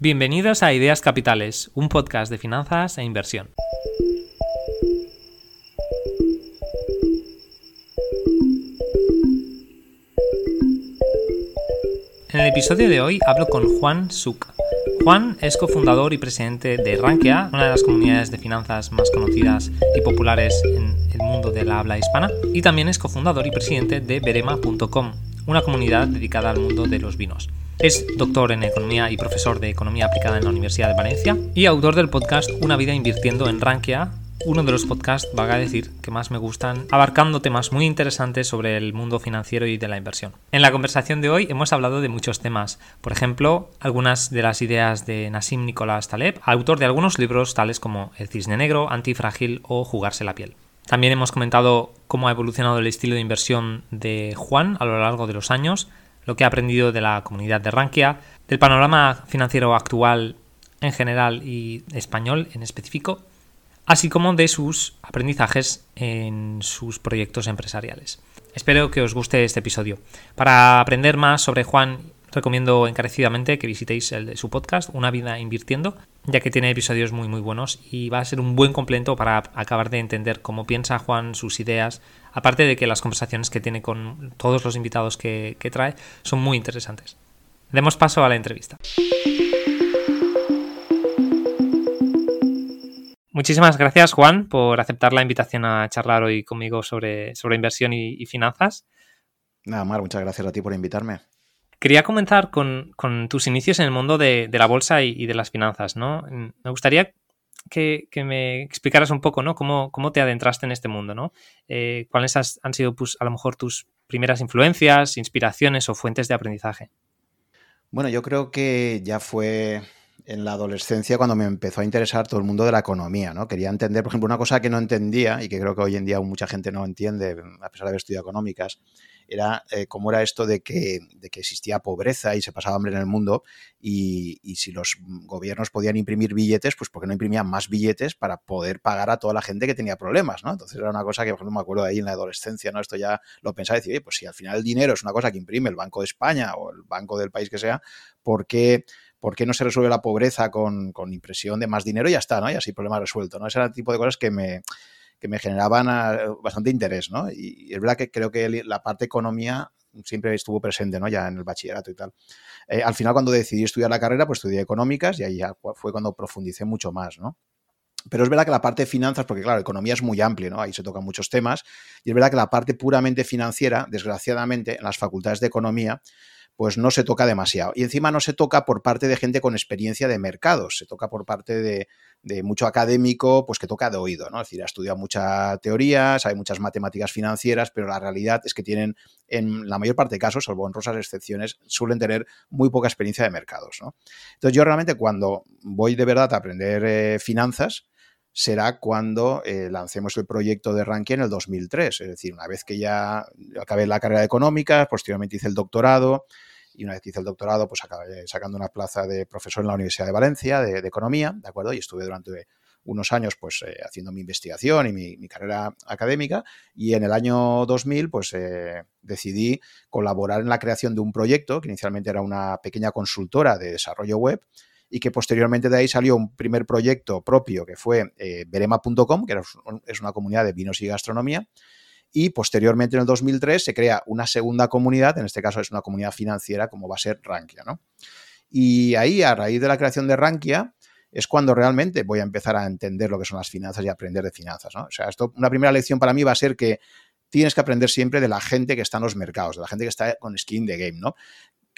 Bienvenidos a Ideas Capitales, un podcast de finanzas e inversión. En el episodio de hoy hablo con Juan Suk. Juan es cofundador y presidente de Rankia, una de las comunidades de finanzas más conocidas y populares en el mundo de la habla hispana, y también es cofundador y presidente de Berema.com, una comunidad dedicada al mundo de los vinos. Es doctor en Economía y profesor de Economía Aplicada en la Universidad de Valencia y autor del podcast Una vida invirtiendo en Rankia, uno de los podcasts, vaga a decir, que más me gustan, abarcando temas muy interesantes sobre el mundo financiero y de la inversión. En la conversación de hoy hemos hablado de muchos temas, por ejemplo, algunas de las ideas de Nassim Nicolás Taleb, autor de algunos libros tales como El cisne negro, Antifrágil o Jugarse la piel. También hemos comentado cómo ha evolucionado el estilo de inversión de Juan a lo largo de los años, lo que ha aprendido de la comunidad de Rankia, del panorama financiero actual en general y español en específico, así como de sus aprendizajes en sus proyectos empresariales. Espero que os guste este episodio. Para aprender más sobre Juan recomiendo encarecidamente que visitéis el su podcast, Una vida invirtiendo, ya que tiene episodios muy muy buenos y va a ser un buen complemento para acabar de entender cómo piensa Juan, sus ideas, aparte de que las conversaciones que tiene con todos los invitados que, que trae son muy interesantes. Demos paso a la entrevista. Muchísimas gracias, Juan, por aceptar la invitación a charlar hoy conmigo sobre, sobre inversión y, y finanzas. Nada, Mar, muchas gracias a ti por invitarme. Quería comenzar con, tus inicios en el mundo de, la bolsa y, de las finanzas, ¿no? Me gustaría que, me explicaras un poco, ¿no? Cómo, cómo, te adentraste en este mundo, ¿no? Eh, ¿Cuáles han sido, pues, a lo mejor, tus primeras influencias, inspiraciones o fuentes de aprendizaje? Bueno, yo creo que ya fue en la adolescencia cuando me empezó a interesar todo el mundo de la economía, ¿no? Quería entender, por ejemplo, una cosa que no entendía y que creo que hoy en día mucha gente no entiende, a pesar de haber estudiado económicas, era eh, cómo era esto de que, de que existía pobreza y se pasaba hambre en el mundo y, si los gobiernos podían imprimir billetes, pues porque no imprimían más billetes para poder pagar a toda la gente que tenía problemas, ¿no? Entonces era una cosa que, por ejemplo, me acuerdo ahí en la adolescencia, ¿no? Esto ya lo pensaba y decía, pues si al final el dinero es una cosa que imprime el Banco de España o el banco del país que sea, ¿por qué...? ¿por qué no se resuelve la pobreza con, con, impresión de más dinero y ya está, ¿no? Y así problema resuelto, ¿no? Ese era el tipo de cosas que me, que me generaban ah, bastante interés, ¿no? Y, es verdad que creo que la parte economía siempre estuvo presente, ¿no? Ya en el bachillerato y tal. Eh, al final, cuando decidí estudiar la carrera, pues estudié económicas y ahí ya fue cuando profundicé mucho más, ¿no? Pero es verdad que la parte de finanzas, porque claro, economía es muy amplia, ¿no? Ahí se tocan muchos temas. Y es verdad que la parte puramente financiera, desgraciadamente, en las facultades de economía, pues no se toca demasiado. Y encima no se toca por parte de gente con experiencia de mercados, se toca por parte de, mucho académico, pues que toca de oído, ¿no? Es decir, ha estudiado muchas teorías, hay muchas matemáticas financieras, pero la realidad es que tienen, en la mayor parte de casos, salvo honrosas excepciones, suelen tener muy poca experiencia de mercados, ¿no? Entonces yo realmente cuando voy de verdad a aprender eh, finanzas, será cuando eh, lancemos el proyecto de Rankia en el 2003. Es decir, una vez que ya acabé la carrera de económicas, posteriormente hice el doctorado, y una vez que hice el doctorado, pues acabé sacando una plaza de profesor en la Universidad de Valencia de, Economía, ¿de acuerdo? Y estuve durante unos años pues eh, haciendo mi investigación y mi, carrera académica y en el año 2000 pues eh, decidí colaborar en la creación de un proyecto que inicialmente era una pequeña consultora de desarrollo web y que posteriormente de ahí salió un primer proyecto propio que fue eh, Berema.com, que es una comunidad de vinos y gastronomía, y posteriormente en el 2003 se crea una segunda comunidad, en este caso es una comunidad financiera como va a ser Rankia, ¿no? Y ahí, a raíz de la creación de Rankia, es cuando realmente voy a empezar a entender lo que son las finanzas y aprender de finanzas, ¿no? O sea, esto, una primera lección para mí va a ser que tienes que aprender siempre de la gente que está en los mercados, de la gente que está con skin de game, ¿no?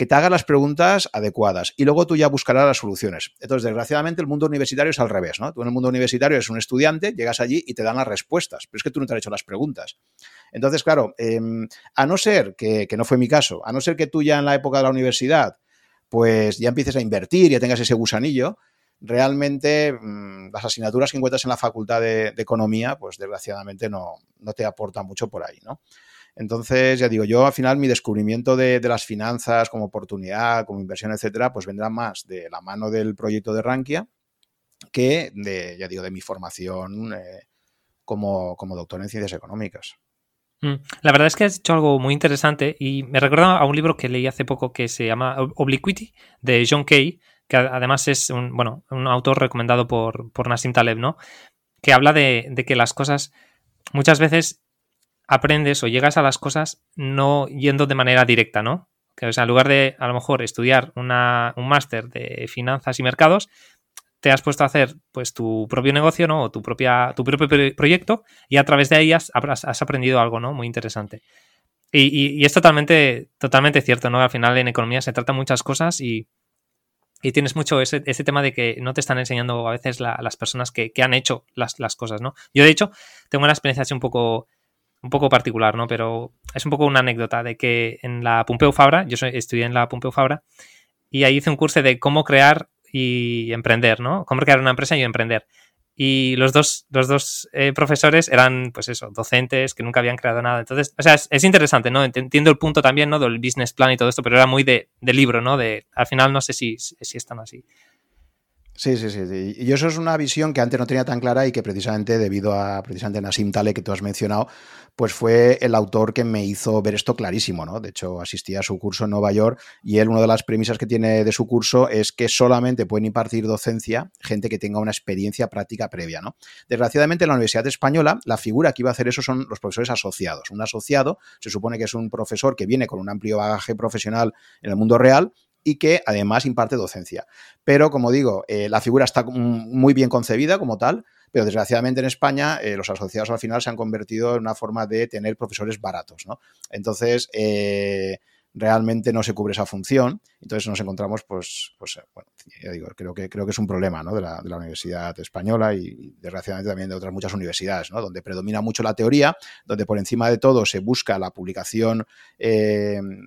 Que te haga las preguntas adecuadas y luego tú ya buscarás las soluciones. Entonces, desgraciadamente, el mundo universitario es al revés, ¿no? Tú en el mundo universitario eres un estudiante, llegas allí y te dan las respuestas, pero es que tú no te has hecho las preguntas. Entonces, claro, em, a no ser que, que no fue mi caso, a no ser que tú ya en la época de la universidad, pues ya empieces a invertir, ya tengas ese gusanillo, realmente mm, las asignaturas que encuentras en la facultad de, economía, pues desgraciadamente no, no te aportan mucho por ahí, ¿no? Entonces, ya digo, yo al final mi descubrimiento de, las finanzas como oportunidad, como inversión, etcétera, pues vendrá más de la mano del proyecto de Rankia que de, ya digo, de mi formación eh, como, doctor en ciencias económicas. Mm, la verdad es que has hecho algo muy interesante y me recuerda a un libro que leí hace poco que se llama Obliquity de John Kay, que además es un, bueno, un autor recomendado por, por Nassim Taleb, ¿no? Que habla de que las cosas muchas veces aprendes o llegas a las cosas no yendo de manera directa, ¿no? Que, o sea, en lugar de a lo mejor estudiar una, un máster de finanzas y mercados, te has puesto a hacer pues tu propio negocio, ¿no? O tu, propia, tu propio proyecto y a través de ahí has, aprendido algo, ¿no? Muy interesante. Y, es totalmente, totalmente cierto, ¿no? Al final en economía se tratan muchas cosas y, tienes mucho ese, tema de que no te están enseñando a veces las personas que, han hecho las, las, cosas, ¿no? Yo, de hecho, tengo una experiencia así un poco, un poco particular, ¿no? Pero es un poco una anécdota de que en la Pompeu Fabra, yo estudié en la Pompeu Fabra, y ahí hice un curso de cómo crear y emprender, ¿no? Cómo crear una empresa y emprender. Y los dos, los dos eh, profesores eran, pues eso, docentes que nunca habían creado nada. Entonces, o sea, es, interesante, ¿no? Entiendo el punto también, ¿no? Del business plan y todo esto, pero era muy de, libro, ¿no? De, al final no sé si, si están así. Sí, sí, sí, Y eso es una visión que antes no tenía tan clara y que precisamente debido a precisamente Nassim Taleb que tú has mencionado, pues fue el autor que me hizo ver esto clarísimo, ¿no? De hecho, asistí a su curso en Nueva York y él, una de las premisas que tiene de su curso es que solamente pueden impartir docencia gente que tenga una experiencia práctica previa, ¿no? Desgraciadamente, en la Universidad Española, la figura que iba a hacer eso son los profesores asociados. Un asociado se supone que es un profesor que viene con un amplio bagaje profesional en el mundo real y que además imparte docencia. Pero, como digo, eh, la figura está muy bien concebida como tal, pero desgraciadamente en España eh, los asociados al final se han convertido en una forma de tener profesores baratos. ¿no? Entonces, eh, realmente no se cubre esa función. Entonces nos encontramos, pues, pues eh, bueno, ya digo, creo que, creo que es un problema ¿no? de, la, Universidad Española y, desgraciadamente también de otras muchas universidades, ¿no? donde predomina mucho la teoría, donde por encima de todo se busca la publicación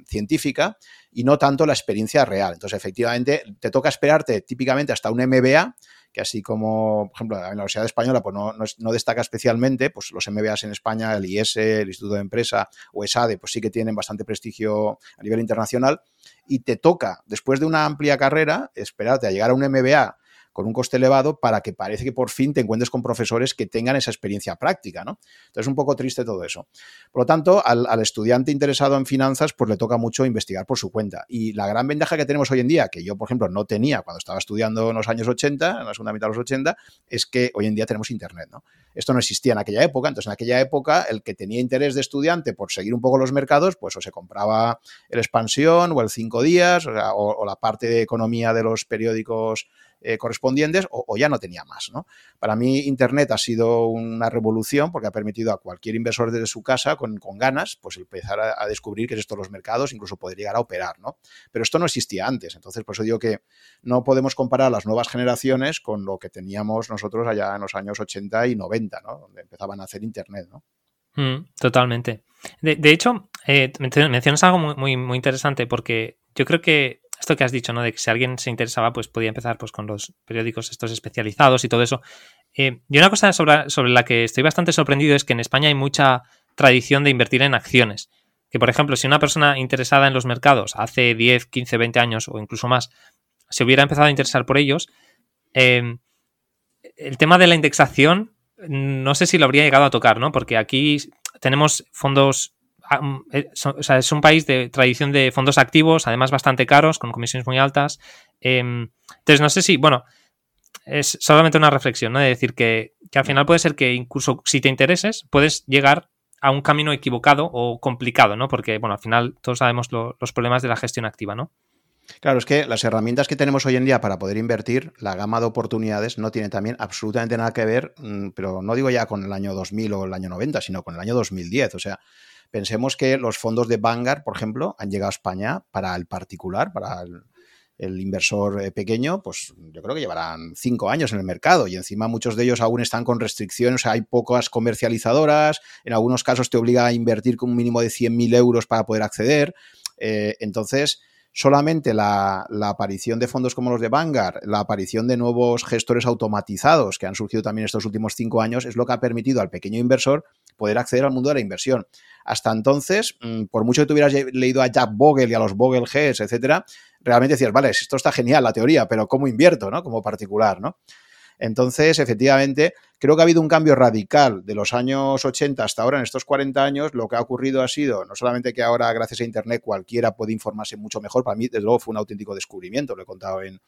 científica y no tanto la experiencia real. Entonces, efectivamente, te toca esperarte típicamente hasta un MBA que así como, por ejemplo, en la Universidad Española pues no, destaca especialmente, pues los MBAs en España, el IES, el Instituto de Empresa o ESADE, pues sí que tienen bastante prestigio a nivel internacional. Y te toca, después de una amplia carrera, esperarte a llegar a un MBA con un coste elevado para que parece que por fin te encuentres con profesores que tengan esa experiencia práctica, ¿no? Entonces es un poco triste todo eso. Por lo tanto, al, estudiante interesado en finanzas, pues le toca mucho investigar por su cuenta. Y la gran ventaja que tenemos hoy en día, que yo, por ejemplo, no tenía cuando estaba estudiando en los años 80, en la segunda mitad de los 80, es que hoy en día tenemos Internet, ¿no? Esto no existía en aquella época, entonces en aquella época el que tenía interés de estudiante por seguir un poco los mercados, pues o se compraba el expansión o el cinco días o la parte de economía de los periódicos eh, correspondientes o, ya no tenía más. ¿no? Para mí Internet ha sido una revolución porque ha permitido a cualquier inversor desde su casa con, ganas pues empezar a, descubrir qué es esto los mercados, incluso poder llegar a operar. ¿no? Pero esto no existía antes, entonces por eso digo que no podemos comparar las nuevas generaciones con lo que teníamos nosotros allá en los años 80 y 90, ¿no? donde empezaban a hacer Internet. ¿no? Mm, totalmente. De, hecho, eh, mencionas algo muy, muy interesante porque yo creo que esto que has dicho, ¿no? De que si alguien se interesaba, pues podía empezar pues, con los periódicos estos especializados y todo eso. Eh, y una cosa sobre, sobre la que estoy bastante sorprendido es que en España hay mucha tradición de invertir en acciones. Que, por ejemplo, si una persona interesada en los mercados hace 10, 15, 20 años o incluso más se hubiera empezado a interesar por ellos, eh, el tema de la indexación no sé si lo habría llegado a tocar, ¿no? Porque aquí tenemos fondos o sea, es un país de tradición de fondos activos, además bastante caros, con comisiones muy altas. Em, entonces, no sé si, bueno, es solamente una reflexión, ¿no? De decir que, al final puede ser que incluso si te intereses, puedes llegar a un camino equivocado o complicado, ¿no? Porque, bueno, al final todos sabemos los problemas de la gestión activa, ¿no? Claro, es que las herramientas que tenemos hoy en día para poder invertir, la gama de oportunidades no tiene también absolutamente nada que ver, mm, pero no digo ya con el año 2000 o el año 90, sino con el año 2010. O sea, Pensemos que los fondos de Vanguard, por ejemplo, han llegado a España para el particular, para el, inversor eh, pequeño, pues yo creo que llevarán cinco años en el mercado y encima muchos de ellos aún están con restricciones, o sea, hay pocas comercializadoras, en algunos casos te obliga a invertir con un mínimo de 100.000 euros para poder acceder. Eh, entonces, solamente la, aparición de fondos como los de Vanguard, la aparición de nuevos gestores automatizados que han surgido también estos últimos cinco años, es lo que ha permitido al pequeño inversor poder acceder al mundo de la inversión. Hasta entonces, mm, por mucho que tú hubieras leído a Jack Bogle y a los Bogle Gs, etcétera, realmente decías, vale, esto está genial, la teoría, pero ¿cómo invierto, no? Como particular, ¿no? Entonces, efectivamente, creo que ha habido un cambio radical de los años 80 hasta ahora, en estos 40 años, lo que ha ocurrido ha sido no solamente que ahora, gracias a Internet, cualquiera puede informarse mucho mejor, para mí, desde luego, fue un auténtico descubrimiento, lo he contado en,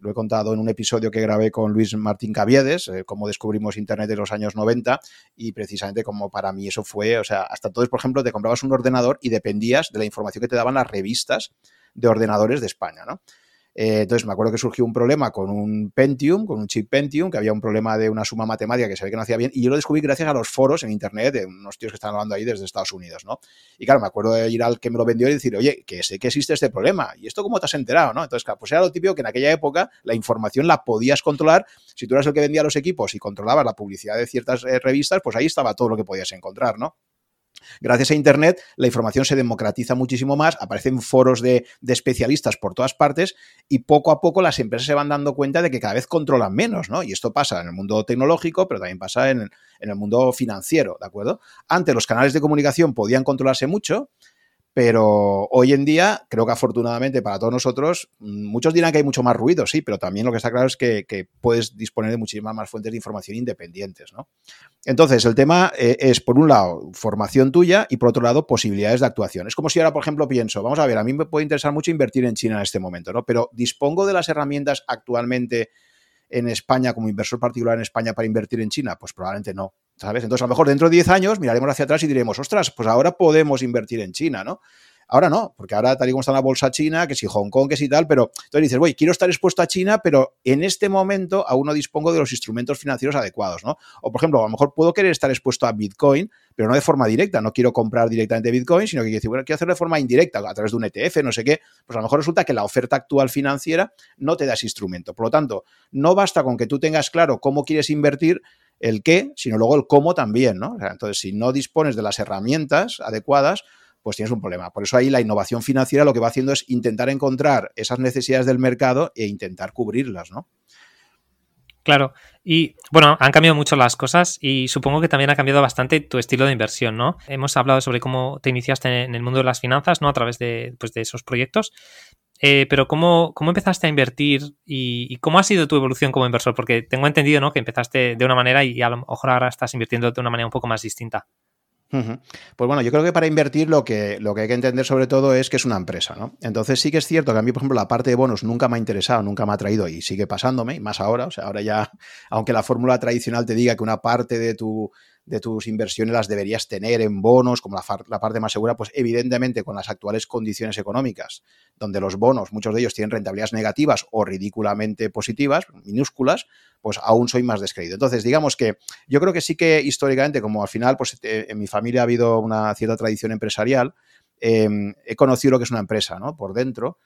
lo he contado en un episodio que grabé con Luis Martín Caviedes, eh, cómo descubrimos Internet en los años 90 y precisamente como para mí eso fue, o sea, hasta entonces, por ejemplo, te comprabas un ordenador y dependías de la información que te daban las revistas de ordenadores de España, ¿no? Eh, entonces me acuerdo que surgió un problema con un Pentium, con un chip Pentium, que había un problema de una suma matemática que se ve que no hacía bien, y yo lo descubrí gracias a los foros en internet de unos tíos que están hablando ahí desde Estados Unidos, ¿no? Y claro, me acuerdo de ir al que me lo vendió y decir, oye, que sé que existe este problema, ¿y esto cómo te has enterado, no? Entonces, claro, pues era lo típico que en aquella época la información la podías controlar, si tú eras el que vendía los equipos y controlabas la publicidad de ciertas eh, revistas, pues ahí estaba todo lo que podías encontrar, ¿no? Gracias a Internet, la información se democratiza muchísimo más, aparecen foros de, especialistas por todas partes y poco a poco las empresas se van dando cuenta de que cada vez controlan menos, ¿no? Y esto pasa en el mundo tecnológico, pero también pasa en, en el mundo financiero, ¿de acuerdo? Antes los canales de comunicación podían controlarse mucho, pero hoy en día, creo que afortunadamente para todos nosotros, mm, muchos dirán que hay mucho más ruido, sí, pero también lo que está claro es que, puedes disponer de muchísimas más fuentes de información independientes, ¿no? Entonces, el tema eh, es, por un lado, formación tuya y por otro lado, posibilidades de actuación. Es como si ahora, por ejemplo, pienso, vamos a ver, a mí me puede interesar mucho invertir en China en este momento, ¿no? Pero dispongo de las herramientas actualmente en España como inversor particular en España para invertir en China? Pues probablemente no. ¿Sabes? Entonces, a lo mejor dentro de 10 años miraremos hacia atrás y diremos, ostras, pues ahora podemos invertir en China, ¿no? Ahora no, porque ahora tal y como está la bolsa china, que si Hong Kong, que si tal, pero entonces dices, voy, quiero estar expuesto a China, pero en este momento aún no dispongo de los instrumentos financieros adecuados, ¿no? O por ejemplo, a lo mejor puedo querer estar expuesto a Bitcoin, pero no de forma directa, no quiero comprar directamente Bitcoin, sino que quiero decir, bueno, quiero hacerlo de forma indirecta, a través de un ETF, no sé qué, pues a lo mejor resulta que la oferta actual financiera no te da ese instrumento. Por lo tanto, no basta con que tú tengas claro cómo quieres invertir, el qué, sino luego el cómo también, ¿no? entonces, si no dispones de las herramientas adecuadas, pues tienes un problema. Por eso ahí la innovación financiera lo que va haciendo es intentar encontrar esas necesidades del mercado e intentar cubrirlas, ¿no? Claro, y bueno, han cambiado mucho las cosas y supongo que también ha cambiado bastante tu estilo de inversión, ¿no? Hemos hablado sobre cómo te iniciaste en el mundo de las finanzas, ¿no? A través de, pues, de esos proyectos. Eh, pero ¿cómo, ¿cómo, empezaste a invertir y, cómo ha sido tu evolución como inversor? Porque tengo entendido ¿no? que empezaste de una manera y a lo mejor ahora estás invirtiendo de una manera un poco más distinta. Pues bueno, yo creo que para invertir lo que, lo que hay que entender sobre todo es que es una empresa, ¿no? Entonces sí que es cierto que a mí, por ejemplo, la parte de bonos nunca me ha interesado, nunca me ha traído y sigue pasándome, y más ahora, o sea, ahora ya, aunque la fórmula tradicional te diga que una parte de tu, de tus inversiones las deberías tener en bonos como la, parte más segura, pues evidentemente con las actuales condiciones económicas, donde los bonos, muchos de ellos tienen rentabilidades negativas o ridículamente positivas, minúsculas, pues aún soy más descreído. Entonces, digamos que yo creo que sí que históricamente, como al final, pues eh, en mi familia ha habido una cierta tradición empresarial, em, he conocido lo que es una empresa, ¿no? Por dentro.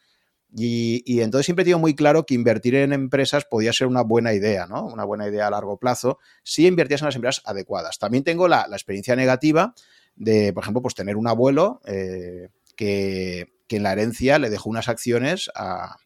Y, entonces siempre he tenido muy claro que invertir en empresas podía ser una buena idea, ¿no? Una buena idea a largo plazo, si invertías en las empresas adecuadas. También tengo la, experiencia negativa de, por ejemplo, pues tener un abuelo eh, que, en la herencia le dejó unas acciones a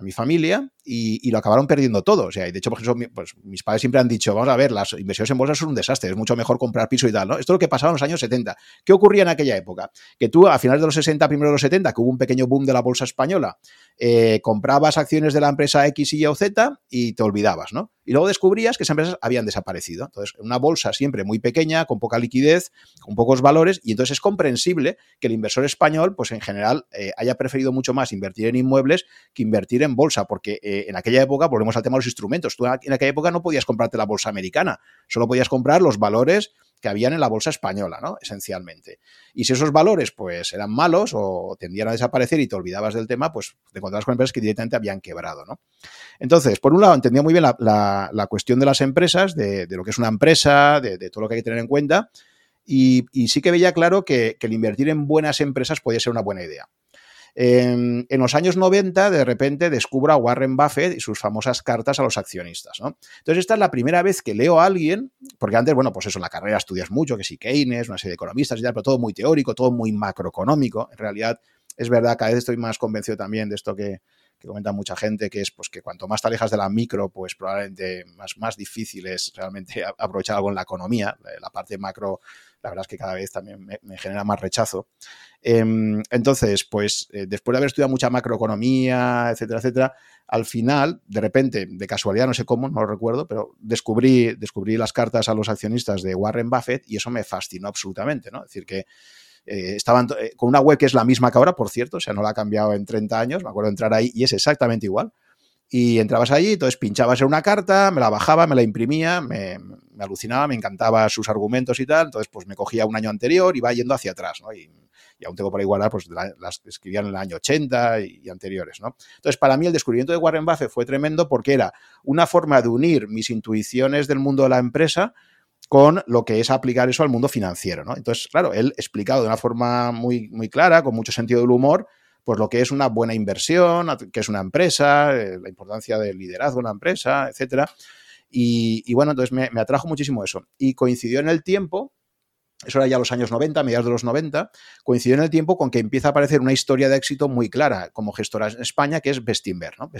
mi familia y, lo acabaron perdiendo todo. O sea, y de hecho, por ejemplo, pues, mis padres siempre han dicho, vamos a ver, las inversiones en bolsa son un desastre, es mucho mejor comprar piso y tal, ¿no? Esto es lo que pasaba en los años 70. ¿Qué ocurría en aquella época? Que tú, a finales de los 60, primero de los 70, que hubo un pequeño boom de la bolsa española, eh, comprabas acciones de la empresa X, Y o Z y te olvidabas, ¿no? Y luego descubrías que esas empresas habían desaparecido. Entonces, una bolsa siempre muy pequeña, con poca liquidez, con pocos valores, y entonces es comprensible que el inversor español, pues en general, eh, haya preferido mucho más invertir en inmuebles que invertir en bolsa, porque eh, en aquella época, volvemos al tema de los instrumentos, tú en aquella época no podías comprarte la bolsa americana, solo podías comprar los valores que habían en la bolsa española, ¿no? Esencialmente. Y si esos valores, pues, eran malos o tendían a desaparecer y te olvidabas del tema, pues te encontrabas con empresas que directamente habían quebrado, ¿no? Entonces, por un lado, entendía muy bien la, cuestión de las empresas, de, lo que es una empresa, de, todo lo que hay que tener en cuenta, y, sí que veía claro que, que el invertir en buenas empresas podía ser una buena idea. En, los años 90, de repente, descubro a Warren Buffett y sus famosas cartas a los accionistas. ¿no? Entonces, esta es la primera vez que leo a alguien, porque antes, bueno, pues eso, en la carrera estudias mucho, que si Keynes, una serie de economistas y tal, pero todo muy teórico, todo muy macroeconómico. En realidad, es verdad, cada vez estoy más convencido también de esto que, comenta mucha gente, que es pues que cuanto más te alejas de la micro, pues probablemente más, más difícil es realmente aprovechar algo en la economía. La parte macro la verdad es que cada vez también me, genera más rechazo. Em, entonces, pues eh, después de haber estudiado mucha macroeconomía, etcétera, etcétera, al final, de repente, de casualidad, no sé cómo, no lo recuerdo, pero descubrí, descubrí las cartas a los accionistas de Warren Buffett y eso me fascinó absolutamente, ¿no? Es decir, que eh, estaban eh, con una web que es la misma que ahora, por cierto, o sea, no la ha cambiado en 30 años, me acuerdo entrar ahí y es exactamente igual. Y entrabas allí, entonces pinchabas en una carta, me la bajaba, me la imprimía, me, alucinaba, me encantaba sus argumentos y tal. Entonces, pues me cogía un año anterior y iba yendo hacia atrás, ¿no? Y, aún tengo por ahí guardar, pues las escribían en el año 80 y, anteriores, ¿no? Entonces, para mí el descubrimiento de Warren Buffett fue tremendo porque era una forma de unir mis intuiciones del mundo de la empresa con lo que es aplicar eso al mundo financiero, ¿no? Entonces, claro, él explicado de una forma muy, muy clara, con mucho sentido del humor, pues lo que es una buena inversión, que es una empresa, eh, la importancia del liderazgo de una empresa, etcétera. Y, bueno, entonces me, atrajo muchísimo eso. Y coincidió en el tiempo, eso era ya los años 90, mediados de los 90, coincidió en el tiempo con que empieza a aparecer una historia de éxito muy clara como gestora en España, que es Bestinver. ¿no?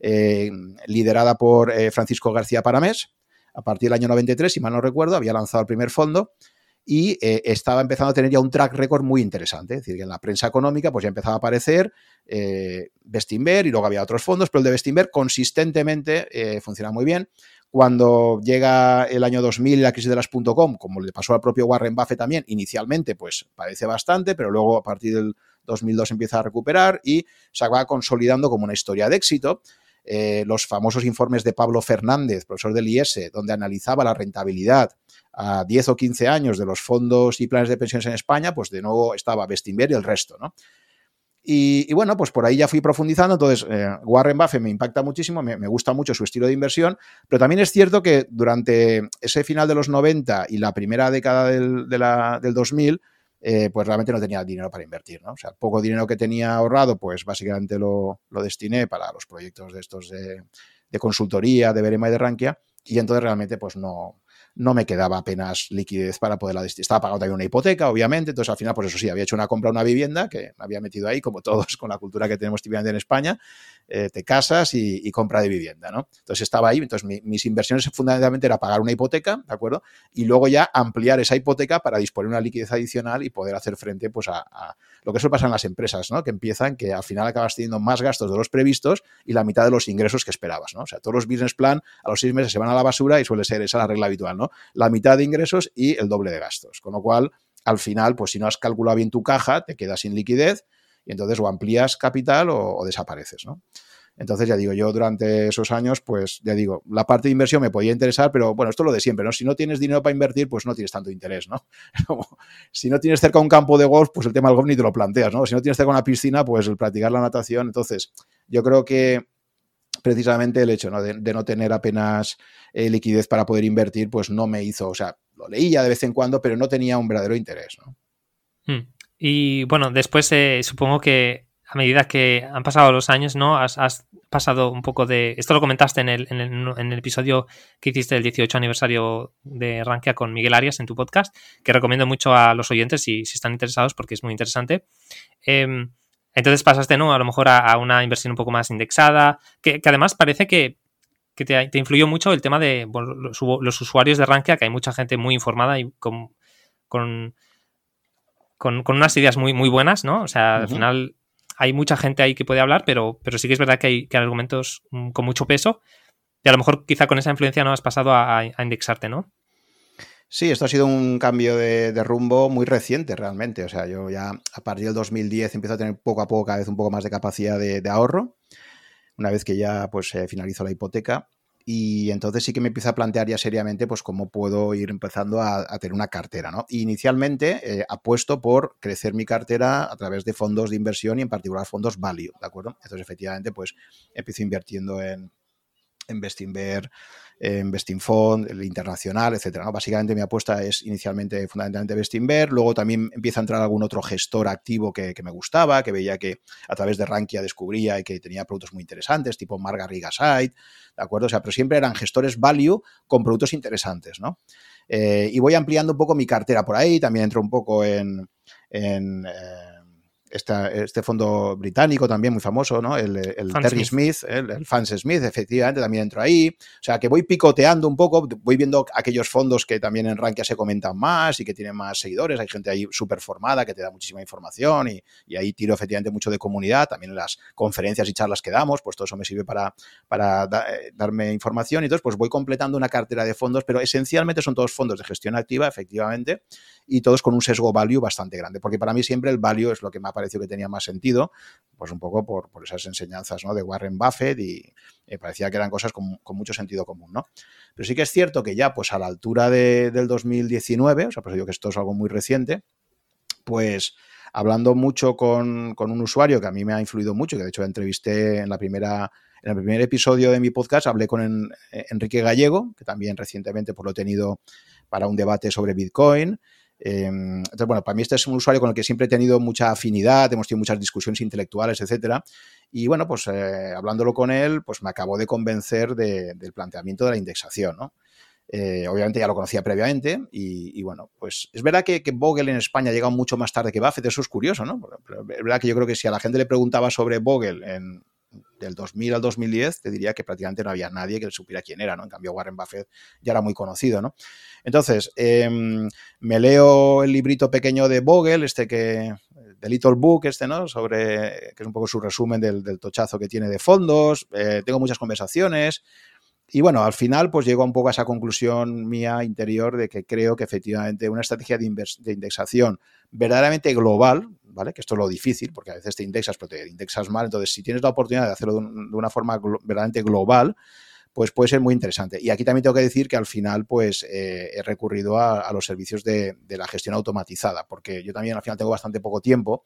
Eh, liderada por eh, Francisco García Paramés, a partir del año 93, si mal no recuerdo, había lanzado el primer fondo y eh, estaba empezando a tener ya un track record muy interesante. Es decir, que en la prensa económica pues ya empezaba a aparecer eh, y luego había otros fondos, pero el de Bestinver consistentemente eh, funciona muy bien. Cuando llega el año 2000 y la crisis de las .com, como le pasó al propio Warren Buffett también, inicialmente pues parece bastante, pero luego a partir del 2002 empieza a recuperar y se va consolidando como una historia de éxito. Eh, los famosos informes de Pablo Fernández, profesor del IES, donde analizaba la rentabilidad a 10 o 15 años de los fondos y planes de pensiones en España, pues de nuevo estaba Bestinver y el resto, ¿no? Y, bueno, pues por ahí ya fui profundizando. Entonces, eh, Warren Buffett me impacta muchísimo, me, gusta mucho su estilo de inversión, pero también es cierto que durante ese final de los 90 y la primera década del, de la, del 2000, eh, pues realmente no tenía dinero para invertir, ¿no? O sea, poco dinero que tenía ahorrado, pues básicamente lo, destiné para los proyectos de estos de, de consultoría, de Verema y de Rankia, y entonces realmente pues no, no me quedaba apenas liquidez para poderla destinar. Estaba pagando también una hipoteca, obviamente, entonces al final, pues eso sí, había hecho una compra una vivienda que me había metido ahí, como todos con la cultura que tenemos típicamente en España, eh, te casas y, compra de vivienda, ¿no? Entonces estaba ahí, entonces mis inversiones fundamentalmente era pagar una hipoteca, ¿de acuerdo? Y luego ya ampliar esa hipoteca para disponer una liquidez adicional y poder hacer frente, pues, a, lo que suele pasar en las empresas, ¿no? Que empiezan, que al final acabas teniendo más gastos de los previstos y la mitad de los ingresos que esperabas, ¿no? O sea, todos los business plan a los seis meses se van a la basura y suele ser esa la regla habitual, ¿no? La mitad de ingresos y el doble de gastos. Con lo cual, al final, pues si no has calculado bien tu caja, te quedas sin liquidez y entonces o amplías capital o, desapareces, ¿no? Entonces, ya digo, yo durante esos años, pues ya digo, la parte de inversión me podía interesar, pero bueno, esto es lo de siempre, ¿no? Si no tienes dinero para invertir, pues no tienes tanto interés, ¿no? si no tienes cerca un campo de golf, pues el tema del golf ni te lo planteas, ¿no? Si no tienes cerca una piscina, pues el practicar la natación. Entonces, yo creo que precisamente el hecho De, no tener apenas eh, liquidez para poder invertir, pues no me hizo, o sea, lo leía de vez en cuando, pero no tenía un verdadero interés. ¿no? Hmm. Y bueno, después eh, supongo que a medida que han pasado los años, ¿no? Has, pasado un poco de. Esto lo comentaste en el, en, el, episodio que hiciste del 18 aniversario de Rankia con Miguel Arias en tu podcast, que recomiendo mucho a los oyentes si, si están interesados porque es muy interesante. Em, entonces pasaste, ¿no? A lo mejor a, una inversión un poco más indexada, que, además parece que, te, influyó mucho el tema de los, usuarios de Rankia, que hay mucha gente muy informada y con, con, unas ideas muy, muy buenas, ¿no? O sea, al final hay mucha gente ahí que puede hablar, pero, pero sí que es verdad que hay, que argumentos mm, con mucho peso. Y a lo mejor quizá con esa influencia no has pasado a, a indexarte, ¿no? Sí, esto ha sido un cambio de, rumbo muy reciente realmente. O sea, yo ya a partir del 2010 empiezo a tener poco a poco cada vez un poco más de capacidad de, ahorro, una vez que ya pues se finalizó la hipoteca. Y entonces sí que me empiezo a plantear ya seriamente pues cómo puedo ir empezando a, tener una cartera, ¿no? inicialmente eh, apuesto por crecer mi cartera a través de fondos de inversión y en particular fondos value, ¿de acuerdo? Entonces efectivamente pues empiezo invirtiendo en, en Bestinver, en Bestinfond, el internacional, etcétera. Básicamente mi apuesta es inicialmente fundamentalmente Bestinver, luego también empieza a entrar algún otro gestor activo que, me gustaba, que veía que a través de Rankia descubría y que tenía productos muy interesantes, tipo Marga Rigasite, ¿de acuerdo? O sea, pero siempre eran gestores value con productos interesantes, ¿no? Eh, y voy ampliando un poco mi cartera por ahí, también entro un poco en... en eh, este fondo británico también muy famoso, ¿no? El, Terry Smith, el, el, Fans Smith, efectivamente, también entro ahí. O sea, que voy picoteando un poco, voy viendo aquellos fondos que también en Rankia se comentan más y que tienen más seguidores. Hay gente ahí súper formada que te da muchísima información y, ahí tiro efectivamente mucho de comunidad. También en las conferencias y charlas que damos, pues todo eso me sirve para, para eh, darme información. Y entonces, pues voy completando una cartera de fondos, pero esencialmente son todos fondos de gestión activa, efectivamente, y todos con un sesgo value bastante grande, porque para mí siempre el value es lo que me ha pareció que tenía más sentido, pues un poco por, esas enseñanzas de Warren Buffett y me parecía que eran cosas con, mucho sentido común, ¿no? Pero sí que es cierto que ya pues a la altura del 2019, o sea, pues digo que esto es algo muy reciente, pues hablando mucho con, con, un usuario que a mí me ha influido mucho, que de hecho entrevisté en la primera en el primer episodio de mi podcast hablé con Enrique Gallego, que también recientemente pues, lo he tenido para un debate sobre Bitcoin. Em, entonces, bueno, para mí este es un usuario con el que siempre he tenido mucha afinidad, hemos tenido muchas discusiones intelectuales, etcétera. Y bueno, pues eh, hablándolo con él, pues me acabó de convencer del planteamiento de la indexación, ¿no? Eh, obviamente ya lo conocía previamente y, bueno, pues es verdad que, Vogel en España ha llegado mucho más tarde que Buffett, eso es curioso, ¿no? Es verdad que yo creo que si a la gente le preguntaba sobre Vogel en, del 2000 al 2010, te diría que prácticamente no había nadie que supiera quién era, ¿no? En cambio, Warren Buffett ya era muy conocido, ¿no? Entonces, em, me leo el librito pequeño de Vogel, este que, The Little Book, este, ¿no? Sobre, que es un poco su resumen del, tochazo que tiene de fondos, eh, tengo muchas conversaciones, y bueno, al final pues llego un poco a esa conclusión mía interior de que creo que efectivamente una estrategia de indexación verdaderamente global, ¿vale? Que esto es lo difícil, porque a veces te indexas, pero te indexas mal. Entonces, si tienes la oportunidad de hacerlo de, una forma verdaderamente global, pues puede ser muy interesante. Y aquí también tengo que decir que al final, pues eh, he recurrido a, los servicios de, de, la gestión automatizada, porque yo también al final tengo bastante poco tiempo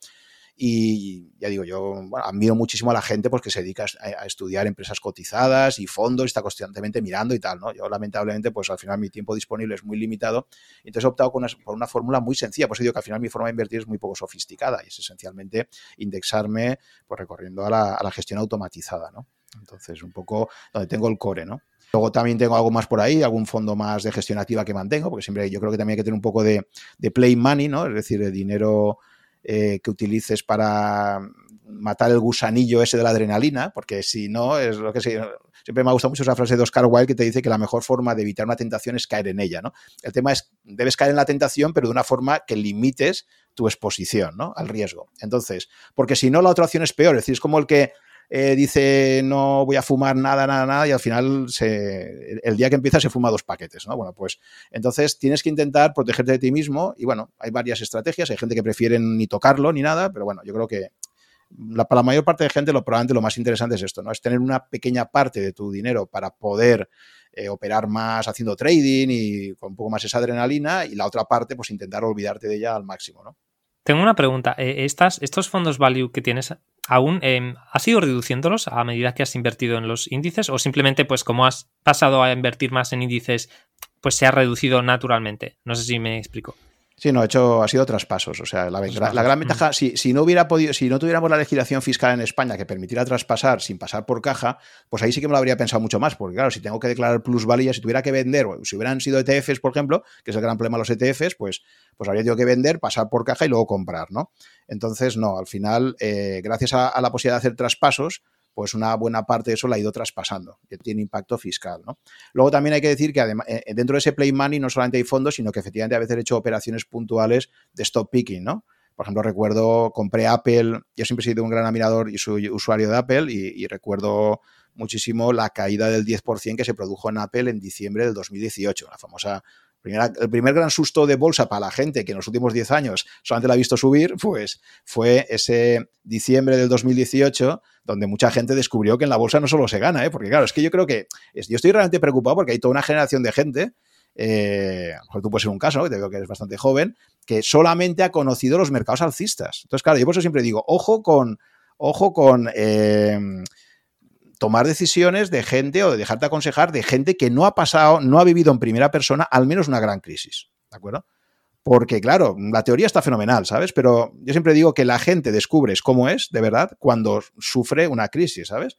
y ya digo, yo admiro muchísimo a la gente pues, que se dedica a, estudiar empresas cotizadas y fondos está constantemente mirando y tal, ¿no? Yo lamentablemente, pues al final mi tiempo disponible es muy limitado. Entonces he optado por una fórmula muy sencilla. Por eso digo que al final mi forma de invertir es muy poco sofisticada y es esencialmente indexarme pues, recorriendo a la, gestión automatizada, ¿no? Entonces, un poco donde tengo el core, ¿no? Luego también tengo algo más por ahí, algún fondo más de gestión activa que mantengo, porque siempre yo creo que también hay que tener un poco de, de play money, ¿no? Es decir, de dinero eh, que utilices para matar el gusanillo ese de la adrenalina, porque si no, es lo que siempre me ha gustado mucho esa frase de Oscar Wilde que te dice que la mejor forma de evitar una tentación es caer en ella, ¿no? El tema es, debes caer en la tentación, pero de una forma que limites tu exposición, ¿no? Al riesgo. Entonces, porque si no, la otra opción es peor, es decir, es como el que eh, dice no voy a fumar nada, nada, nada, y al final el día que empieza se fuma dos paquetes, ¿no? Bueno, pues entonces tienes que intentar protegerte de ti mismo y bueno, hay varias estrategias, hay gente que prefiere ni tocarlo ni nada, pero bueno, yo creo que para la mayor parte de gente lo probablemente lo más interesante es esto, ¿no? Es tener una pequeña parte de tu dinero para poder eh, operar más haciendo trading y con un poco más esa adrenalina y la otra parte pues intentar olvidarte de ella al máximo, ¿no? Tengo una pregunta. Eh, ¿Estos fondos value que tienes aún, eh, has ido reduciéndolos a medida que has invertido en los índices o simplemente pues como has pasado a invertir más en índices, pues se ha reducido naturalmente? No sé si me explico. Sí, no, hecho, ha sido traspasos. O sea, la, gran ventaja, si, si, no hubiera podido, si no tuviéramos la legislación fiscal en España que permitiera traspasar sin pasar por caja, pues ahí sí que me lo habría pensado mucho más. Porque, claro, si tengo que declarar plusvalía, si tuviera que vender, o si hubieran sido ETFs, por ejemplo, que es el gran problema de los ETFs, pues, pues habría tenido que vender, pasar por caja y luego comprar, ¿no? Entonces, no, al final, eh, gracias a la posibilidad de hacer traspasos, pues una buena parte de eso la ha ido traspasando, que tiene impacto fiscal. ¿no? Luego también hay que decir que eh, dentro de ese play money no solamente hay fondos, sino que efectivamente a veces he hecho operaciones puntuales de stop picking, ¿no? Por ejemplo, recuerdo, compré Apple, yo siempre he sido un gran admirador y soy usuario de Apple y, recuerdo muchísimo la caída del 10% que se produjo en Apple en diciembre del 2018, la famosa el primer gran susto de bolsa para la gente que en los últimos 10 años solamente la ha visto subir, pues fue ese diciembre del 2018 donde mucha gente descubrió que en la bolsa no solo se gana, ¿eh? porque claro, es que yo creo que yo estoy realmente preocupado porque hay toda una generación de gente, eh, tú puedes ser un caso, que te veo que eres bastante joven, que solamente ha conocido los mercados alcistas. Entonces, claro, yo por eso siempre digo, ojo con, ojo con eh, tomar decisiones de gente o de dejarte aconsejar de gente que no ha pasado, no ha vivido en primera persona al menos una gran crisis, ¿de acuerdo? Porque, claro, la teoría está fenomenal, ¿sabes? Pero yo siempre digo que la gente descubres cómo es, de verdad, cuando sufre una crisis, ¿sabes?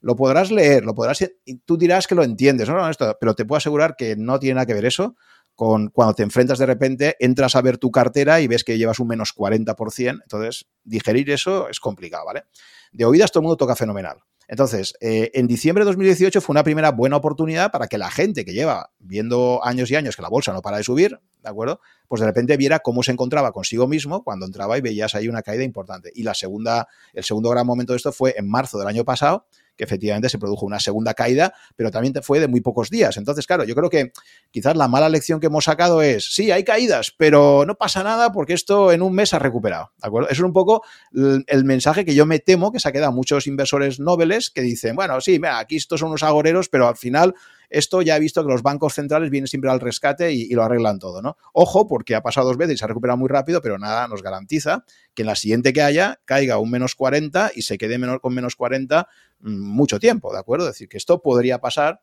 Lo podrás leer, lo podrás. Y tú dirás que lo entiendes, ¿no? Esto, pero te puedo asegurar que no tiene nada que ver eso con cuando te enfrentas de repente, entras a ver tu cartera y ves que llevas un menos 40%. Entonces, digerir eso es complicado, ¿vale? De oídas todo el mundo toca fenomenal. Entonces, eh, en diciembre de 2018 fue una primera buena oportunidad para que la gente que lleva viendo años y años que la bolsa no para de subir, ¿de acuerdo? Pues de repente viera cómo se encontraba consigo mismo cuando entraba y veías ahí una caída importante. Y la segunda, el segundo gran momento de esto fue en marzo del año pasado, que efectivamente se produjo una segunda caída, pero también fue de muy pocos días. Entonces, claro, yo creo que quizás la mala lección que hemos sacado es, sí, hay caídas, pero no pasa nada porque esto en un mes ha recuperado. ¿De acuerdo? Eso es un poco el mensaje que yo me temo que se ha quedado muchos inversores nobles que dicen, bueno, sí, mira, aquí estos son unos agoreros, pero al final esto ya he visto que los bancos centrales vienen siempre al rescate y, lo arreglan todo, ¿no? Ojo, porque ha pasado dos veces y se ha recuperado muy rápido, pero nada nos garantiza que en la siguiente que haya caiga un menos 40 y se quede menor, con menos 40 mm, mucho tiempo, ¿de acuerdo? Es decir, que esto podría pasar,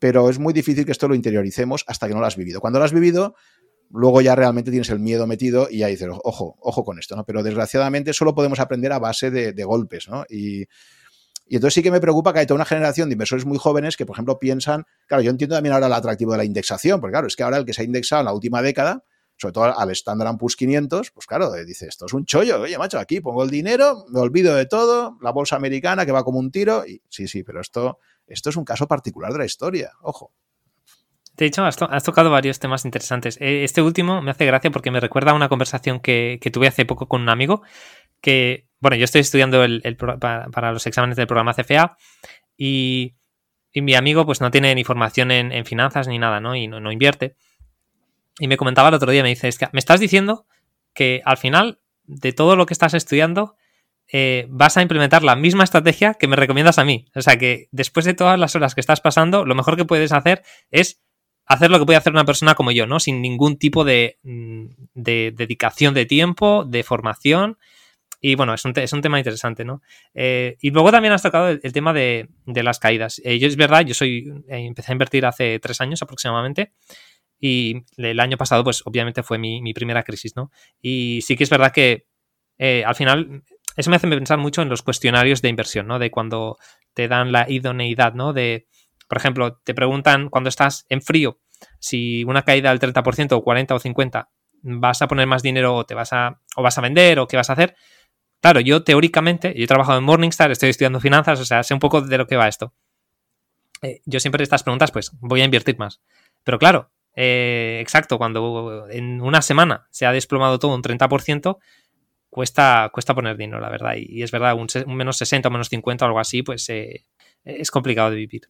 pero es muy difícil que esto lo interioricemos hasta que no lo has vivido. Cuando lo has vivido, luego ya realmente tienes el miedo metido y ya dices, ojo, ojo con esto, ¿no? Pero desgraciadamente solo podemos aprender a base de, de golpes, ¿no? Y y entonces sí que me preocupa que hay toda una generación de inversores muy jóvenes que, por ejemplo, piensan, claro, yo entiendo también ahora el atractivo de la indexación, porque claro, es que ahora el que se ha indexado en la última década, sobre todo al Standard Poor's 500, pues claro, dice, esto es un chollo, oye, macho, aquí pongo el dinero, me olvido de todo, la bolsa americana que va como un tiro, sí, sí, pero esto, esto es un caso particular de la historia, ojo. De hecho, has, tocado varios temas interesantes. Eh, este último me hace gracia porque me recuerda a una conversación que, que tuve hace poco con un amigo que bueno, yo estoy estudiando el, para, los exámenes del programa CFA y, mi amigo pues no tiene ni formación en, finanzas ni nada, ¿no? Y no, invierte. Y me comentaba el otro día, me dice, que me estás diciendo que al final de todo lo que estás estudiando eh, vas a implementar la misma estrategia que me recomiendas a mí. O sea que después de todas las horas que estás pasando, lo mejor que puedes hacer es hacer lo que puede hacer una persona como yo, ¿no? Sin ningún tipo de, mm, de dedicación de tiempo, de formación y bueno, es un, es un tema interesante, ¿no? Eh, y luego también has tocado el, tema de, las caídas. Eh, yo es verdad, yo soy eh, empecé a invertir hace tres años aproximadamente. Y el año pasado, pues obviamente fue mi, primera crisis, ¿no? Y sí que es verdad que al final eso me hace pensar mucho en los cuestionarios de inversión, ¿no? De cuando te dan la idoneidad, ¿no? De, por ejemplo, te preguntan cuando estás en frío si una caída del 30% o 40 o 50 vas a poner más dinero o te vas a o vas a vender o qué vas a hacer. Claro, yo teóricamente, yo he trabajado en Morningstar, estoy estudiando finanzas, o sea, sé un poco de lo que va esto. Eh, yo siempre estas preguntas, pues voy a invertir más. Pero claro, eh, exacto, cuando en una semana se ha desplomado todo un 30%, cuesta, cuesta poner dinero, la verdad. Y, es verdad, un, menos 60 o menos 50 o algo así, pues eh, es complicado de vivir.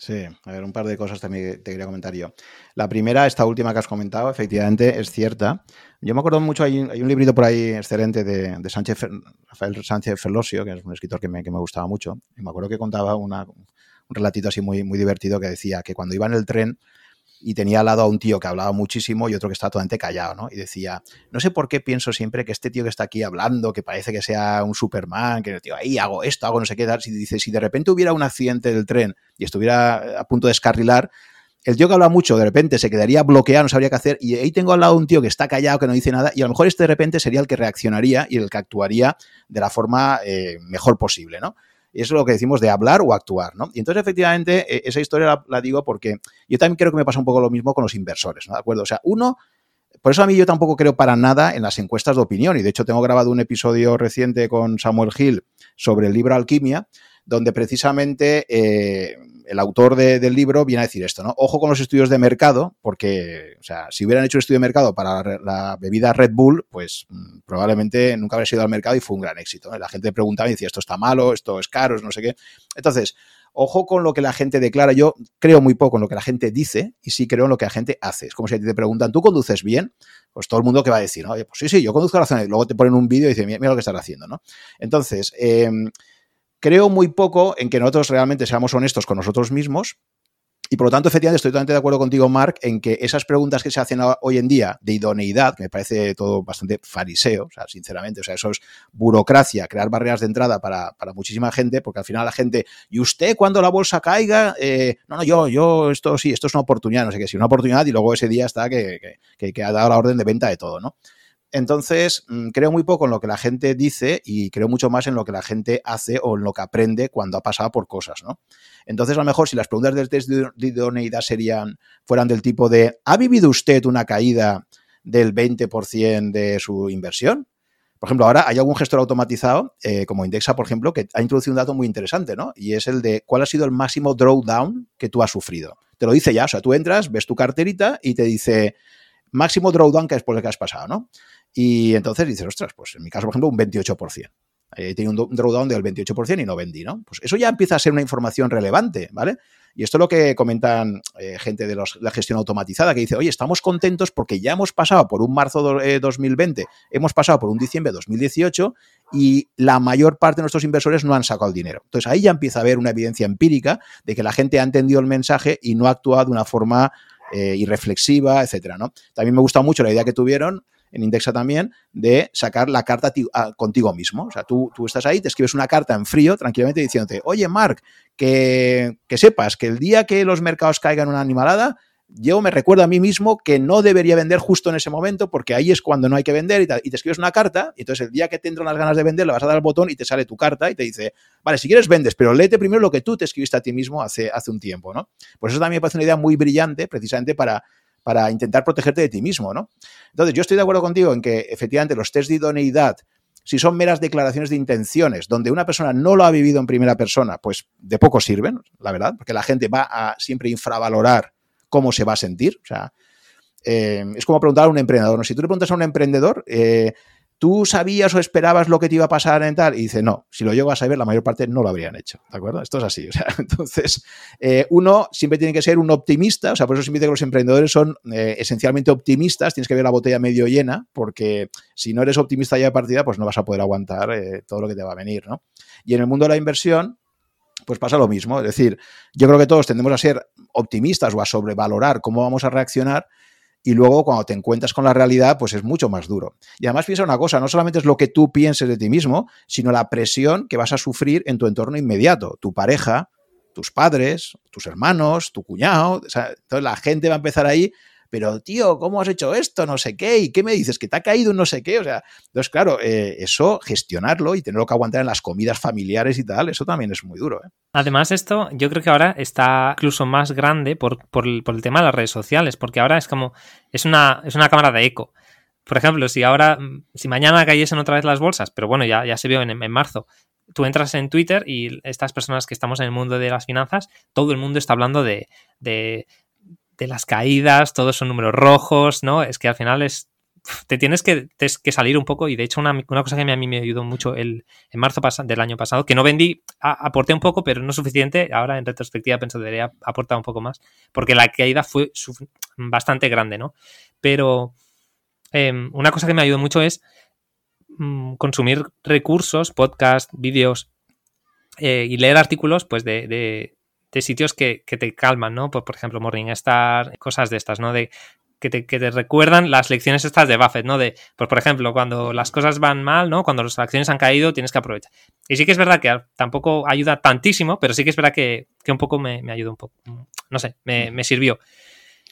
Sí, a ver, un par de cosas también te quería comentar yo. La primera, esta última que has comentado, efectivamente es cierta. Yo me acuerdo mucho, hay, un librito por ahí excelente de, Sánchez, Rafael Sánchez Ferlosio, que es un escritor que me, gustaba mucho. Y me acuerdo que contaba un relatito así muy, muy divertido que decía que cuando iba en el tren y tenía al lado a un tío que hablaba muchísimo y otro que estaba totalmente callado, ¿no? Y decía, no sé por qué pienso siempre que este tío que está aquí hablando, que parece que sea un Superman, que el tío ahí hago esto, hago no sé qué, tal, si dice, si de repente hubiera un accidente del tren y estuviera a punto de descarrilar, el tío que habla mucho de repente se quedaría bloqueado, no sabría qué hacer, y ahí tengo al lado un tío que está callado, que no dice nada, y a lo mejor este de repente sería el que reaccionaría y el que actuaría de la forma eh, mejor posible, ¿no? Es lo que decimos de hablar o actuar, ¿no? Y entonces, efectivamente, e, esa historia la, digo porque yo también creo que me pasa un poco lo mismo con los inversores, ¿no? ¿De acuerdo? O sea, uno, por eso a mí yo tampoco creo para nada en las encuestas de opinión. Y de hecho, tengo grabado un episodio reciente con Samuel Hill sobre el libro Alquimia, donde precisamente eh, el autor del libro viene a decir esto, ¿no? Ojo con los estudios de mercado, porque, o sea, si hubieran hecho un estudio de mercado para la, bebida Red Bull, pues mm, probablemente nunca habría sido al mercado y fue un gran éxito. La gente preguntaba y decía, esto está malo, esto es caro, no sé qué. Entonces, ojo con lo que la gente declara. Yo creo muy poco en lo que la gente dice y sí creo en lo que la gente hace. Es como si te preguntan, ¿tú conduces bien? Pues todo el mundo que va a decir, ¿no? Pues sí, sí, yo conduzco. Y luego te ponen un vídeo y dicen, mira, lo que estás haciendo, ¿no? Entonces, eh, creo muy poco en que nosotros realmente seamos honestos con nosotros mismos. Y por lo tanto, efectivamente, estoy totalmente de acuerdo contigo, Mark, en que esas preguntas que se hacen hoy en día de idoneidad, me parece todo bastante fariseo, o sea, sinceramente, o sea, eso es burocracia, crear barreras de entrada para, muchísima gente, porque al final la gente, ¿y usted cuando la bolsa caiga? Eh, no, no, yo, yo, esto sí, esto es una oportunidad, no sé qué, sí, una oportunidad y luego ese día está que, que ha dado la orden de venta de todo, ¿no? Entonces, mm, creo muy poco en lo que la gente dice y creo mucho más en lo que la gente hace o en lo que aprende cuando ha pasado por cosas, ¿no? Entonces, a lo mejor si las preguntas del test de idoneidad serían, fueran del tipo de, ¿ha vivido usted una caída del 20% de su inversión? Por ejemplo, ahora hay algún gestor automatizado, eh, como Indexa, por ejemplo, que ha introducido un dato muy interesante, ¿no? Y es el de cuál ha sido el máximo drawdown que tú has sufrido. Te lo dice ya, o sea, tú entras, ves tu carterita y te dice máximo drawdown que es por el que has pasado, ¿no? Y entonces dices, ostras, pues en mi caso, por ejemplo, un 28%. Eh, tenía un, drawdown del 28% y no vendí, ¿no? Pues eso ya empieza a ser una información relevante, ¿vale? Y esto es lo que comentan eh, gente de la gestión automatizada, que dice, oye, estamos contentos porque ya hemos pasado por un marzo de 2020, hemos pasado por un diciembre de 2018 y la mayor parte de nuestros inversores no han sacado el dinero. Entonces ahí ya empieza a haber una evidencia empírica de que la gente ha entendido el mensaje y no ha actuado de una forma eh, irreflexiva, etcétera, ¿no? También me gusta mucho la idea que tuvieron en Indexa también, de sacar la carta contigo mismo. O sea, tú, tú estás ahí, te escribes una carta en frío, tranquilamente diciéndote, oye, Mark, que, que sepas que el día que los mercados caigan una animalada, yo me recuerdo a mí mismo que no debería vender justo en ese momento porque ahí es cuando no hay que vender y, y te escribes una carta y entonces el día que te entran las ganas de vender le vas a dar al botón y te sale tu carta y te dice, vale, si quieres vendes, pero léete primero lo que tú te escribiste a ti mismo hace, hace un tiempo, ¿no? Pues eso también me parece una idea muy brillante precisamente para para intentar protegerte de ti mismo, ¿no? Entonces, yo estoy de acuerdo contigo en que efectivamente los test de idoneidad, si son meras declaraciones de intenciones, donde una persona no lo ha vivido en primera persona, pues de poco sirven, la verdad, porque la gente va a siempre infravalorar cómo se va a sentir. O sea, eh, es como preguntar a un emprendedor. ¿no? Si tú le preguntas a un emprendedor, eh, ¿tú sabías o esperabas lo que te iba a pasar en tal? Y dice, no, si lo llego a saber, la mayor parte no lo habrían hecho, ¿de acuerdo? Esto es así, o sea, entonces, eh, uno siempre tiene que ser un optimista, o sea, por eso siempre digo que los emprendedores son eh, esencialmente optimistas, tienes que ver la botella medio llena, porque si no eres optimista ya de partida, pues no vas a poder aguantar eh, todo lo que te va a venir, ¿no? Y en el mundo de la inversión, pues pasa lo mismo, es decir, yo creo que todos tendemos a ser optimistas o a sobrevalorar cómo vamos a reaccionar, y luego cuando te encuentras con la realidad, pues es mucho más duro. Y además piensa una cosa, no solamente es lo que tú pienses de ti mismo, sino la presión que vas a sufrir en tu entorno inmediato, tu pareja, tus padres, tus hermanos, tu cuñado, o entonces la gente va a empezar ahí pero tío, ¿cómo has hecho esto? No sé qué, ¿y qué me dices? Que te ha caído un no sé qué, o sea, entonces claro, eh, eso, gestionarlo y tenerlo que aguantar en las comidas familiares y tal, eso también es muy duro. ¿eh? Además, esto yo creo que ahora está incluso más grande por, el, tema de las redes sociales, porque ahora es como, es una, es una cámara de eco. Por ejemplo, si ahora, si mañana cayesen otra vez las bolsas, pero bueno, ya, ya se vio en, en marzo, tú entras en Twitter y estas personas que estamos en el mundo de las finanzas, todo el mundo está hablando de las caídas, todos son números rojos, ¿no? Es que al final es te tienes que, que, salir un poco y de hecho una, cosa que a mí me ayudó mucho el, en marzo del año pasado, que no vendí, aporté un poco, pero no suficiente, ahora en retrospectiva pensé que debería aportar un poco más, porque la caída fue bastante grande, ¿no? Pero em, una cosa que me ayudó mucho es mm, consumir recursos, podcasts, vídeos eh, y leer artículos pues de, de sitios que, te calman, ¿no? Por, por ejemplo, Morningstar, cosas de estas, ¿no? De que te, que te, recuerdan las lecciones estas de Buffett, ¿no? De, pues, por ejemplo, cuando las cosas van mal, ¿no? Cuando las acciones han caído, tienes que aprovechar. Y sí que es verdad que tampoco ayuda tantísimo, pero sí que es verdad que, un poco me, me ayuda un poco. No sé, me, me sirvió.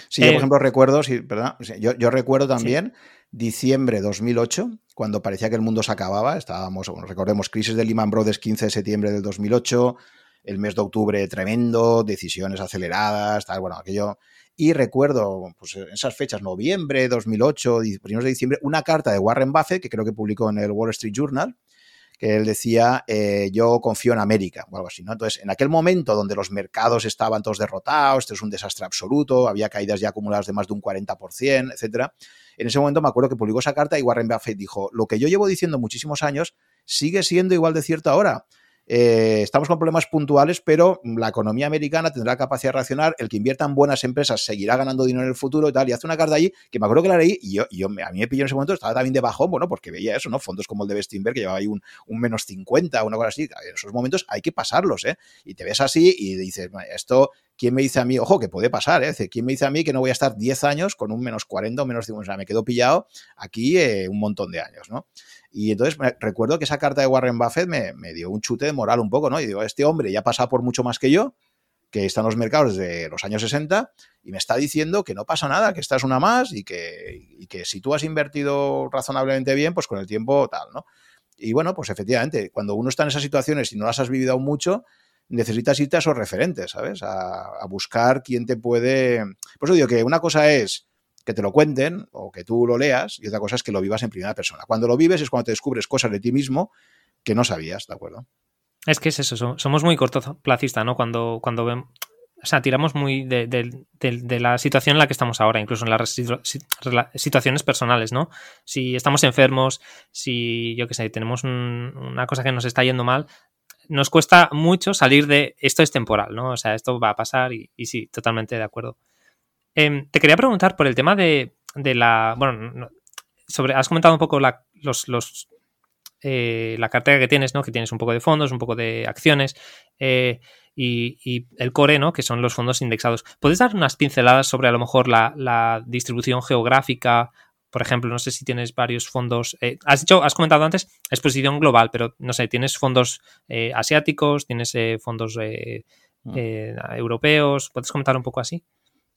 Sí, yo, por eh, ejemplo, recuerdo, sí, ¿verdad? Yo, yo recuerdo también diciembre 2008, cuando parecía que el mundo se acababa. Estábamos, bueno, recordemos, crisis de Lehman Brothers 15 de septiembre del 2008, el mes de octubre tremendo, decisiones aceleradas, tal, bueno, aquello. Y recuerdo, pues en esas fechas, noviembre 2008, primeros de diciembre, una carta de Warren Buffett, que creo que publicó en el Wall Street Journal, que él decía, eh, yo confío en América, o algo así, ¿no? Entonces, en aquel momento donde los mercados estaban todos derrotados, esto es un desastre absoluto, había caídas ya acumuladas de más de un 40%, etcétera, en ese momento me acuerdo que publicó esa carta y Warren Buffett dijo, lo que yo llevo diciendo muchísimos años sigue siendo igual de cierto ahora. Eh, estamos con problemas puntuales, pero la economía americana tendrá capacidad de reaccionar, el que invierta en buenas empresas seguirá ganando dinero en el futuro y tal, y hace una carta allí que me acuerdo que la leí y yo, a mí me pilló en ese momento, estaba también de bajón, bueno, porque veía eso, ¿no? Fondos como el de Bestinberg que llevaba ahí un, un menos 50, una cosa así, en esos momentos hay que pasarlos, ¿eh? Y te ves así y dices, esto ¿quién me dice a mí, ojo, que puede pasar, ¿eh? ¿quién me dice a mí que no voy a estar 10 años con un menos 40 o menos 50? O sea, me quedo pillado aquí eh, un montón de años, ¿no? Y entonces recuerdo que esa carta de Warren Buffett me, dio un chute de moral un poco, ¿no? Y digo, este hombre ya ha pasado por mucho más que yo, que está en los mercados desde los años 60 y me está diciendo que no pasa nada, que esta es una más y que, que si tú has invertido razonablemente bien, pues con el tiempo tal, ¿no? Y bueno, pues efectivamente, cuando uno está en esas situaciones y no las has vivido aún mucho, necesitas irte a esos referentes, ¿sabes? A, a buscar quién te puede... Por eso digo que una cosa es que te lo cuenten o que tú lo leas y otra cosa es que lo vivas en primera persona. Cuando lo vives es cuando te descubres cosas de ti mismo que no sabías, ¿de acuerdo? Es que es eso, somos muy cortoplacistas, ¿no? Cuando, cuando o sea, tiramos muy de, la situación en la que estamos ahora, incluso en las situaciones personales, ¿no? Si estamos enfermos, si, yo qué sé, tenemos una cosa que nos está yendo mal, nos cuesta mucho salir de esto es temporal, ¿no? O sea, esto va a pasar y, sí, totalmente de acuerdo. Em, te quería preguntar por el tema de, la, bueno, sobre, has comentado un poco la, los, los eh, la cartera que tienes, ¿no? Que tienes un poco de fondos, un poco de acciones eh, y, el core, ¿no? Que son los fondos indexados. ¿Puedes dar unas pinceladas sobre a lo mejor la, distribución geográfica? Por ejemplo, no sé si tienes varios fondos. Eh, has dicho, has comentado antes exposición global, pero no sé, tienes fondos asiáticos, tienes fondos mm. europeos. ¿Puedes comentar un poco así?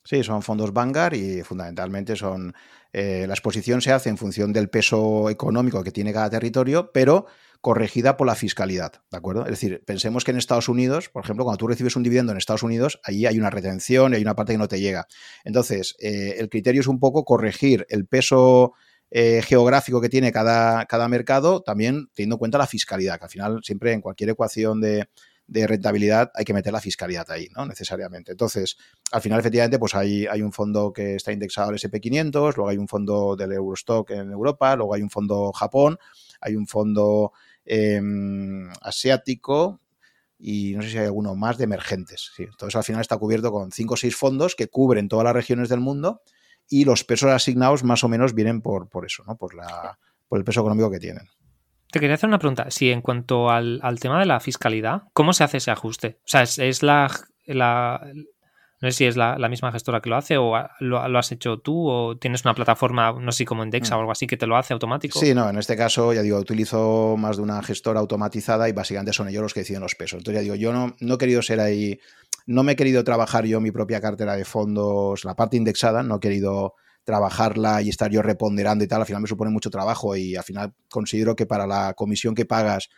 Sí, son fondos Vanguard y fundamentalmente son. Eh, la exposición se hace en función del peso económico que tiene cada territorio, pero corregida por la fiscalidad, ¿de acuerdo? Es decir, pensemos que en Estados Unidos, por ejemplo, cuando tú recibes un dividendo en Estados Unidos, ahí hay una retención y hay una parte que no te llega. Entonces, eh, el criterio es un poco corregir el peso eh, geográfico que tiene cada, cada mercado, también teniendo en cuenta la fiscalidad, que al final siempre en cualquier ecuación de, de rentabilidad hay que meter la fiscalidad ahí, ¿no? Necesariamente. Entonces, al final, efectivamente, pues hay, hay un fondo que está indexado al SP500, luego hay un fondo del Eurostock en Europa, luego hay un fondo Japón, hay un fondo em, asiático, y no sé si hay alguno más de emergentes. Entonces al final está cubierto con cinco o seis fondos que cubren todas las regiones del mundo y los pesos asignados más o menos vienen por, por eso, ¿no? por, la, por el peso económico que tienen. Te quería hacer una pregunta. Si en cuanto al, tema de la fiscalidad, ¿cómo se hace ese ajuste? O sea, ¿es, la, No sé si es la, misma gestora que lo hace o lo, has hecho tú o tienes una plataforma, no sé, como Indexa mm. o algo así que te lo hace automático. Sí, no, en este caso, ya digo, utilizo más de una gestora automatizada y básicamente son ellos los que deciden los pesos. Entonces, ya digo, yo no, no he querido ser ahí, no me he querido trabajar yo mi propia cartera de fondos, la parte indexada, no he querido trabajarla y estar yo reponderando y tal, al final me supone mucho trabajo y al final considero que para la comisión que pagas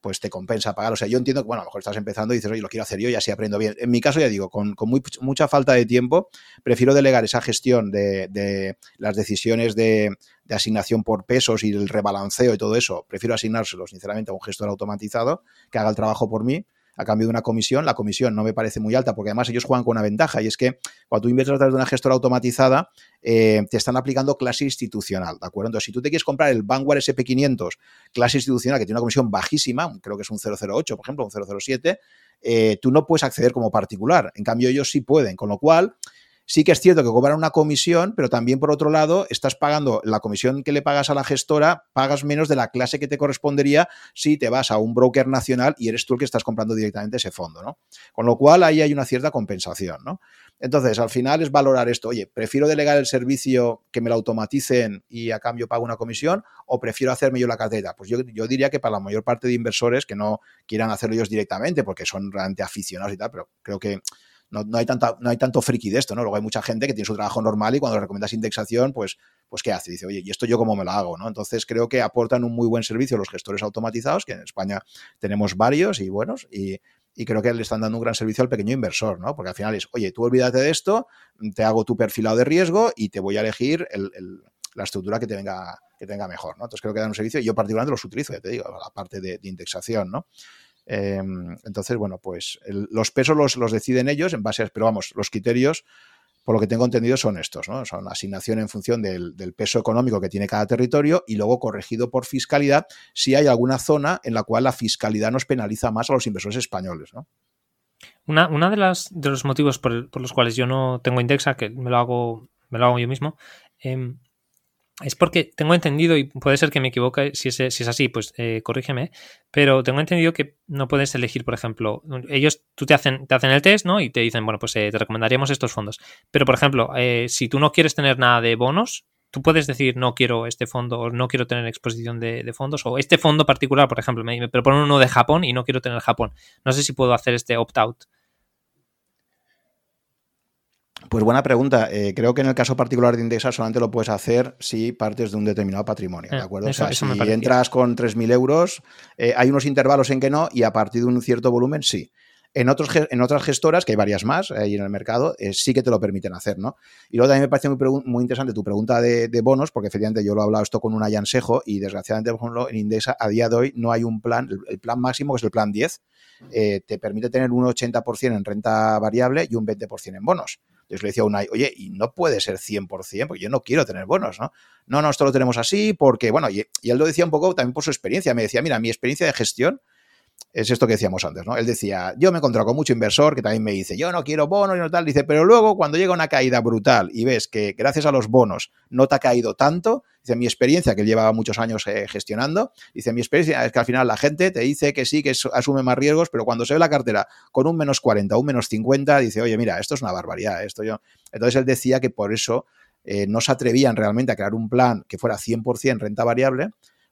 pues te compensa pagar. O sea, yo entiendo que, bueno, a lo mejor estás empezando y dices, oye, lo quiero hacer yo y así aprendo bien. En mi caso, ya digo, con, mucha falta de tiempo, prefiero delegar esa gestión de, las decisiones de, de, asignación por pesos y el rebalanceo y todo eso. Prefiero asignárselo, sinceramente, a un gestor automatizado que haga el trabajo por mí a cambio de una comisión. La comisión no me parece muy alta porque además ellos juegan con una ventaja y es que cuando tú inviertes a través de una gestora automatizada, eh, te están aplicando clase institucional, ¿de acuerdo? Entonces, si tú te quieres comprar el Vanguard SP500, clase institucional, que tiene una comisión bajísima, creo que es un 008, por ejemplo, un 007, eh, tú no puedes acceder como particular. En cambio, ellos sí pueden, con lo cual Sí que es cierto que cobran una comisión, pero también por otro lado estás pagando la comisión que le pagas a la gestora, pagas menos de la clase que te correspondería si te vas a un broker nacional y eres tú el que estás comprando directamente ese fondo, ¿no? Con lo cual ahí hay una cierta compensación, ¿no? Entonces, al final es valorar esto, oye, prefiero delegar el servicio que me lo automaticen y a cambio pago una comisión o prefiero hacerme yo la cartera. Pues yo, yo diría que para la mayor parte de inversores que no quieran hacerlo ellos directamente porque son realmente aficionados y tal, pero creo que no, hay tanta, no hay tanto friki de esto, ¿no? Luego hay mucha gente que tiene su trabajo normal y cuando le recomiendas indexación, pues, pues ¿qué hace? Dice, oye, ¿y esto yo cómo me lo hago? ¿no? Entonces creo que aportan un muy buen servicio los gestores automatizados, que en España tenemos varios y buenos, y, creo que le están dando un gran servicio al pequeño inversor, ¿no? Porque al final es, oye, tú olvídate de esto, te hago tu perfilado de riesgo y te voy a elegir la estructura que te venga que tenga mejor, ¿no? Entonces creo que dan un servicio y yo particularmente los utilizo, ya te digo, la parte de indexación, ¿no? Em, entonces, bueno, pues los pesos los, deciden ellos en base a, pero vamos, los criterios, por lo que tengo entendido, son estos, ¿no? Son asignación en función del, peso económico que tiene cada territorio y luego corregido por fiscalidad si hay alguna zona en la cual la fiscalidad nos penaliza más a los inversores españoles, ¿no? Una, una de, las, de los motivos por, los cuales yo no tengo Indexa, que me lo hago, me lo hago yo mismo, eh, es porque tengo entendido, y puede ser que me equivoque, si es, así, pues eh, corrígeme, pero tengo entendido que no puedes elegir, por ejemplo, ellos, tú te hacen, te hacen el test, ¿no? Y te dicen, bueno, pues eh, te recomendaríamos estos fondos. Pero, por ejemplo, eh, si tú no quieres tener nada de bonos, tú puedes decir, no quiero este fondo, o no quiero tener exposición de, fondos, o este fondo particular, por ejemplo, me, me proponen uno de Japón y no quiero tener Japón. No sé si puedo hacer este opt-out. Pues buena pregunta. Eh, creo que en el caso particular de Indexa solamente lo puedes hacer si partes de un determinado patrimonio, ¿de ah, acuerdo? o sea, si entras con 3.000 euros, eh, hay unos intervalos en que no y a partir de un cierto volumen sí. En, otros, en otras gestoras, que hay varias más ahí en el mercado, eh, sí que te lo permiten hacer, ¿no? Y luego también me parece muy, muy interesante tu pregunta de, bonos, porque efectivamente yo lo he hablado esto con un Ayansejo y desgraciadamente, por ejemplo, en Indesa a día de hoy no hay un plan, el, plan máximo que es el plan 10, eh, te permite tener un 80% en renta variable y un 20% en bonos. Entonces le decía a Unai, oye, y no puede ser 100%, porque yo no quiero tener bonos, ¿no? No, no, esto lo tenemos así porque, bueno, y, y él lo decía un poco también por su experiencia. Me decía, mira, mi experiencia de gestión es esto que decíamos antes, ¿no? Él decía, yo me he encontrado con mucho inversor que también me dice, yo no quiero bonos y no tal, dice, pero luego cuando llega una caída brutal y ves que gracias a los bonos no te ha caído tanto, dice, mi experiencia, que él llevaba muchos años eh, gestionando, dice, mi experiencia es que al final la gente te dice que sí, que asume más riesgos, pero cuando se ve la cartera con un menos 40, un menos 50, dice, oye, mira, esto es una barbaridad, esto yo... Entonces él decía que por eso eh, no se atrevían realmente a crear un plan que fuera 100% renta variable,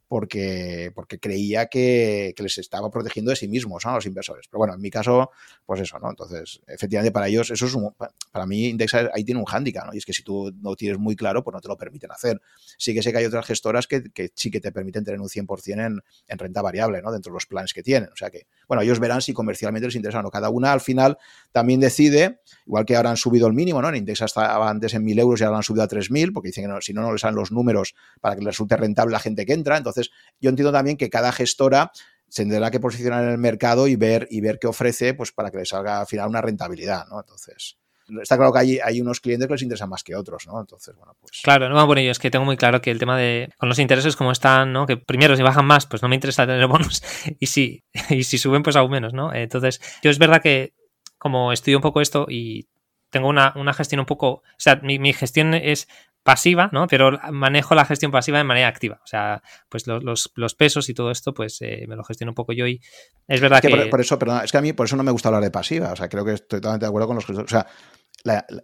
porque, porque creía que, les estaba protegiendo de sí mismos a los inversores. Pero bueno, en mi caso, pues eso, ¿no? Entonces, efectivamente, para ellos, eso es un, para mí, Indexa ahí tiene un hándicap, ¿no? Y es que si tú no tienes muy claro, pues no te lo permiten hacer. Sí que sé que hay otras gestoras que, sí que te permiten tener un 100% en, en renta variable, ¿no? Dentro de los planes que tienen. O sea que, bueno, ellos verán si comercialmente les interesa o no. Cada una al final también decide, igual que ahora han subido el mínimo, ¿no? En Indexa estaba antes en 1.000 euros y ahora han subido a 3.000, porque dicen que si no, no les salen los números para que les resulte rentable la gente que entra. Entonces, entonces, yo entiendo también que cada gestora se tendrá que posicionar en el mercado y ver, y ver qué ofrece pues, para que le salga al final una rentabilidad, ¿no? Entonces, está claro que hay, hay unos clientes que les interesan más que otros, ¿no? Entonces, bueno, pues... Claro, no, bueno, yo es que tengo muy claro que el tema de, con los intereses como están, ¿no? Que primero, si bajan más, pues no me interesa tener bonos, y si, y si suben, pues aún menos, ¿no? Entonces, yo es verdad que como estudio un poco esto y tengo una, gestión un poco, o sea, mi gestión es pasiva, ¿no? Pero manejo la gestión pasiva de manera activa. O sea, pues los, los, pesos y todo esto, pues eh, me lo gestiono un poco yo y es verdad que... Por, eso, perdón, es que a mí por eso no me gusta hablar de pasiva. O sea, creo que estoy totalmente de acuerdo con los gestores. O sea,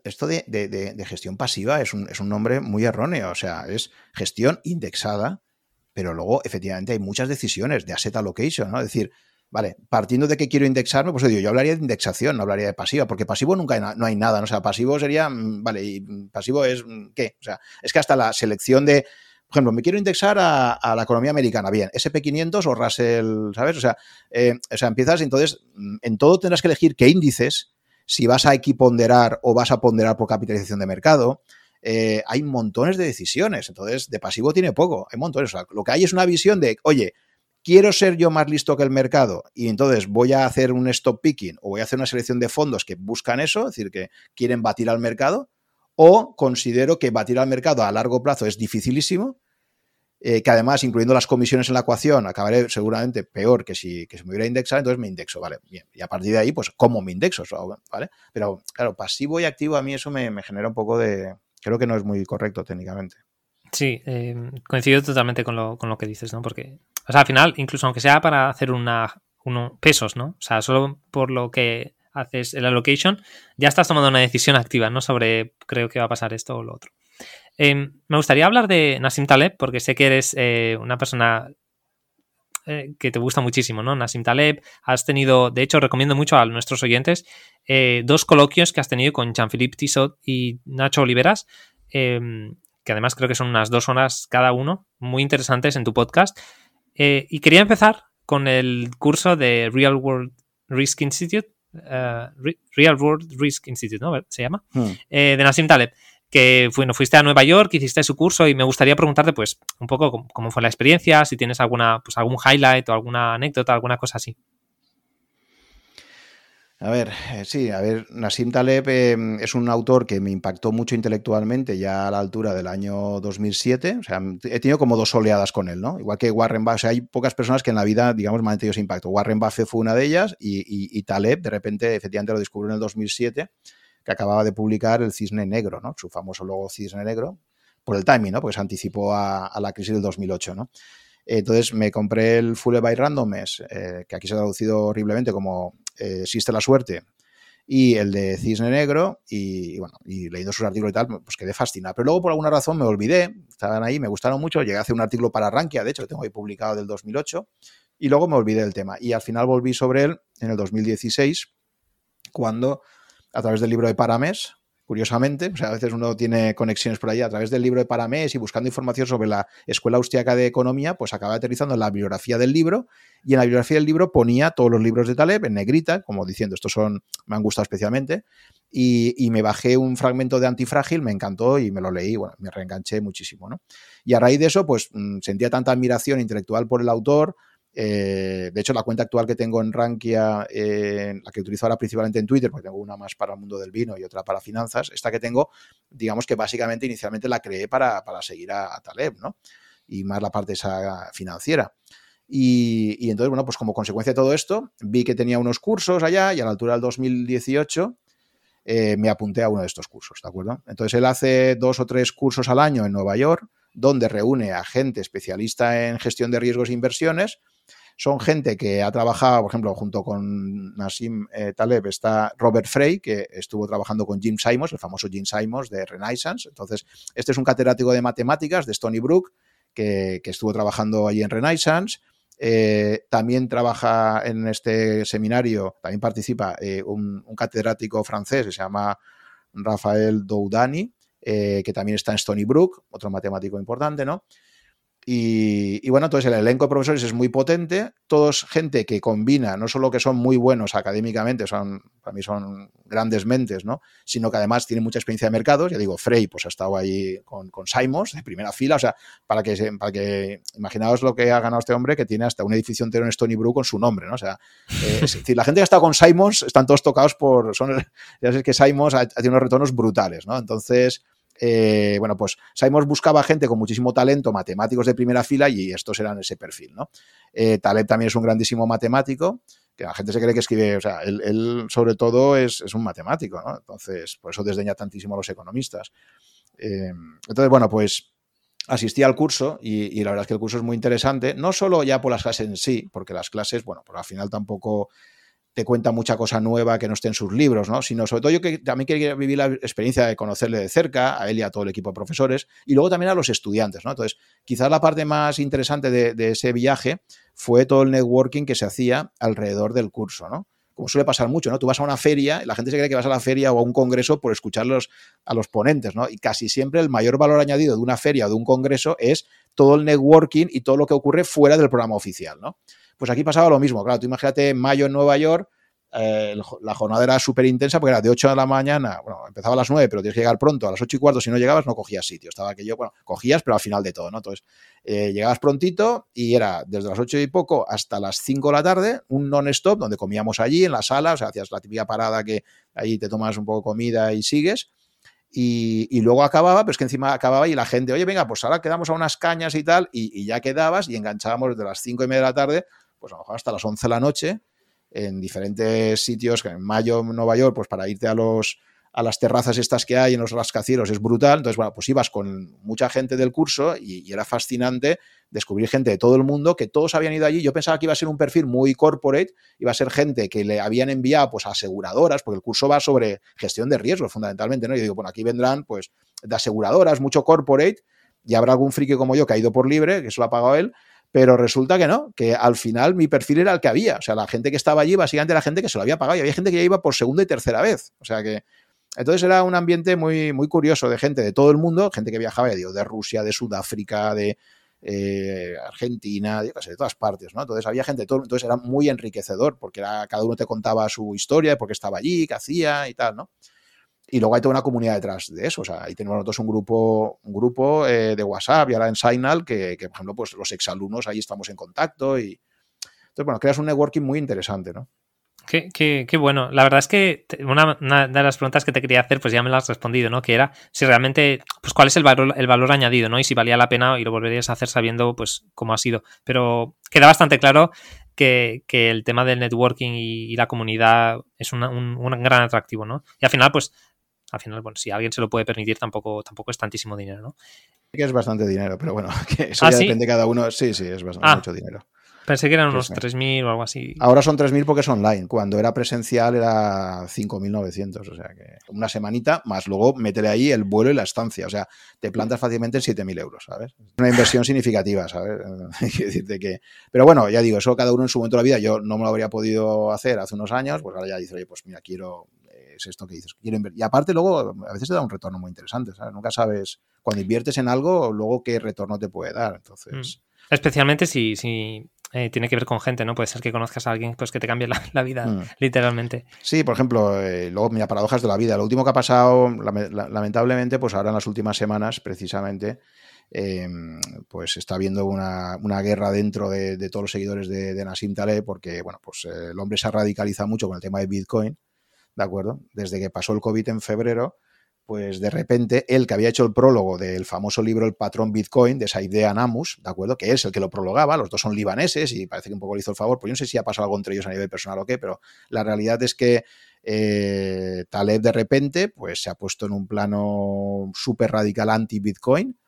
esto de, de, gestión pasiva es un, es un nombre muy erróneo. O sea, es gestión indexada, pero luego efectivamente hay muchas decisiones de asset allocation, ¿no? Es decir, Vale, partiendo de que quiero indexarme, pues digo, yo hablaría de indexación, no hablaría de pasiva, porque pasivo nunca hay, no hay nada, ¿no? o sea, pasivo sería, mm, vale, y pasivo es, mm, ¿qué? O sea, es que hasta la selección de, por ejemplo, me quiero indexar a, la economía americana, bien, SP500 o Russell, ¿sabes? O sea, eh, o sea, empiezas, entonces, mm, en todo tendrás que elegir qué índices, si vas a equiponderar o vas a ponderar por capitalización de mercado, eh, hay montones de decisiones, entonces, de pasivo tiene poco, hay montones, o sea, lo que hay es una visión de, oye, quiero ser yo más listo que el mercado y entonces voy a hacer un stop picking o voy a hacer una selección de fondos que buscan eso, es decir, que quieren batir al mercado, o considero que batir al mercado a largo plazo es dificilísimo, eh, que además, incluyendo las comisiones en la ecuación, acabaré seguramente peor que si, que me hubiera indexado, entonces me indexo, ¿vale? Y a partir de ahí, pues, ¿cómo me indexo? ¿Vale? Pero, claro, pasivo y activo a mí eso me, genera un poco de... Creo que no es muy correcto técnicamente. Sí, eh, coincido totalmente con lo, con lo que dices, ¿no? Porque o sea, al final, incluso aunque sea para hacer una, uno, pesos, ¿no? O sea, solo por lo que haces el allocation, ya estás tomando una decisión activa, ¿no? Sobre creo que va a pasar esto o lo otro. Em, me gustaría hablar de Nassim Taleb, porque sé que eres eh, una persona eh, que te gusta muchísimo, ¿no? Nassim Taleb, has tenido, de hecho, recomiendo mucho a nuestros oyentes eh, dos coloquios que has tenido con Jean-Philippe Tissot y Nacho Oliveras, em, que además creo que son unas dos horas cada uno, muy interesantes en tu podcast. Eh, y quería empezar con el curso de Real World Risk Institute, eh, Real World Risk Institute, ¿no? Se llama, hmm. eh, de Nassim Taleb, que bueno, fuiste a Nueva York, hiciste su curso y me gustaría preguntarte, pues, un poco cómo, fue la experiencia, si tienes alguna, pues, algún highlight o alguna anécdota, alguna cosa así. A ver, eh, sí, a ver, Nassim Taleb em, es un autor que me impactó mucho intelectualmente ya a la altura del año 2007. O sea, he tenido como dos oleadas con él, ¿no? Igual que Warren Buffett. O sea, hay pocas personas que en la vida, digamos, me han tenido ese impacto. Warren Buffett fue una de ellas y, Taleb, de repente, efectivamente lo descubrió en el 2007, que acababa de publicar El Cisne Negro, ¿no? Su famoso logo Cisne Negro, por el timing, ¿no? Porque se anticipó a, la crisis del 2008, ¿no? Entonces me compré el Full by Randomness, eh, que aquí se ha traducido horriblemente como eh, existe la suerte y el de Cisne Negro, y, bueno, y leyendo sus artículos y tal, pues quedé fascinado. Pero luego por alguna razón me olvidé, estaban ahí, me gustaron mucho, llegué a hacer un artículo para Rankia, de hecho lo tengo ahí publicado del 2008, y luego me olvidé del tema. Y al final volví sobre él en el 2016, cuando a través del libro de Parames, curiosamente. O sea, a veces uno tiene conexiones por ahí a través del libro de Paramés y buscando información sobre la Escuela Austriaca de Economía, pues acaba aterrizando en la bibliografía del libro y en la bibliografía del libro ponía todos los libros de Taleb en negrita, como diciendo, estos son, me han gustado especialmente. Y, me bajé un fragmento de Antifrágil, me encantó y me lo leí, bueno, me reenganché muchísimo, ¿no? Y a raíz de eso, pues mm, sentía tanta admiración intelectual por el autor, eh, de hecho, la cuenta actual que tengo en Rankia, eh, la que utilizo ahora principalmente en Twitter, porque tengo una más para el mundo del vino y otra para finanzas, esta que tengo, digamos que básicamente inicialmente la creé para, seguir a, Taleb, ¿no? Y más la parte esa financiera. Y, entonces, bueno, pues como consecuencia de todo esto, vi que tenía unos cursos allá y a la altura del 2018 eh, me apunté a uno de estos cursos, ¿de acuerdo? Entonces él hace dos o tres cursos al año en Nueva York, donde reúne a gente especialista en gestión de riesgos e inversiones son gente que ha trabajado, por ejemplo, junto con Nassim eh, Taleb está Robert Frey, que estuvo trabajando con Jim Simons, el famoso Jim Simons de Renaissance. Entonces, este es un catedrático de matemáticas de Stony Brook, que, estuvo trabajando allí en Renaissance. Eh, también trabaja en este seminario, también participa eh, un, catedrático francés que se llama Rafael Doudani, que también está en Stony Brook, otro matemático importante, ¿no? Y, bueno, entonces el elenco de profesores es muy potente, todos gente que combina, no solo que son muy buenos académicamente, son, para mí son grandes mentes, ¿no? sino que además tienen mucha experiencia de mercados. Ya digo, Frey pues ha estado ahí con, con Simons de primera fila, o sea, para que, para que imaginaos lo que ha ganado este hombre que tiene hasta un edificio entero en Stony Brook con su nombre, ¿no? O sea, eh, la gente que ha estado con Simons están todos tocados por, son, ya sabes que Simons ha, ha unos retornos brutales, ¿no? Entonces, eh, bueno, pues Simons buscaba gente con muchísimo talento, matemáticos de primera fila, y estos eran ese perfil, ¿no? Eh, Taleb también es un grandísimo matemático, que la gente se cree que escribe, o sea, él, sobre todo es, un matemático, ¿no? Entonces, por eso desdeña tantísimo a los economistas. Eh, entonces, bueno, pues asistí al curso y, y, la verdad es que el curso es muy interesante, no solo ya por las clases en sí, porque las clases, bueno, pues al final tampoco te cuenta mucha cosa nueva que no esté en sus libros, ¿no? Sino sobre todo yo que también quería vivir la experiencia de conocerle de cerca, a él y a todo el equipo de profesores, y luego también a los estudiantes, ¿no? Entonces, quizás la parte más interesante de, ese viaje fue todo el networking que se hacía alrededor del curso, ¿no? Como suele pasar mucho, ¿no? Tú vas a una feria, la gente se cree que vas a la feria o a un congreso por escuchar a los ponentes, ¿no? Y casi siempre el mayor valor añadido de una feria o de un congreso es todo el networking y todo lo que ocurre fuera del programa oficial, ¿no? Pues aquí pasaba lo mismo. Claro, tú imagínate mayo en Nueva York, eh, la jornada era súper intensa porque era de 8 de la mañana, bueno, empezaba a las 9, pero tienes que llegar pronto, a las 8 y cuarto, si no llegabas no cogías sitio. Estaba que yo, bueno, cogías, pero al final de todo, ¿no? Entonces, eh, llegabas prontito y era desde las 8 y poco hasta las 5 de la tarde, un non-stop donde comíamos allí en la sala, o sea, hacías la típica parada que ahí te tomas un poco de comida y sigues. Y, luego acababa, pero es que encima acababa y la gente, oye, venga, pues ahora quedamos a unas cañas y tal, y, ya quedabas y enganchábamos desde las 5 y media de la tarde pues a lo mejor hasta las 11 de la noche, en diferentes sitios, en mayo Nueva York, pues para irte a los a las terrazas estas que hay en los rascacielos es brutal. Entonces, bueno, pues ibas con mucha gente del curso y, era fascinante descubrir gente de todo el mundo que todos habían ido allí. Yo pensaba que iba a ser un perfil muy corporate, iba a ser gente que le habían enviado pues aseguradoras, porque el curso va sobre gestión de riesgos fundamentalmente, ¿no? Yo digo, bueno, aquí vendrán pues de aseguradoras, mucho corporate, y habrá algún friki como yo que ha ido por libre, que eso lo ha pagado él, pero resulta que no, que al final mi perfil era el que había. O sea, la gente que estaba allí, básicamente la gente que se lo había pagado. Y había gente que ya iba por segunda y tercera vez. O sea que. Entonces era un ambiente muy, muy curioso de gente de todo el mundo, gente que viajaba, de Rusia, de Sudáfrica, de eh, Argentina, de todas partes, ¿no? Entonces había gente de todo, entonces era muy enriquecedor, porque era, cada uno te contaba su historia, por qué estaba allí, qué hacía y tal, ¿no? Y luego hay toda una comunidad detrás de eso. O sea, ahí tenemos nosotros un grupo, un grupo eh, de WhatsApp y ahora en Signal que, por ejemplo, pues los exalumnos ahí estamos en contacto y. Entonces, bueno, creas un networking muy interesante, ¿no? Qué, qué, qué, bueno. La verdad es que una, de las preguntas que te quería hacer, pues ya me la has respondido, ¿no? Que era si realmente, pues cuál es el valor, el valor añadido, ¿no? Y si valía la pena y lo volverías a hacer sabiendo, pues, cómo ha sido. Pero queda bastante claro que, que el tema del networking y, la comunidad es un, un, gran atractivo, ¿no? Y al final, pues, al final, bueno, si alguien se lo puede permitir, tampoco, tampoco es tantísimo dinero, ¿no? Que es bastante dinero, pero bueno, que eso ¿Ah, ya depende de cada uno. Sí, sí, es bastante ah, mucho dinero. Pensé que eran unos 3.000 o algo así. Ahora son 3.000 porque es online. Cuando era presencial era 5.900. O sea que una semanita más luego métele ahí el vuelo y la estancia. O sea, te plantas fácilmente en 7.000 euros, ¿sabes? Una inversión significativa, ¿sabes? Hay que decirte que... Pero bueno, ya digo, eso cada uno en su momento de la vida. Yo no me lo habría podido hacer hace unos años. Pues ahora ya dice, oye, pues mira, quiero es esto que dices. Quiero y aparte luego a veces te da un retorno muy interesante, ¿sabes? Nunca sabes, cuando inviertes en algo, luego qué retorno te puede dar. Entonces... Mm. Especialmente si, si eh, tiene que ver con gente, ¿no? Puede ser que conozcas a alguien pues, que te cambie la, vida, mm. literalmente. Sí, por ejemplo, eh, luego, mira, paradojas de la vida. Lo último que ha pasado, lamentablemente, pues ahora en las últimas semanas, precisamente, em, pues está habiendo una, guerra dentro de, todos los seguidores de, de Nassim Taleb, porque, bueno, pues el hombre se ha radicalizado mucho con el tema de Bitcoin, ¿de acuerdo? Desde que pasó el COVID en febrero, pues de repente él que había hecho el prólogo del famoso libro El patrón Bitcoin de idea Namus, ¿de acuerdo? Que es el que lo prologaba, los dos son libaneses y parece que un poco le hizo el favor, pues yo no sé si ha pasado algo entre ellos a nivel personal o qué, pero la realidad es que eh, Taleb de repente pues se ha puesto en un plano súper radical anti-Bitcoin,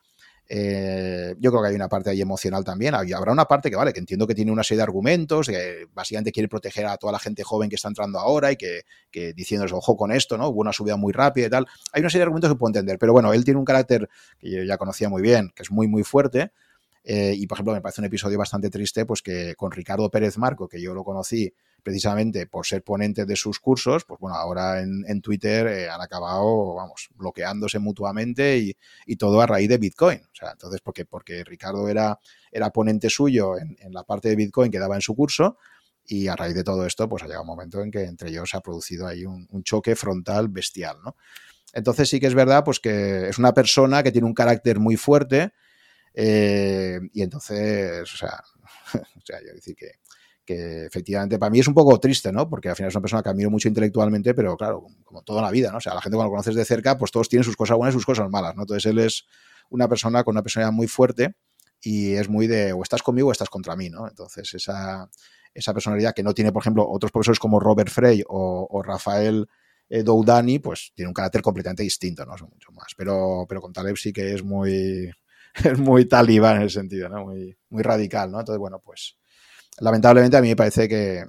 eh, yo creo que hay una parte ahí emocional también. Habrá una parte que, vale, que entiendo que tiene una serie de argumentos, que básicamente quiere proteger a toda la gente joven que está entrando ahora y que, que diciéndoles, ojo con esto, ¿no? Hubo una subida muy rápida y tal. Hay una serie de argumentos que puedo entender, pero bueno, él tiene un carácter que yo ya conocía muy bien, que es muy, muy fuerte. Eh, y, por ejemplo, me parece un episodio bastante triste, pues que con Ricardo Pérez Marco, que yo lo conocí precisamente por ser ponente de sus cursos, pues bueno, ahora en, Twitter eh, han acabado, vamos, bloqueándose mutuamente y, todo a raíz de Bitcoin. O sea, entonces, porque, porque Ricardo era, era ponente suyo en, la parte de Bitcoin que daba en su curso, y a raíz de todo esto, pues ha llegado un momento en que entre ellos se ha producido ahí un, choque frontal bestial, ¿no? Entonces sí que es verdad, pues que es una persona que tiene un carácter muy fuerte eh, y entonces, o sea, o sea, yo decir que, que efectivamente para mí es un poco triste, ¿no? Porque al final es una persona que admiro mucho intelectualmente, pero claro, como toda la vida, ¿no? O sea, la gente cuando lo conoces de cerca, pues todos tienen sus cosas buenas y sus cosas malas, ¿no? Entonces él es una persona con una personalidad muy fuerte y es muy de o estás conmigo o estás contra mí, ¿no? Entonces esa, esa personalidad que no tiene, por ejemplo, otros profesores como Robert Frey o, Rafael eh, Doudani, pues tiene un carácter completamente distinto, ¿no? Son mucho más. Pero, pero con Taleb sí que es muy, es muy talibán en el sentido, ¿no? Muy, muy radical, ¿no? Entonces, bueno, pues lamentablemente a mí me parece que,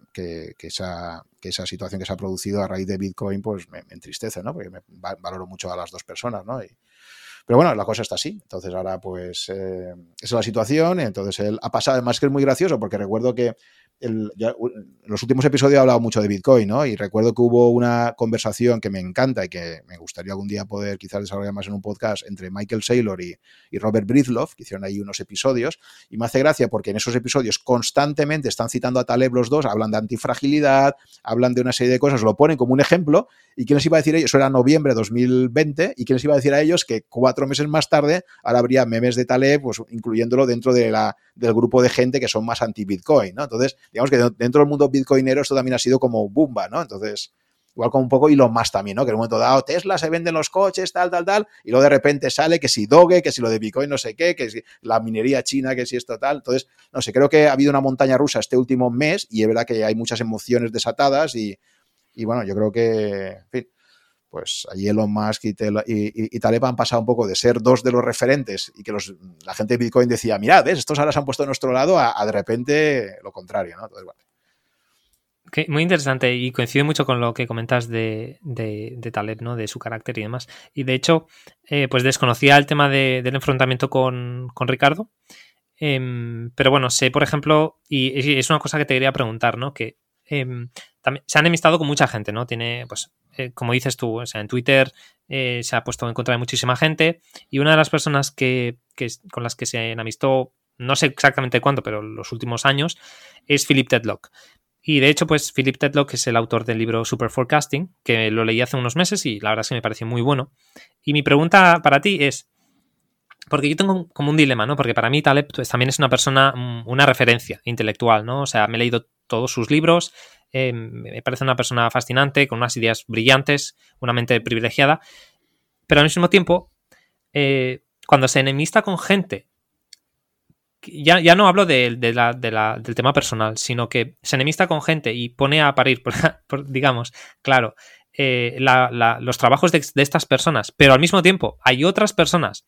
esa, situación que se ha producido a raíz de Bitcoin pues me, entristece, ¿no? Porque me valoro mucho a las dos personas, ¿no? pero bueno, la cosa está así. Entonces ahora pues eh, esa es la situación. Y entonces él ha pasado, además que es muy gracioso porque recuerdo que en los últimos episodios he hablado mucho de Bitcoin, ¿no? Y recuerdo que hubo una conversación que me encanta y que me gustaría algún día poder quizás desarrollar más en un podcast entre Michael Saylor y, Robert Bridloff, que hicieron ahí unos episodios. Y me hace gracia porque en esos episodios constantemente están citando a Taleb los dos, hablan de antifragilidad, hablan de una serie de cosas, lo ponen como un ejemplo. ¿Y quién les iba a decir a ellos? Eso era noviembre de 2020. ¿Y quién les iba a decir a ellos que cuatro meses más tarde ahora habría memes de Taleb, pues incluyéndolo dentro de la, del grupo de gente que son más anti-Bitcoin, ¿no? Entonces, digamos que dentro del mundo bitcoinero esto también ha sido como bumba, ¿no? Entonces, igual como un poco y lo más también, ¿no? Que en un momento dado Tesla se venden los coches, tal, tal, tal, y luego de repente sale que si Doge, que si lo de Bitcoin no sé qué, que si la minería china, que si esto tal. Entonces, no sé, creo que ha habido una montaña rusa este último mes y es verdad que hay muchas emociones desatadas y, y bueno, yo creo que, en pues allí Elon Musk y, Taleb han pasado un poco de ser dos de los referentes y que la gente de Bitcoin decía, mirad, estos ahora se han puesto a nuestro lado, a, de repente lo contrario, ¿no? Entonces, vale. muy interesante y coincide mucho con lo que comentas de, de, Taleb, ¿no? De su carácter y demás. Y de hecho, eh, pues desconocía el tema del enfrentamiento con, con Ricardo. Em, pero bueno, sé, por ejemplo, y, es una cosa que te quería preguntar, ¿no? Que em, también, se han enemistado con mucha gente, ¿no? Tiene, pues, eh, como dices tú, o sea, en Twitter eh, se ha puesto en contra de muchísima gente y una de las personas que, con las que se enamistó, no sé exactamente cuándo, pero los últimos años, es Philip Tedlock. Y de hecho, pues Philip Tedlock es el autor del libro Super Forecasting, que lo leí hace unos meses y la verdad es que me pareció muy bueno. Y mi pregunta para ti es, porque yo tengo como un dilema, ¿no? Porque para mí Taleb pues, también es una persona, mm, una referencia intelectual, ¿no? O sea, me he leído todos sus libros, eh, me parece una persona fascinante, con unas ideas brillantes, una mente privilegiada, pero al mismo tiempo, eh, cuando se enemista con gente, ya, ya no hablo de, del tema personal, sino que se enemista con gente y pone a parir, digamos, claro, eh, los trabajos de, estas personas, pero al mismo tiempo hay otras personas,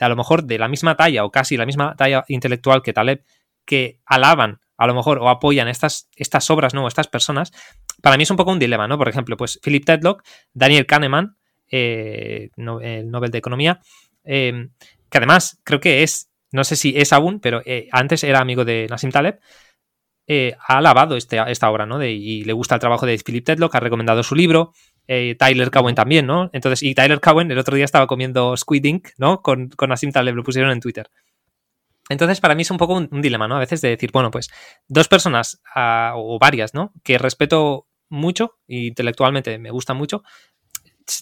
a lo mejor de la misma talla o casi la misma talla intelectual que Taleb, que alaban a lo mejor o apoyan estas, estas obras, ¿no? estas personas, para mí es un poco un dilema, ¿no? Por ejemplo, pues Philip Tedlock, Daniel Kahneman, eh, el Nobel de Economía, eh, que además creo que es, no sé si es aún, pero eh, antes era amigo de Nassim Taleb, ha alabado este, esta obra, ¿no? y le gusta el trabajo de Philip Tedlock, ha recomendado su libro, Tyler Cowen también, ¿no? Entonces, y Tyler Cowen el otro día estaba comiendo Squid Ink, ¿no? Con, con Asim Taleb, lo pusieron en Twitter. Entonces, para mí es un poco un, dilema, ¿no? A veces de decir, bueno, pues dos personas ah, o varias, ¿no? Que respeto mucho intelectualmente me gustan mucho,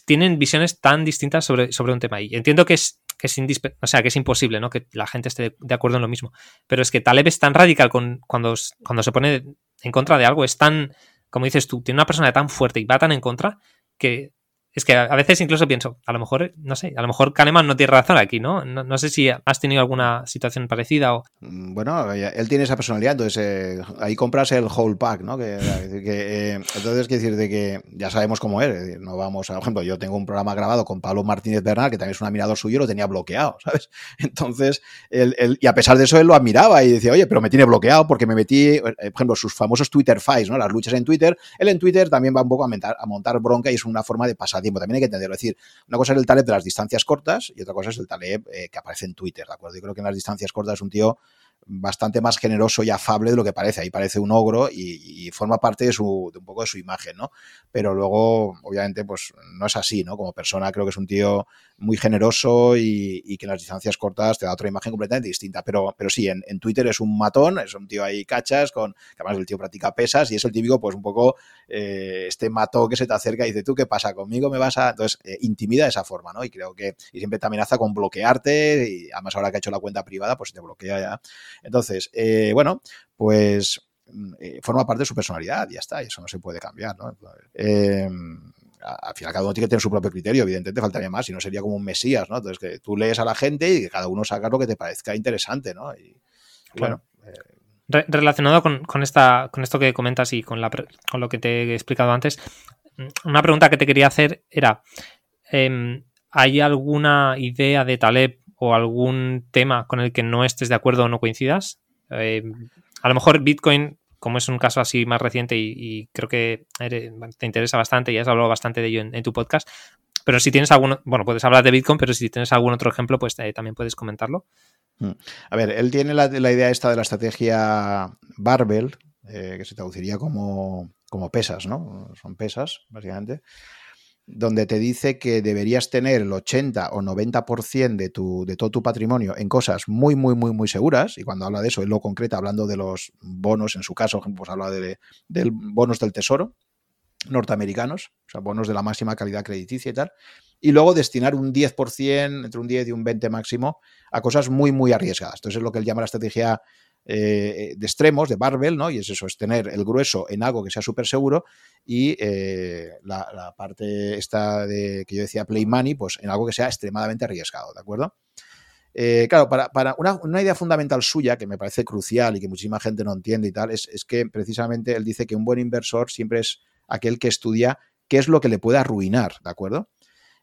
tienen visiones tan distintas sobre, sobre un tema. Y entiendo que es, que es, o sea, que es imposible, ¿no? Que la gente esté de acuerdo en lo mismo. Pero es que Taleb es tan radical con, cuando, cuando se pone en contra de algo, es tan, como dices tú, tiene una persona tan fuerte y va tan en contra que es que a veces incluso pienso, a lo mejor, no sé, a lo mejor Kahneman no tiene razón aquí, ¿no? No, sé si has tenido alguna situación parecida o... Mm, bueno, él tiene esa personalidad, entonces eh, ahí compras el whole pack, ¿no? Que, eh, entonces, quiere decir de que ya sabemos cómo es, no vamos, a, por ejemplo, yo tengo un programa grabado con Pablo Martínez Bernal, que también es un admirador suyo, lo tenía bloqueado, ¿sabes? Entonces, él, y a pesar de eso, él lo admiraba y decía, oye, pero me tiene bloqueado porque me metí, eh, por ejemplo, sus famosos Twitter fights, ¿no? Las luchas en Twitter, él en Twitter también va un poco a a montar bronca y es una forma de pasar tiempo, también hay que entenderlo, es decir, una cosa es el Taleb de las distancias cortas y otra cosa es el Taleb eh, que aparece en Twitter, ¿de acuerdo? Yo creo que en las distancias cortas es un tío bastante más generoso y afable de lo que parece. Ahí parece un ogro y, forma parte de, su, de un poco de su imagen, ¿no? Pero luego, obviamente, pues no es así, ¿no? Como persona creo que es un tío muy generoso y, que en las distancias cortas te da otra imagen completamente distinta. Pero, pero sí, en, Twitter es un matón, es un tío ahí cachas, con, que además el tío practica pesas y es el típico, pues un poco eh, este mató que se te acerca y dice, ¿tú qué pasa? ¿Conmigo me vas a...? Entonces, eh, intimida de esa forma, ¿no? Y creo que y siempre te amenaza con bloquearte y además ahora que ha hecho la cuenta privada, pues te bloquea ya entonces, eh, bueno, pues mm, eh, forma parte de su personalidad, ya está, y eso no se puede cambiar, ¿no? Eh, al final cada uno tiene que tener su propio criterio, evidentemente faltaría más, si no sería como un mesías, ¿no? Entonces que tú lees a la gente y que cada uno saca lo que te parezca interesante, ¿no? Y, bueno. relacionado con, esta, con esto que comentas y con, la, con lo que te he explicado antes, mm, una pregunta que te quería hacer era, em, ¿hay alguna idea de Taleb o algún tema con el que no estés de acuerdo o no coincidas. Eh, a lo mejor Bitcoin, como es un caso así más reciente y, creo que te interesa bastante y has hablado bastante de ello en, tu podcast, pero si tienes alguno, bueno, puedes hablar de Bitcoin, pero si tienes algún otro ejemplo, pues eh, también puedes comentarlo. Hmm. A ver, él tiene la, idea esta de la estrategia Barbell, eh, que se traduciría como, como pesas, ¿no? Son pesas, básicamente donde te dice que deberías tener el 80 o 90% de, tu, de todo tu patrimonio en cosas muy, muy, muy, muy seguras. Y cuando habla de eso, él lo concreta hablando de los bonos, en su caso, pues habla de, bonos del tesoro norteamericanos, o sea, bonos de la máxima calidad crediticia y tal. Y luego destinar un 10%, entre un 10 y un 20 máximo, a cosas muy, muy arriesgadas. Entonces es lo que él llama la estrategia eh, de extremos, de barbell, ¿no? Y es eso, es tener el grueso en algo que sea súper seguro y eh, la, parte esta de que yo decía play money, pues en algo que sea extremadamente arriesgado, ¿de acuerdo? Eh, claro, para, una, idea fundamental suya que me parece crucial y que muchísima gente no entiende y tal, es, es que precisamente él dice que un buen inversor siempre es aquel que estudia qué es lo que le puede arruinar, ¿de acuerdo?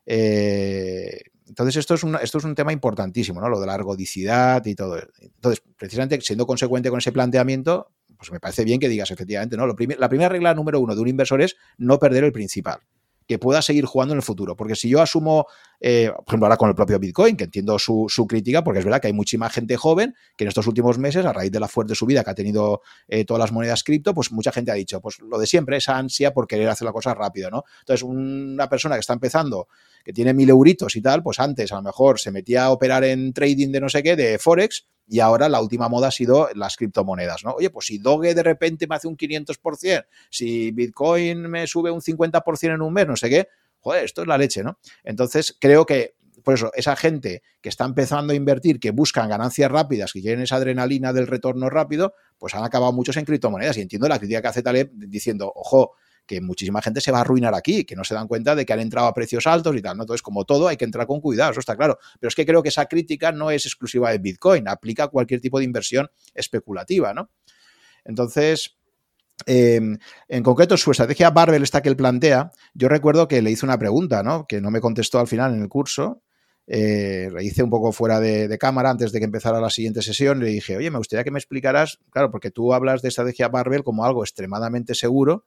Eh, entonces, esto es, un, esto es un tema importantísimo, ¿no? Lo de la ergodicidad y todo. Entonces, precisamente siendo consecuente con ese planteamiento, pues me parece bien que digas efectivamente, ¿no? la primera regla número uno de un inversor es no perder el principal que pueda seguir jugando en el futuro. Porque si yo asumo, eh, por ejemplo, ahora con el propio Bitcoin, que entiendo su, crítica, porque es verdad que hay muchísima gente joven que en estos últimos meses, a raíz de la fuerte subida que ha tenido eh, todas las monedas cripto, pues mucha gente ha dicho, pues lo de siempre, esa ansia por querer hacer la cosa rápido, ¿no? Entonces, una persona que está empezando, que tiene mil euritos y tal, pues antes a lo mejor se metía a operar en trading de no sé qué, de Forex, y ahora la última moda ha sido las criptomonedas, ¿no? Oye, pues si Doge de repente me hace un 500%, si Bitcoin me sube un 50% en un mes, no sé qué, joder, esto es la leche, ¿no? Entonces creo que por eso, esa gente que está empezando a invertir, que buscan ganancias rápidas, que quieren esa adrenalina del retorno rápido, pues han acabado muchos en criptomonedas. Y entiendo la crítica que hace Taleb diciendo, ojo, que muchísima gente se va a arruinar aquí, que no se dan cuenta de que han entrado a precios altos y tal. ¿no? Entonces, como todo, hay que entrar con cuidado, eso está claro. Pero es que creo que esa crítica no es exclusiva de Bitcoin, aplica a cualquier tipo de inversión especulativa, ¿no? Entonces, em, en concreto, su estrategia Barbell, esta que él plantea, yo recuerdo que le hice una pregunta, ¿no? Que no me contestó al final en el curso. Eh, le hice un poco fuera de, de, cámara antes de que empezara la siguiente sesión. Le dije, oye, me gustaría que me explicaras, claro, porque tú hablas de estrategia Barbell como algo extremadamente seguro,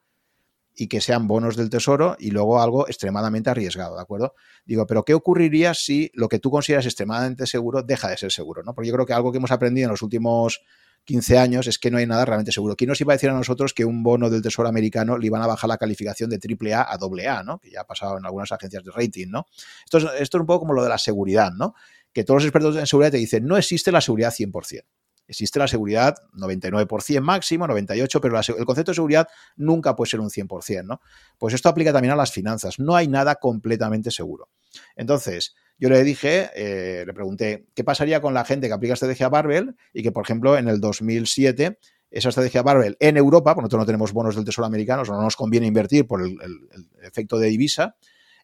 y que sean bonos del tesoro y luego algo extremadamente arriesgado, ¿de acuerdo? Digo, pero ¿qué ocurriría si lo que tú consideras extremadamente seguro deja de ser seguro, ¿no? Porque yo creo que algo que hemos aprendido en los últimos 15 años es que no hay nada realmente seguro. ¿Quién nos iba a decir a nosotros que un bono del Tesoro americano le iban a bajar la calificación de AAA a AA, ¿no? Que ya ha pasado en algunas agencias de rating, ¿no? Esto es, esto es un poco como lo de la seguridad, ¿no? Que todos los expertos en seguridad te dicen, no existe la seguridad 100%. Existe la seguridad 99% máximo, 98%, pero el concepto de seguridad nunca puede ser un 100%, ¿no? Pues esto aplica también a las finanzas. No hay nada completamente seguro. Entonces, yo le dije, eh, le pregunté, ¿qué pasaría con la gente que aplica estrategia Barbell y que, por ejemplo, en el 2007 esa estrategia Barbell en Europa, porque nosotros no tenemos bonos del Tesoro americano, no nos conviene invertir por el, efecto de divisa.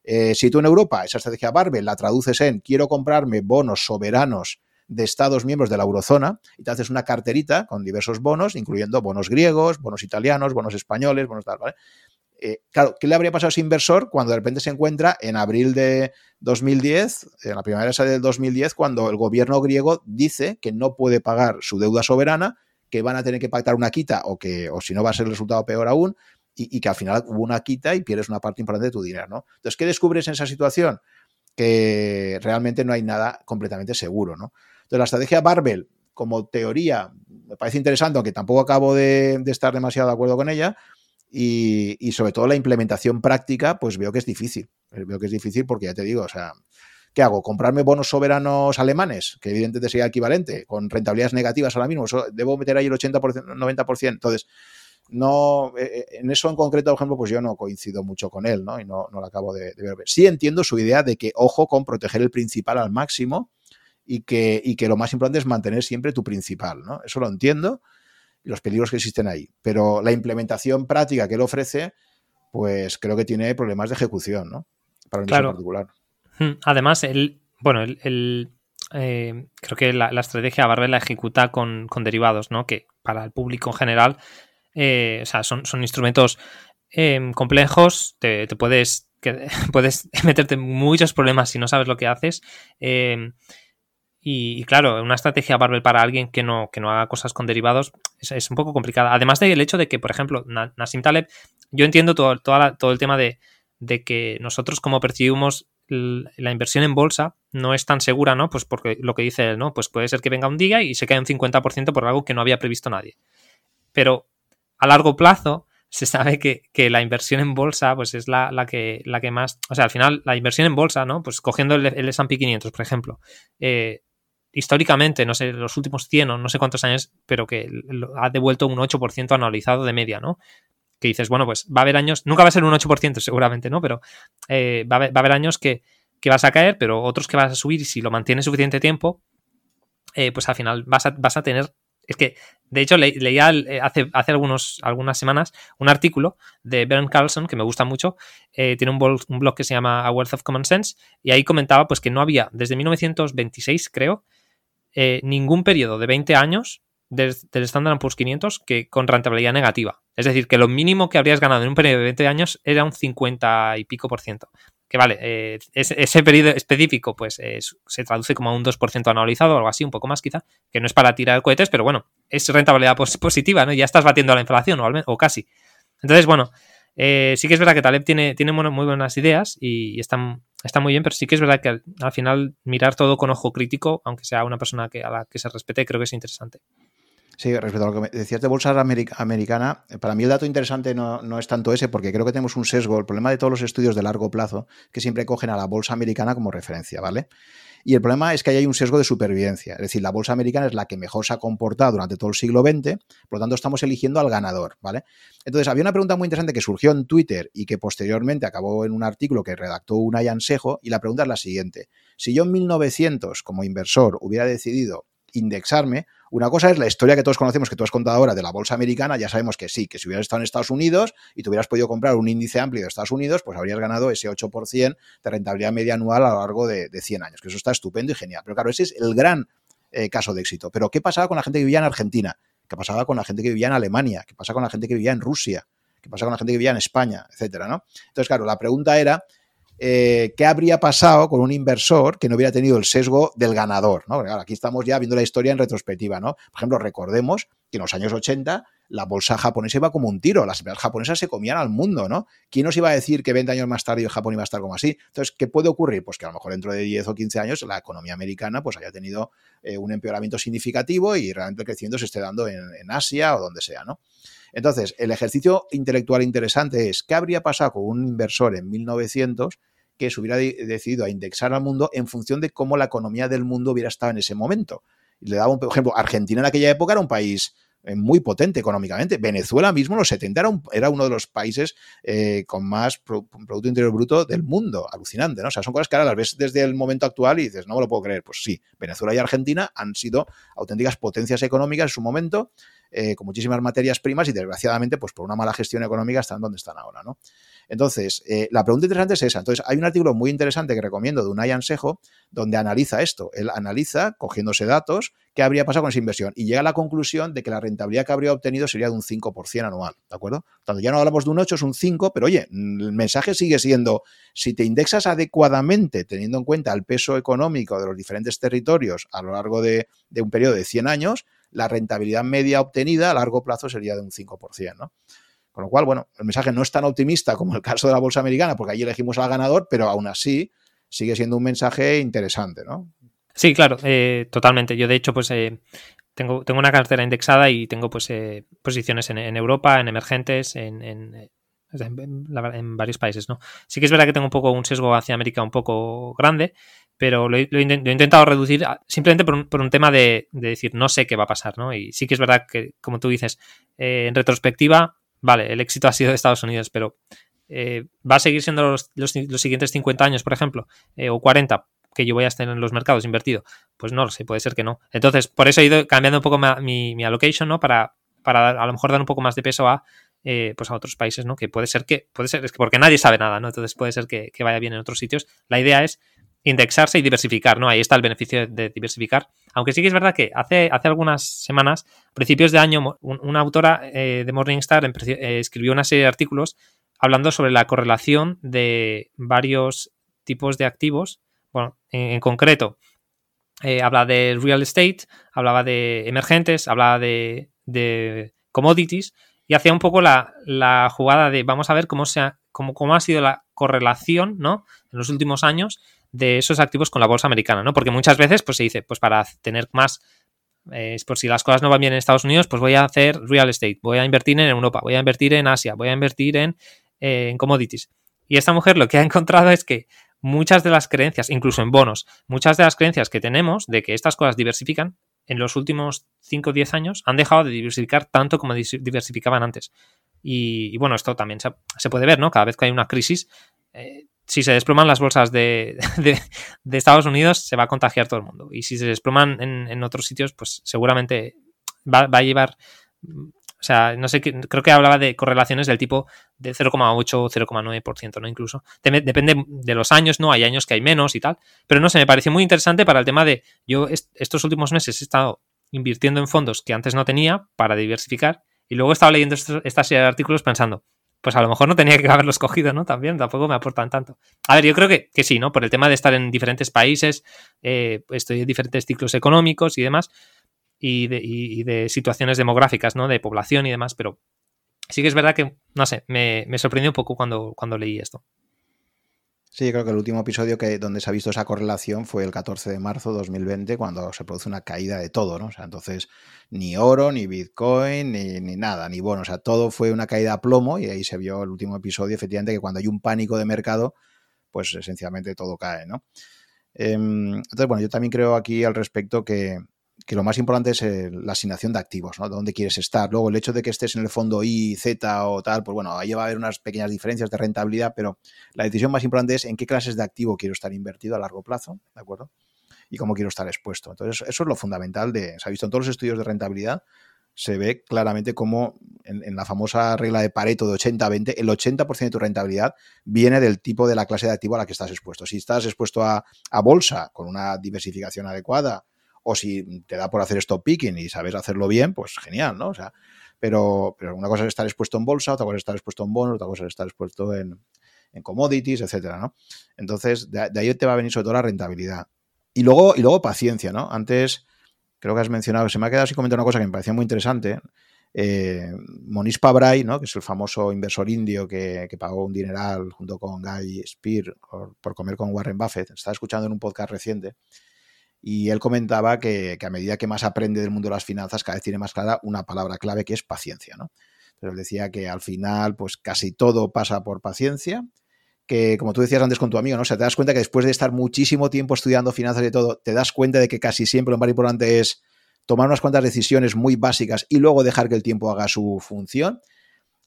Eh, si tú en Europa esa estrategia Barbell la traduces en quiero comprarme bonos soberanos de Estados miembros de la eurozona y te haces una carterita con diversos bonos, incluyendo bonos griegos, bonos italianos, bonos españoles, bonos tal. Eh, claro, ¿qué le habría pasado a ese inversor cuando de repente se encuentra en abril de 2010, en la primavera del 2010, cuando el gobierno griego dice que no puede pagar su deuda soberana, que van a tener que pactar una quita o que, o si no va a ser el resultado peor aún, y, que al final hubo una quita y pierdes una parte importante de tu dinero, ¿no? Entonces, ¿qué descubres en esa situación? Que realmente no hay nada completamente seguro, ¿no? Entonces, la estrategia Barbell, como teoría, me parece interesante, aunque tampoco acabo de estar demasiado de acuerdo con ella, y, sobre todo la implementación práctica, pues veo que es difícil. Eh, veo que es difícil porque ya te digo, o sea, ¿qué hago? ¿Comprarme bonos soberanos alemanes? Que evidentemente sería equivalente, con rentabilidades negativas ahora mismo. debo meter ahí el 80%, 90%. Entonces, no, eh, eh, en eso en concreto, por ejemplo, pues yo no coincido mucho con él, ¿no? Y no, no lo acabo de, ver. Sí entiendo su idea de que, ojo, con proteger el principal al máximo y que, y que lo más importante es mantener siempre tu principal, ¿no? Eso lo entiendo y los peligros que existen ahí. Pero la implementación práctica que él ofrece, pues creo que tiene problemas de ejecución, ¿no? Para un claro. particular. Hmm. Además, él, bueno, el, eh, creo que la, estrategia Barbell la ejecuta con, derivados, ¿no? Que para el público en general, eh, o sea, son, son instrumentos em, complejos, te, puedes, que, puedes meterte muchos problemas si no sabes lo que haces. Y, claro, una estrategia Barbell para alguien que no, que no haga cosas con derivados es, un poco complicada. Además del hecho de que, por ejemplo, Nassim Taleb, yo entiendo todo, todo el tema de, que nosotros como percibimos la inversión en bolsa no es tan segura, ¿no? Pues porque lo que dice él, ¿no? Pues puede ser que venga un día y se cae un 50% por algo que no había previsto nadie. Pero a largo plazo se sabe que, la inversión en bolsa pues es la, que, la que más... O sea, al final la inversión en bolsa, ¿no? Pues cogiendo el, el S&P 500, por ejemplo, eh, históricamente, no sé, los últimos 100 o no sé cuántos años, pero que ha devuelto un 8% anualizado de media, ¿no? Que dices, bueno, pues va a haber años, nunca va a ser un 8% seguramente, ¿no? Pero eh, va, a haber, años que, vas a caer, pero otros que vas a subir y si lo mantienes suficiente tiempo, eh, pues al final vas a, vas a tener es que, de hecho, leía eh, hace, hace algunos, algunas semanas un artículo de Bernd Carlson que me gusta mucho. tiene un blog, un blog, que se llama A Wealth of Common Sense y ahí comentaba pues, que no había, desde 1926, creo, eh, ningún periodo de 20 años del, Standard Poor's 500 que con rentabilidad negativa. Es decir, que lo mínimo que habrías ganado en un periodo de 20 años era un 50 y pico por ciento. Que vale, eh, ese, periodo específico pues se traduce como a un 2% anualizado o algo así, un poco más quizá, que no es para tirar cohetes, pero bueno, es rentabilidad positiva, ¿no? Ya estás batiendo la inflación o, casi. Entonces, bueno, eh, sí que es verdad que Taleb tiene, tiene muy buenas ideas y, están, está muy bien, pero sí que es verdad que al, final mirar todo con ojo crítico, aunque sea una persona que, a la que se respete, creo que es interesante. Sí, respecto a lo que decías de bolsa americana, para mí el dato interesante no, es tanto ese, porque creo que tenemos un sesgo. El problema de todos los estudios de largo plazo, que siempre cogen a la bolsa americana como referencia, ¿vale? Y el problema es que hay un sesgo de supervivencia. Es decir, la bolsa americana es la que mejor se ha comportado durante todo el siglo XX, por lo tanto estamos eligiendo al ganador, ¿vale? Entonces, había una pregunta muy interesante que surgió en Twitter y que posteriormente acabó en un artículo que redactó una Yansejo, y la pregunta es la siguiente. Si yo en 1900, como inversor, hubiera decidido indexarme, una cosa es la historia que todos conocemos, que tú has contado ahora de la bolsa americana, ya sabemos que sí, que si hubieras estado en Estados Unidos y te hubieras podido comprar un índice amplio de Estados Unidos, pues habrías ganado ese 8% de rentabilidad media anual a lo largo de, 100 años, que eso está estupendo y genial. Pero claro, ese es el gran eh, caso de éxito. Pero ¿qué pasaba con la gente que vivía en Argentina? ¿Qué pasaba con la gente que vivía en Alemania? ¿Qué pasa con la gente que vivía en Rusia? ¿Qué pasa con la gente que vivía en España? Etcétera, ¿no? Entonces, claro, la pregunta era eh, qué habría pasado con un inversor que no hubiera tenido el sesgo del ganador. ¿no? aquí estamos ya viendo la historia en retrospectiva. ¿no? Por ejemplo, recordemos que en los años 80 la bolsa japonesa iba como un tiro, las empresas japonesas se comían al mundo, ¿no? ¿Quién nos iba a decir que 20 años más tarde Japón iba a estar como así? Entonces, ¿qué puede ocurrir? Pues que a lo mejor dentro de 10 o 15 años la economía americana pues haya tenido eh, un empeoramiento significativo y realmente el crecimiento se esté dando en, en Asia o donde sea, ¿no? Entonces, el ejercicio intelectual interesante es qué habría pasado con un inversor en 1900 que se hubiera decidido a indexar al mundo en función de cómo la economía del mundo hubiera estado en ese momento. Y le daba un ejemplo, Argentina en aquella época era un país eh, muy potente económicamente. Venezuela mismo en los 70 era, uno de los países eh, con más Producto Interior Bruto del mundo. Alucinante, ¿no? O sea, son cosas que ahora las ves desde el momento actual y dices, no me lo puedo creer. Pues sí, Venezuela y Argentina han sido auténticas potencias económicas en su momento eh, con muchísimas materias primas y desgraciadamente, pues por una mala gestión económica están donde están ahora, ¿no? Entonces, eh, la pregunta interesante es esa. Entonces, hay un artículo muy interesante que recomiendo de Unai Ansejo, donde analiza esto. Él analiza, cogiéndose datos, qué habría pasado con esa inversión y llega a la conclusión de que la rentabilidad que habría obtenido sería de un 5% anual, ¿de acuerdo? Tanto ya no hablamos de un 8, es un 5, pero oye, el mensaje sigue siendo, si te indexas adecuadamente, teniendo en cuenta el peso económico de los diferentes territorios a lo largo de, de un periodo de 100 años, la rentabilidad media obtenida a largo plazo sería de un 5%, ¿no? Con lo cual, bueno, el mensaje no es tan optimista como el caso de la bolsa americana, porque ahí elegimos al ganador, pero aún así sigue siendo un mensaje interesante, ¿no? Sí, claro, eh, totalmente. Yo, de hecho, pues eh, tengo, tengo una cartera indexada y tengo pues eh, posiciones en, Europa, en emergentes, en, en, varios países, ¿no? Sí que es verdad que tengo un poco un sesgo hacia América un poco grande, pero lo he, intentado reducir simplemente por un, tema de, decir, no sé qué va a pasar, ¿no? Y sí que es verdad que, como tú dices, en retrospectiva, vale, el éxito ha sido de Estados Unidos, pero eh, ¿va a seguir siendo los, los, siguientes 50 años, por ejemplo, eh, o 40, que yo voy a estar en los mercados invertido? Pues no lo sé, puede ser que no. Entonces, por eso he ido cambiando un poco mi, mi allocation, ¿no? Para, para a lo mejor dar un poco más de peso a pues a otros países, ¿no? Que puede ser que, puede ser, es que porque nadie sabe nada, ¿no? Entonces puede ser que, que, vaya bien en otros sitios. La idea es indexarse y diversificar, ¿no? Ahí está el beneficio de diversificar. Aunque sí que es verdad que hace, hace algunas semanas, principios de año, una autora eh, de Morningstar eh, escribió una serie de artículos hablando sobre la correlación de varios tipos de activos. Bueno, en, concreto, eh, habla de real estate, hablaba de emergentes, hablaba de, de commodities y hacía un poco la, la, jugada de vamos a ver cómo, se cómo, cómo ha sido la correlación ¿no? en los últimos años de esos activos con la bolsa americana, ¿no? Porque muchas veces pues, se dice, pues para tener más, eh, por si las cosas no van bien en Estados Unidos, pues voy a hacer real estate, voy a invertir en Europa, voy a invertir en Asia, voy a invertir en, eh, en commodities. Y esta mujer lo que ha encontrado es que muchas de las creencias, incluso en bonos, muchas de las creencias que tenemos de que estas cosas diversifican, en los últimos 5 o 10 años han dejado de diversificar tanto como diversificaban antes. Y, bueno, esto también se, puede ver, ¿no? Cada vez que hay una crisis, eh, si se desploman las bolsas de, Estados Unidos, se va a contagiar todo el mundo. Y si se desploman en, otros sitios, pues seguramente va, a llevar. O sea, no sé, creo que hablaba de correlaciones del tipo de 0,8 o 0,9%, ¿no? Incluso. Depende de los años, ¿no? Hay años que hay menos y tal. Pero no sé, me pareció muy interesante para el tema de. Yo estos últimos meses he estado invirtiendo en fondos que antes no tenía para diversificar. Y luego he estado leyendo esta serie de artículos pensando, pues a lo mejor no tenía que haberlos cogido, ¿no? También tampoco me aportan tanto. A ver, yo creo que, sí, ¿no? Por el tema de estar en diferentes países, eh, estoy en diferentes ciclos económicos y demás, y de, situaciones demográficas, ¿no? De población y demás, pero sí que es verdad que, no sé, me, me sorprendió un poco cuando, cuando leí esto. Sí, creo que el último episodio que, donde se ha visto esa correlación fue el 14 de marzo de 2020, cuando se produce una caída de todo, ¿no? O sea, entonces ni oro, ni Bitcoin, ni, ni nada, ni bueno, o sea, todo fue una caída a plomo y ahí se vio el último episodio, efectivamente, que cuando hay un pánico de mercado, pues esencialmente todo cae, ¿no? Em, entonces, bueno, yo también creo aquí al respecto que, que lo más importante es la asignación de activos, ¿no? Dónde quieres estar. Luego, el hecho de que estés en el fondo I, Z o tal, pues bueno, ahí va a haber unas pequeñas diferencias de rentabilidad, pero la decisión más importante es en qué clases de activo quiero estar invertido a largo plazo, ¿de acuerdo? Y cómo quiero estar expuesto. Entonces, eso es lo fundamental de, se ha visto en todos los estudios de rentabilidad, se ve claramente cómo en, la famosa regla de Pareto de 80-20, el 80% de tu rentabilidad viene del tipo de la clase de activo a la que estás expuesto. Si estás expuesto a bolsa con una diversificación adecuada, o si te da por hacer stop picking y sabes hacerlo bien, pues genial, ¿no? O sea, pero, pero una cosa es estar expuesto en bolsa, otra cosa es estar expuesto en bonos, otra cosa es estar expuesto en, commodities, etcétera, ¿no? Entonces, de, ahí te va a venir sobre todo la rentabilidad. Y luego, y luego paciencia, ¿no? Antes, creo que has mencionado, se me ha quedado así comentar una cosa que me parecía muy interesante. eh, Monish Pabrai, ¿no? que es el famoso inversor indio que, pagó un dineral junto con Guy Spear por, comer con Warren Buffett, estaba escuchando en un podcast reciente y él comentaba que, a medida que más aprende del mundo de las finanzas, cada vez tiene más clara una palabra clave que es paciencia. ¿no? Pero él decía que al final, pues casi todo pasa por paciencia que, como tú decías antes con tu amigo, ¿no? O sea, te das cuenta que después de estar muchísimo tiempo estudiando finanzas y todo, te das cuenta de que casi siempre lo más importante es tomar unas cuantas decisiones muy básicas y luego dejar que el tiempo haga su función.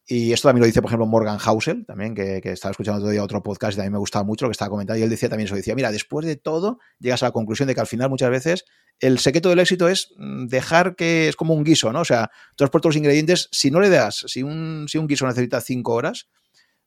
Y esto también lo dice, por ejemplo, Morgan Housel, también, que, estaba escuchando todavía otro podcast y también me gustaba mucho lo que estaba comentando. Y él decía también eso, decía, mira, después de todo, llegas a la conclusión de que al final muchas veces el secreto del éxito es mm, dejar que es como un guiso, ¿no? O sea, tú has puesto los ingredientes, si no le das, si un, si un guiso necesita cinco horas,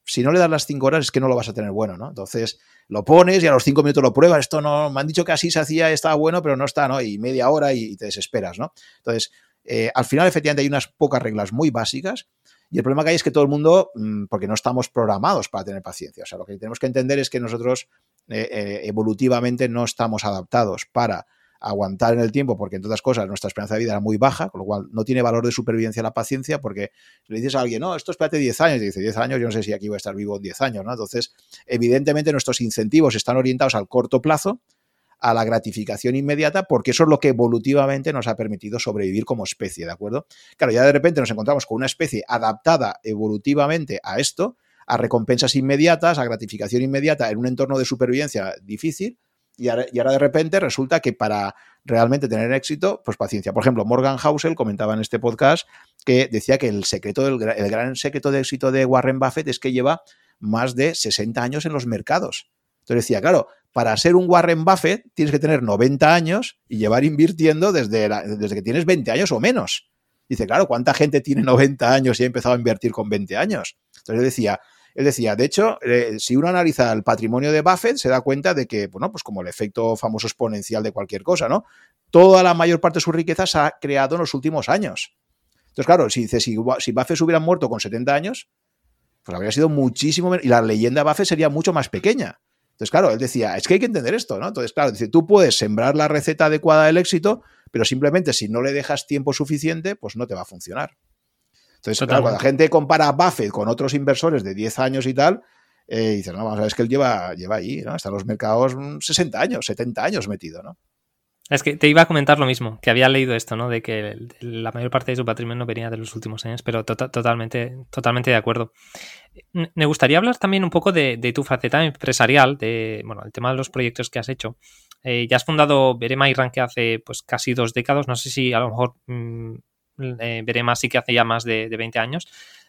si no le das las cinco horas es que no lo vas a tener bueno, ¿no? Entonces lo pones y a los cinco minutos lo pruebas. Esto no, me han dicho que así se hacía, estaba bueno, pero no está, ¿no? Y media hora y, te desesperas, ¿no? Entonces, eh, al final efectivamente hay unas pocas reglas muy básicas y el problema que hay es que todo el mundo, mm, porque no estamos programados para tener paciencia. O sea, lo que tenemos que entender es que nosotros eh, eh, evolutivamente no estamos adaptados para aguantar en el tiempo, porque entre otras cosas nuestra esperanza de vida era muy baja, con lo cual no tiene valor de supervivencia la paciencia, porque le dices a alguien, no, esto espérate 10 años, y dice 10 años, yo no sé si aquí voy a estar vivo en 10 años, ¿no? Entonces, evidentemente nuestros incentivos están orientados al corto plazo, a la gratificación inmediata, porque eso es lo que evolutivamente nos ha permitido sobrevivir como especie, ¿de acuerdo? Claro, ya de repente nos encontramos con una especie adaptada evolutivamente a esto, a recompensas inmediatas, a gratificación inmediata en un entorno de supervivencia difícil, y ahora, de repente resulta que para realmente tener éxito, pues paciencia. Por ejemplo, Morgan Housel comentaba en este podcast que decía que el secreto del el gran secreto de éxito de Warren Buffett es que lleva más de 60 años en los mercados. Entonces decía, claro, para ser un Warren Buffett tienes que tener 90 años y llevar invirtiendo desde, desde que tienes 20 años o menos. Dice, claro, ¿cuánta gente tiene 90 años y ha empezado a invertir con 20 años? Entonces decía, él decía, de hecho, eh, si uno analiza el patrimonio de Buffett, se da cuenta de que, bueno, pues como el efecto famoso exponencial de cualquier cosa, ¿no? Toda la mayor parte de su riqueza se ha creado en los últimos años. Entonces, claro, si dice, si, Buffett hubiera muerto con 70 años, pues habría sido muchísimo menos, y la leyenda de Buffett sería mucho más pequeña. Entonces, claro, él decía, es que hay que entender esto, ¿no? Entonces, claro, dice, tú puedes sembrar la receta adecuada del éxito, pero simplemente si no le dejas tiempo suficiente, pues no te va a funcionar. Entonces, cuando la gente compara a Buffett con otros inversores de 10 años y tal, eh, dices, no, vamos a ver, es que él lleva, lleva ahí, ¿no? Está en los mercados 60 años, 70 años metido, ¿no? Es que te iba a comentar lo mismo, que había leído esto, ¿no? De que la mayor parte de su patrimonio venía de los últimos años, pero tota-, totalmente, totalmente de acuerdo. Me gustaría hablar también un poco de, tu faceta empresarial, de, bueno, el tema de los proyectos que has hecho. Eh, ya has fundado Verema y Ranke hace pues casi dos décadas, no sé si a lo mejor mm, eh, veré más sí que hace ya más de, 20 años,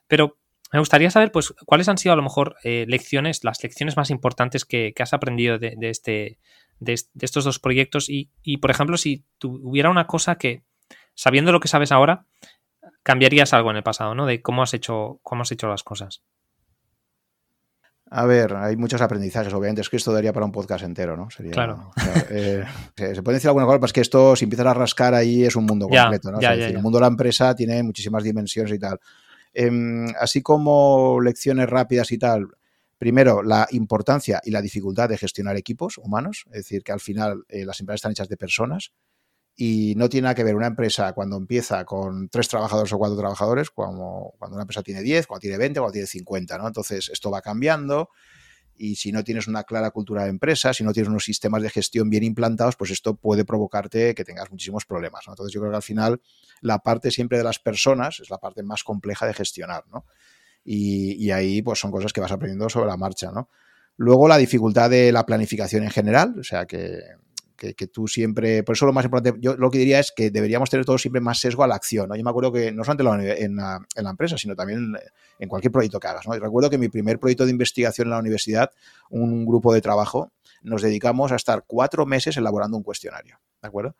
pero me gustaría saber, pues, cuáles han sido a lo mejor eh, lecciones, las lecciones más importantes que, has aprendido de, este, de, estos dos proyectos y, por ejemplo, si hubiera una cosa que, sabiendo lo que sabes ahora, cambiarías algo en el pasado, ¿no? De cómo has hecho, cómo has hecho las cosas. A ver, hay muchos aprendizajes, obviamente. Es que esto daría para un podcast entero, ¿no? Sería, claro. Eh, se puede decir alguna cosa, pero es que esto, si empiezas a rascar ahí, es un mundo completo, ¿no? el mundo de la empresa tiene muchísimas dimensiones y tal. Em, así como lecciones rápidas y tal, primero, la importancia y la dificultad de gestionar equipos humanos, es decir, que al final eh, las empresas están hechas de personas y no tiene nada que ver una empresa cuando empieza con tres trabajadores o cuatro trabajadores, cuando, cuando una empresa tiene 10, cuando tiene 20, cuando tiene 50, ¿no? Entonces, esto va cambiando y si no tienes una clara cultura de empresa, si no tienes unos sistemas de gestión bien implantados, pues esto puede provocarte que tengas muchísimos problemas. Entonces, yo creo que al final la parte siempre de las personas es la parte más compleja de gestionar, ¿no? Y, ahí, pues son cosas que vas aprendiendo sobre la marcha, ¿no? Luego, la dificultad de la planificación en general, o sea, que que, tú siempre, por eso lo más importante, yo lo que diría es que deberíamos tener todos siempre más sesgo a la acción. ¿no? Yo me acuerdo que no solamente en la, en la empresa, sino también en, cualquier proyecto que hagas. ¿no? Recuerdo que mi primer proyecto de investigación en la universidad, un grupo de trabajo, nos dedicamos a estar cuatro meses elaborando un cuestionario. ¿De acuerdo?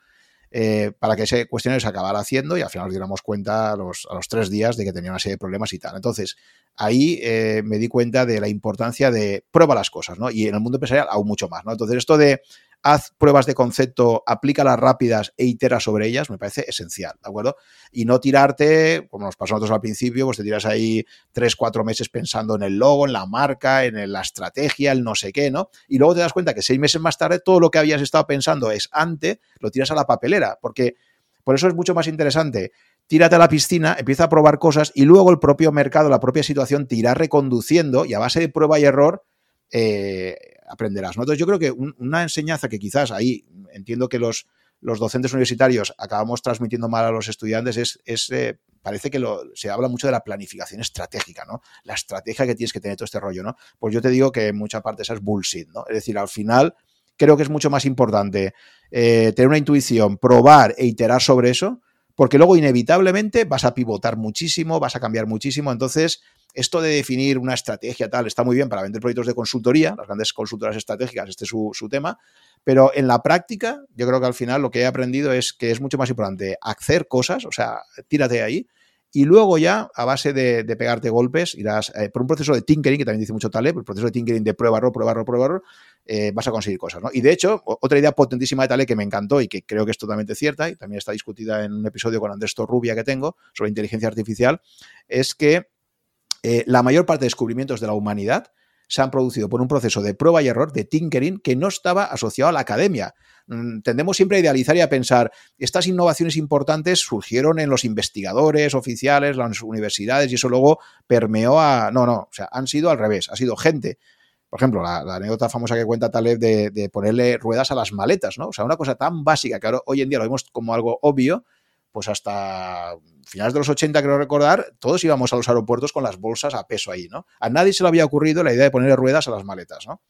Eh, para que ese cuestionario se acabara haciendo y al final nos diéramos cuenta a los, a los, tres días de que tenía una serie de problemas y tal. Entonces, ahí eh, me di cuenta de la importancia de prueba las cosas, ¿no? Y en el mundo empresarial aún mucho más, ¿no? Entonces, esto de haz pruebas de concepto, aplícalas rápidas e itera sobre ellas, me parece esencial, ¿de acuerdo? Y no tirarte, como nos pasó a nosotros al principio, pues te tiras ahí tres, cuatro meses pensando en el logo, en la marca, en la estrategia, el no sé qué, ¿no? Y luego te das cuenta que seis meses más tarde todo lo que habías estado pensando es antes, lo tiras a la papelera, porque por eso es mucho más interesante tírate a la piscina, empieza a probar cosas y luego el propio mercado, la propia situación te irá reconduciendo y a base de prueba y error eh, aprenderás. Entonces yo creo que una enseñanza que quizás ahí entiendo que los, los docentes universitarios acabamos transmitiendo mal a los estudiantes es, eh, parece que se habla mucho de la planificación estratégica, ¿no? La estrategia que tienes que tener todo este rollo, ¿no? Pues yo te digo que en mucha parte esa es bullshit, ¿no? Es decir, al final creo que es mucho más importante eh, tener una intuición, probar e iterar sobre eso, porque luego inevitablemente vas a pivotar muchísimo, vas a cambiar muchísimo, entonces esto de definir una estrategia tal está muy bien para vender proyectos de consultoría, las grandes consultoras estratégicas, este es su, tema, pero en la práctica yo creo que al final lo que he aprendido es que es mucho más importante hacer cosas, o sea, tírate ahí, y luego ya, a base de, pegarte golpes, irás eh, por un proceso de tinkering, que también dice mucho Taleb, el proceso de tinkering de prueba, error, prueba, error, prueba, eh, vas a conseguir cosas. ¿no? Y de hecho, otra idea potentísima de Taleb que me encantó y que creo que es totalmente cierta, y también está discutida en un episodio con Andrés Torrubia que tengo sobre inteligencia artificial, es que eh, la mayor parte de descubrimientos de la humanidad se han producido por un proceso de prueba y error, de tinkering, que no estaba asociado a la academia. Mm, tendemos siempre a idealizar y a pensar, estas innovaciones importantes surgieron en los investigadores oficiales, las universidades, y eso luego permeó a... No, no, o sea, han sido al revés, ha sido gente. Por ejemplo, la, anécdota famosa que cuenta Taleb de, de, ponerle ruedas a las maletas, ¿no? O sea, una cosa tan básica que hoy en día lo vemos como algo obvio, pues hasta finales de los 80, creo recordar, todos íbamos a los aeropuertos con las bolsas a peso ahí, ¿no? A nadie se le había ocurrido la idea de poner ruedas a las maletas, ¿no?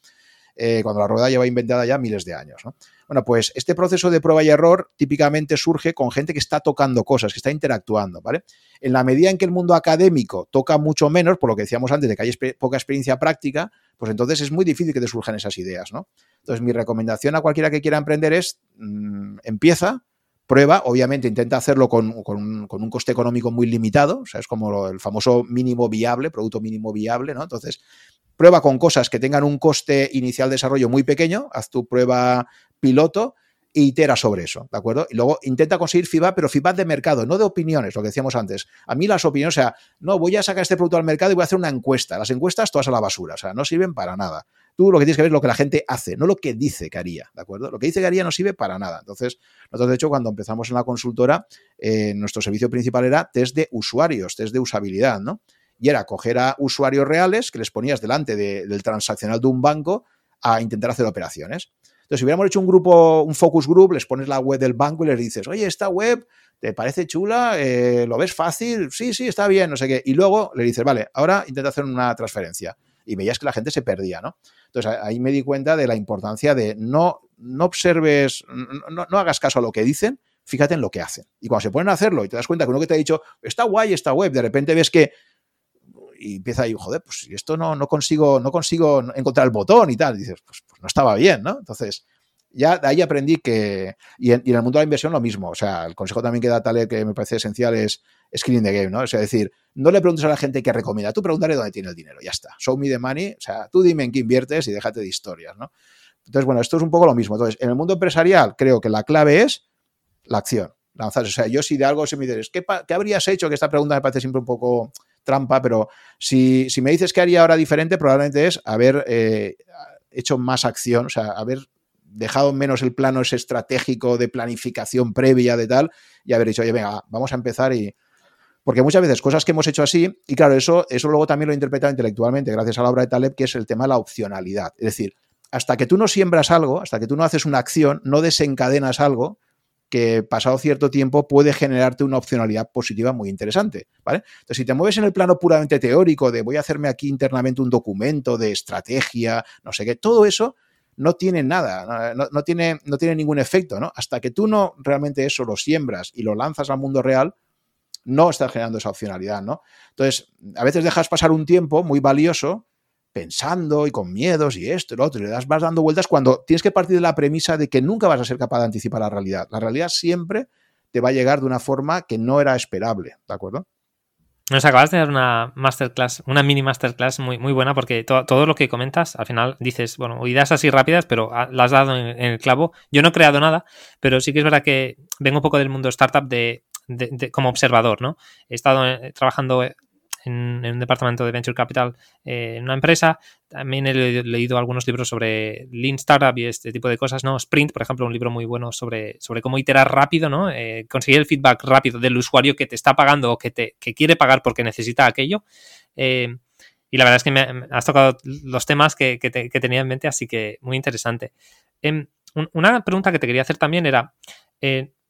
Eh, cuando la rueda lleva inventada ya miles de años, ¿no? Bueno, pues este proceso de prueba y error típicamente surge con gente que está tocando cosas, que está interactuando, ¿vale? En la medida en que el mundo académico toca mucho menos, por lo que decíamos antes de que hay poca experiencia práctica, pues entonces es muy difícil que te surjan esas ideas, ¿no? Entonces mi recomendación a cualquiera que quiera emprender es, mmm, empieza, prueba, obviamente intenta hacerlo con, un, coste económico muy limitado, o sea, es como el famoso mínimo viable, producto mínimo viable, ¿no? Entonces, prueba con cosas que tengan un coste inicial de desarrollo muy pequeño, haz tu prueba piloto e itera sobre eso, ¿de acuerdo? Y luego intenta conseguir feedback, pero feedback de mercado, no de opiniones, lo que decíamos antes. A mí las opiniones, o sea, no, voy a sacar este producto al mercado y voy a hacer una encuesta. Las encuestas todas a la basura, o sea, no sirven para nada. Tú lo que tienes que ver es lo que la gente hace, no lo que dice que haría, ¿de acuerdo? Lo que dice que haría no sirve para nada. Entonces, nosotros, de hecho, cuando empezamos en la consultora, eh, nuestro servicio principal era test de usuarios, test de usabilidad, ¿no? Y era coger a usuarios reales que les ponías delante del transaccional de un banco a intentar hacer operaciones. Entonces, si hubiéramos hecho un grupo, un focus group, les pones la web del banco y les dices, oye, esta web ¿te parece chula? Eh, ¿Lo ves fácil? Sí, sí, está bien, no sé qué. Y luego le dices, vale, ahora intenta hacer una transferencia. Y veías que la gente se perdía, ¿no? Entonces ahí me di cuenta de la importancia de no, no observes, no, no hagas caso a lo que dicen, fíjate en lo que hacen. Y cuando se ponen a hacerlo y te das cuenta que uno que te ha dicho, está guay esta web, de repente ves que y empieza ahí, joder, pues si esto no, no, consigo, no consigo encontrar el botón y tal, y dices, pues, pues no estaba bien, ¿no? Entonces, ya de ahí aprendí que, y en, y en, el mundo de la inversión lo mismo, o sea, el consejo también que da Taleb que me parece esencial es screen the game, ¿no? O sea, es decir, no le preguntes a la gente qué recomienda, tú pregúntale dónde tiene el dinero, ya está. Show me the money, o sea, tú dime en qué inviertes y déjate de historias, ¿no? Entonces, bueno, esto es un poco lo mismo. Entonces, en el mundo empresarial creo que la clave es la acción, lanzarse. O sea, yo si de algo se me dices, ¿qué, ¿qué habrías hecho? Que esta pregunta me parece siempre un poco trampa, pero si, si me dices que haría ahora diferente, probablemente es haber eh, hecho más acción, o sea, haber dejado menos el plano estratégico de planificación previa de tal y haber dicho, oye, venga, vamos a empezar y... Porque muchas veces cosas que hemos hecho así, y claro, eso, eso luego también lo he interpretado intelectualmente gracias a la obra de Taleb, que es el tema de la opcionalidad. Es decir, hasta que tú no siembras algo, hasta que tú no haces una acción, no desencadenas algo, que pasado cierto tiempo puede generarte una opcionalidad positiva muy interesante, ¿vale? Entonces, si te mueves en el plano puramente teórico de voy a hacerme aquí internamente un documento de estrategia, no sé qué, todo eso no tiene nada, no, tiene, no tiene ningún efecto, ¿no? Hasta que tú no realmente eso lo siembras y lo lanzas al mundo real, no estás generando esa opcionalidad, ¿no? Entonces, a veces dejas pasar un tiempo muy valioso pensando y con miedos y esto y lo otro, y le das, vas dando vueltas cuando tienes que partir de la premisa de que nunca vas a ser capaz de anticipar la realidad. La realidad siempre te va a llegar de una forma que no era esperable, ¿de acuerdo? Nos acabas de dar una masterclass, una mini masterclass muy, muy buena porque to todo lo que comentas, al final dices, bueno, ideas así rápidas, pero las has dado en, el clavo. Yo no he creado nada, pero sí que es verdad que vengo un poco del mundo startup de, de, como observador, ¿no? He estado eh, trabajando en, un departamento de Venture Capital eh, en una empresa. También he leído algunos libros sobre Lean Startup y este tipo de cosas, ¿no? Sprint, por ejemplo, un libro muy bueno sobre, sobre cómo iterar rápido, ¿no? Eh, conseguir el feedback rápido del usuario que te está pagando o que, te, que quiere pagar porque necesita aquello. Eh, y la verdad es que me, has tocado los temas que, que, tenía en mente, así que muy interesante. Em, una pregunta que te quería hacer también era,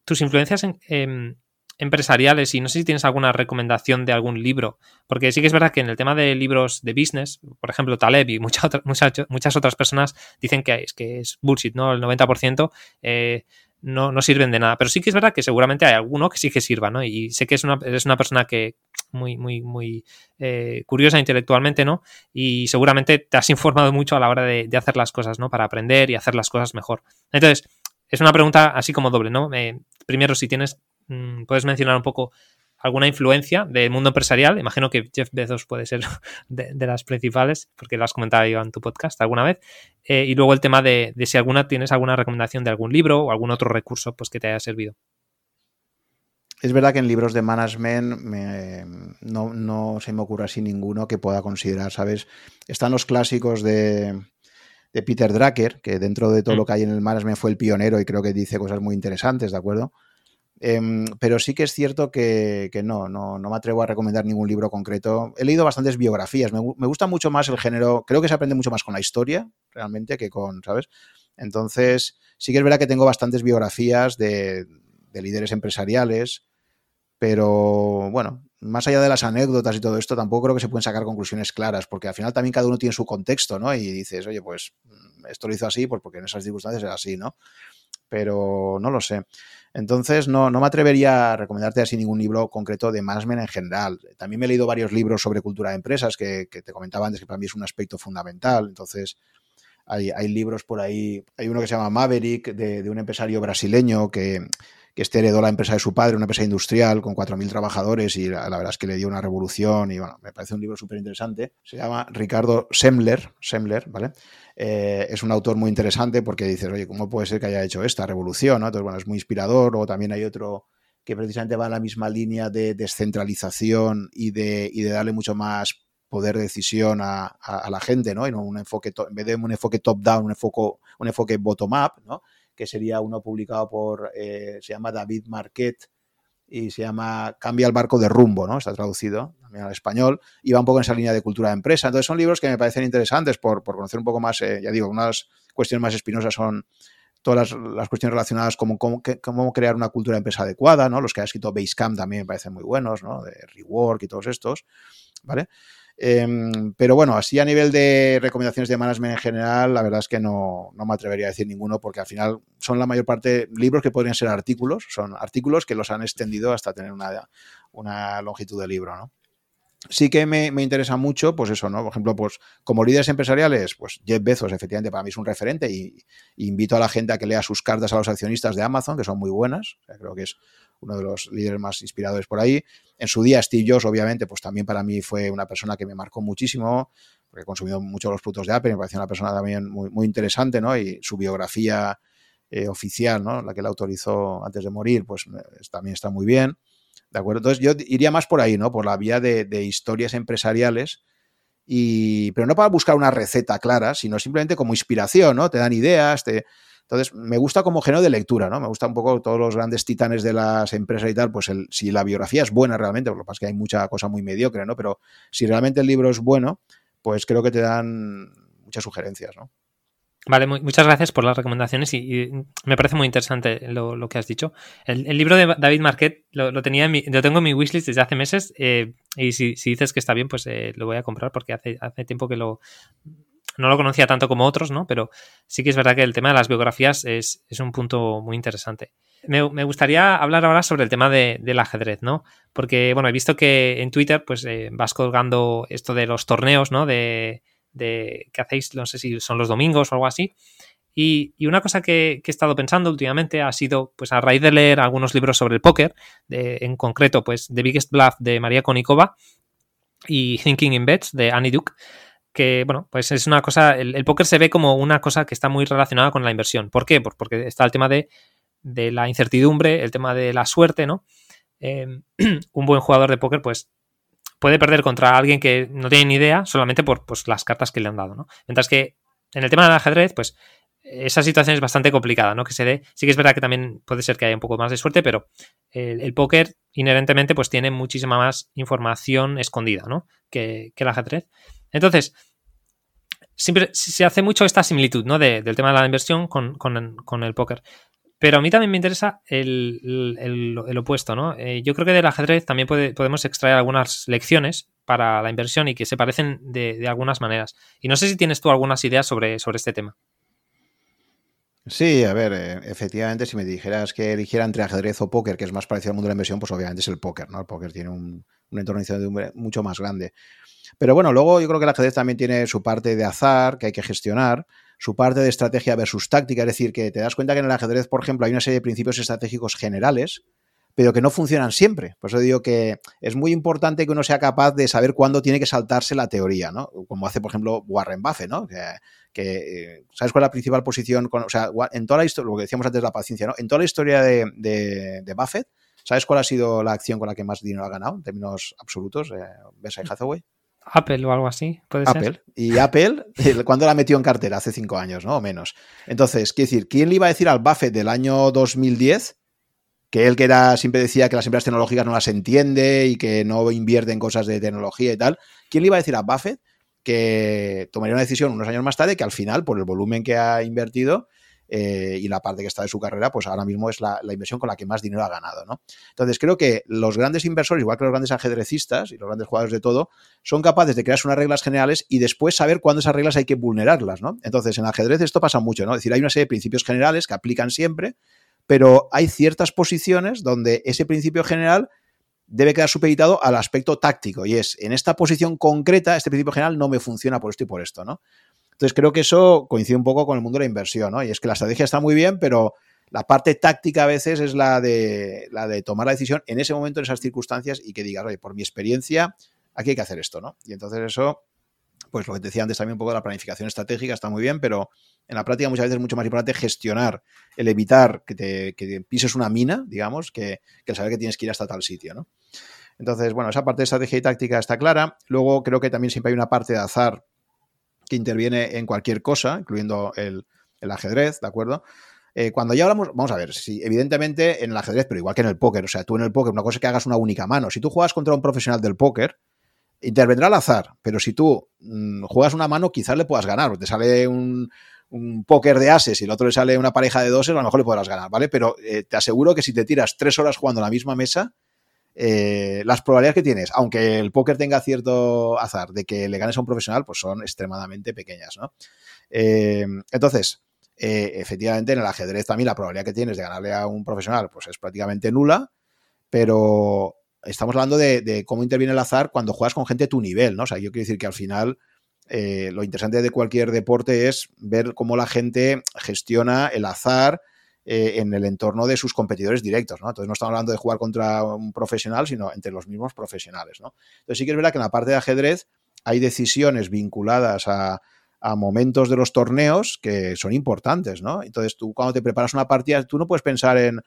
tus influencias en empresariales y no sé si tienes alguna recomendación de algún libro, porque sí que es verdad que en el tema de libros de business, por ejemplo, Taleb y muchas, muchas, otras personas dicen que es, que es bullshit, ¿no? El 90% eh, no, no, sirven de nada, pero sí que es verdad que seguramente hay alguno que sí que sirva, ¿no? Y sé que es una, eres una persona que muy, muy, muy eh, curiosa intelectualmente, ¿no? Y seguramente te has informado mucho a la hora de, hacer las cosas, ¿no? Para aprender y hacer las cosas mejor. Entonces, es una pregunta así como doble, ¿no? Eh, primero, si tienes puedes mencionar un poco alguna influencia del mundo empresarial. Imagino que Jeff Bezos puede ser de, las principales, porque lo has comentado yo en tu podcast alguna vez. Eh, y luego el tema de, si alguna tienes alguna recomendación de algún libro o algún otro recurso pues, que te haya servido. Es verdad que en libros de management no, se me ocurre así ninguno que pueda considerar, ¿sabes? Están los clásicos de, Peter Drucker, que dentro de todo mm. lo que hay en el management fue el pionero y creo que dice cosas muy interesantes, ¿de acuerdo? Em, pero sí que es cierto que, no, no, me atrevo a recomendar ningún libro concreto. He leído bastantes biografías. Me, gusta mucho más el género. Creo que se aprende mucho más con la historia, realmente, que con, ¿sabes? Entonces, sí que es verdad que tengo bastantes biografías de, líderes empresariales, pero bueno, más allá de las anécdotas y todo esto, tampoco creo que se pueden sacar conclusiones claras, porque al final también cada uno tiene su contexto, ¿no? Y dices, oye, pues esto lo hizo así, pues porque en esas circunstancias era así, ¿no? Pero no lo sé. Entonces, no, no me atrevería a recomendarte así ningún libro concreto de management en general. También me he leído varios libros sobre cultura de empresas que, te comentaba antes que para mí es un aspecto fundamental. Entonces, hay, libros por ahí. Hay uno que se llama Maverick, de, un empresario brasileño que, que este heredó la empresa de su padre, una empresa industrial con 4.000 trabajadores y la, verdad es que le dio una revolución y bueno, me parece un libro súper interesante. Se llama Ricardo Semler, Semler, ¿vale? Eh, es un autor muy interesante porque dices, oye, ¿cómo puede ser que haya hecho esta revolución? Entonces, bueno, es muy inspirador. O también hay otro que precisamente va en la misma línea de descentralización y de, darle mucho más poder de decisión a, la gente, ¿no? No un enfoque, en vez de un enfoque top-down, un enfoque, un enfoque bottom-up, ¿no? que sería uno publicado por, eh, se llama David Marquet y se llama Cambia el barco de rumbo, ¿no? Está traducido también al español y va un poco en esa línea de cultura de empresa. Entonces son libros que me parecen interesantes por, conocer un poco más, eh, ya digo, unas cuestiones más espinosas son todas las, cuestiones relacionadas con cómo, cómo, crear una cultura de empresa adecuada, ¿no? Los que ha escrito Basecamp también me parecen muy buenos, ¿no? De Rework y todos estos, ¿vale? Em, pero bueno, así a nivel de recomendaciones de management en general, la verdad es que no, me atrevería a decir ninguno porque al final son la mayor parte libros que podrían ser artículos, son artículos que los han extendido hasta tener una, una longitud de libro, ¿no? Sí que me, interesa mucho, pues eso, ¿no? Por ejemplo, pues como líderes empresariales, pues Jeff Bezos efectivamente para mí es un referente y, invito a la gente a que lea sus cartas a los accionistas de Amazon, que son muy buenas, creo que es uno de los líderes más inspiradores por ahí. En su día Steve Jobs, obviamente, pues también para mí fue una persona que me marcó muchísimo, porque he consumido mucho los productos de Apple, me pareció una persona también muy, muy interesante, ¿no? Y su biografía eh, oficial, ¿no? La que él autorizó antes de morir, pues también está muy bien. ¿De acuerdo? Entonces yo iría más por ahí, ¿no? Por la vía de, historias empresariales. Y, pero no para buscar una receta clara, sino simplemente como inspiración, ¿no? Te dan ideas, te... Entonces, me gusta como género de lectura, ¿no? Me gusta un poco todos los grandes titanes de las empresas y tal, pues si la biografía es buena realmente, porque lo que pasa es que hay mucha cosa muy mediocre, ¿no? Pero si realmente el libro es bueno, pues creo que te dan muchas sugerencias, ¿no? Vale, muchas gracias por las recomendaciones y, me parece muy interesante lo, que has dicho. El, libro de David Marquet lo, tenía lo tengo en mi wishlist desde hace meses eh, y si, dices que está bien, pues eh, lo voy a comprar porque hace, hace tiempo que lo no lo conocía tanto como otros, ¿no? Pero sí que es verdad que el tema de las biografías es, un punto muy interesante. Me, gustaría hablar ahora sobre el tema del ajedrez, ¿no? Porque, bueno, he visto que en Twitter, pues, eh, vas colgando esto de los torneos, ¿no? De, de que hacéis, no sé si son los domingos o algo así. Y, una cosa que, he estado pensando últimamente ha sido, pues a raíz de leer algunos libros sobre el póker, en concreto, pues The Biggest Bluff de María Konikova y Thinking in Bets de Annie Duke, que, bueno, pues es una cosa, el, póker se ve como una cosa que está muy relacionada con la inversión. ¿Por qué? porque está el tema de, la incertidumbre, el tema de la suerte, ¿no? Eh, un buen jugador de póker, pues puede perder contra alguien que no tiene ni idea solamente por pues, las cartas que le han dado, ¿no? Mientras que en el tema del ajedrez, pues esa situación es bastante complicada, ¿no? Que se dé. Sí que es verdad que también puede ser que haya un poco más de suerte, pero el, póker inherentemente pues tiene muchísima más información escondida, ¿no? Que, el ajedrez. Entonces, siempre se hace mucho esta similitud, ¿no? del tema de la inversión con, con el póker. Pero a mí también me interesa el, opuesto, ¿no? Eh, yo creo que del ajedrez también podemos extraer algunas lecciones para la inversión y que se parecen de, algunas maneras. Y no sé si tienes tú algunas ideas sobre, sobre este tema. Sí, a ver, eh, efectivamente, si me dijeras que eligiera entre ajedrez o póker, que es más parecido al mundo de la inversión, pues obviamente es el póker, ¿no? El póker tiene un, un entorno de mucho más grande. Pero bueno, luego yo creo que el ajedrez también tiene su parte de azar que hay que gestionar su parte de estrategia versus táctica, es decir, que te das cuenta que en el ajedrez, por ejemplo, hay una serie de principios estratégicos generales, pero que no funcionan siempre. Por eso digo que es muy importante que uno sea capaz de saber cuándo tiene que saltarse la teoría, ¿no? Como hace, por ejemplo, Warren Buffett, ¿no? Que, eh, ¿sabes cuál es la principal posición? o sea, en toda la historia, lo que decíamos antes la paciencia, ¿no? En toda la historia de, Buffett, ¿sabes cuál ha sido la acción con la que más dinero ha ganado en términos absolutos? Eh, Hathaway. Apple o algo así, puede Apple. Y Apple, ¿cuándo la metió en cartera? Hace cinco años, ¿no? O menos. Entonces, quiero decir, ¿quién le iba a decir al Buffett del año 2010 que él que era, siempre decía que las empresas tecnológicas no las entiende y que no invierte en cosas de tecnología y tal? ¿Quién le iba a decir a Buffett que tomaría una decisión unos años más tarde que al final, por el volumen que ha invertido, eh, y la parte que está de su carrera, pues ahora mismo es la, inversión con la que más dinero ha ganado, ¿no? Entonces creo que los grandes inversores, igual que los grandes ajedrecistas y los grandes jugadores de todo, son capaces de crearse unas reglas generales y después saber cuándo esas reglas hay que vulnerarlas, ¿no? Entonces en ajedrez esto pasa mucho, ¿no? Es decir, hay una serie de principios generales que aplican siempre, pero hay ciertas posiciones donde ese principio general debe quedar supeditado al aspecto táctico y es en esta posición concreta este principio general no me funciona por esto y por esto, ¿no? Entonces creo que eso coincide un poco con el mundo de la inversión, ¿no? Y es que la estrategia está muy bien, pero la parte táctica a veces es la de, la de tomar la decisión en ese momento, en esas circunstancias, y que digas, oye, por mi experiencia, aquí hay que hacer esto, ¿no? Y entonces eso, pues lo que te decía antes también un poco de la planificación estratégica está muy bien, pero en la práctica muchas veces es mucho más importante gestionar, el evitar que te, pises una mina, digamos, que, que el saber que tienes que ir hasta tal sitio, ¿no? Entonces, bueno, esa parte de estrategia y táctica está clara. Luego creo que también siempre hay una parte de azar que interviene en cualquier cosa, incluyendo el, ajedrez, ¿de acuerdo? Eh, cuando ya hablamos, vamos a ver, si evidentemente en el ajedrez, pero igual que en el póker, o sea, tú en el póker, una cosa es que hagas una única mano. Si tú juegas contra un profesional del póker, intervendrá al azar, pero si tú mm, juegas una mano, quizás le puedas ganar, te sale un, póker de ases y el otro le sale una pareja de doses, a lo mejor le podrás ganar, ¿vale? Pero eh, te aseguro que si te tiras tres horas jugando a la misma mesa, eh, las probabilidades que tienes, aunque el póker tenga cierto azar de que le ganes a un profesional, pues son extremadamente pequeñas, ¿no? Eh, entonces, eh, efectivamente, en el ajedrez también la probabilidad que tienes de ganarle a un profesional, pues es prácticamente nula, pero estamos hablando de, cómo interviene el azar cuando juegas con gente de tu nivel, ¿no? O sea, yo quiero decir que al final lo interesante de cualquier deporte es ver cómo la gente gestiona el azar, eh, en el entorno de sus competidores directos, ¿no? Entonces no estamos hablando de jugar contra un profesional, sino entre los mismos profesionales. Entonces sí que es verdad que en la parte de ajedrez hay decisiones vinculadas a, momentos de los torneos que son importantes, ¿no? Entonces tú cuando te preparas una partida, tú no puedes pensar en,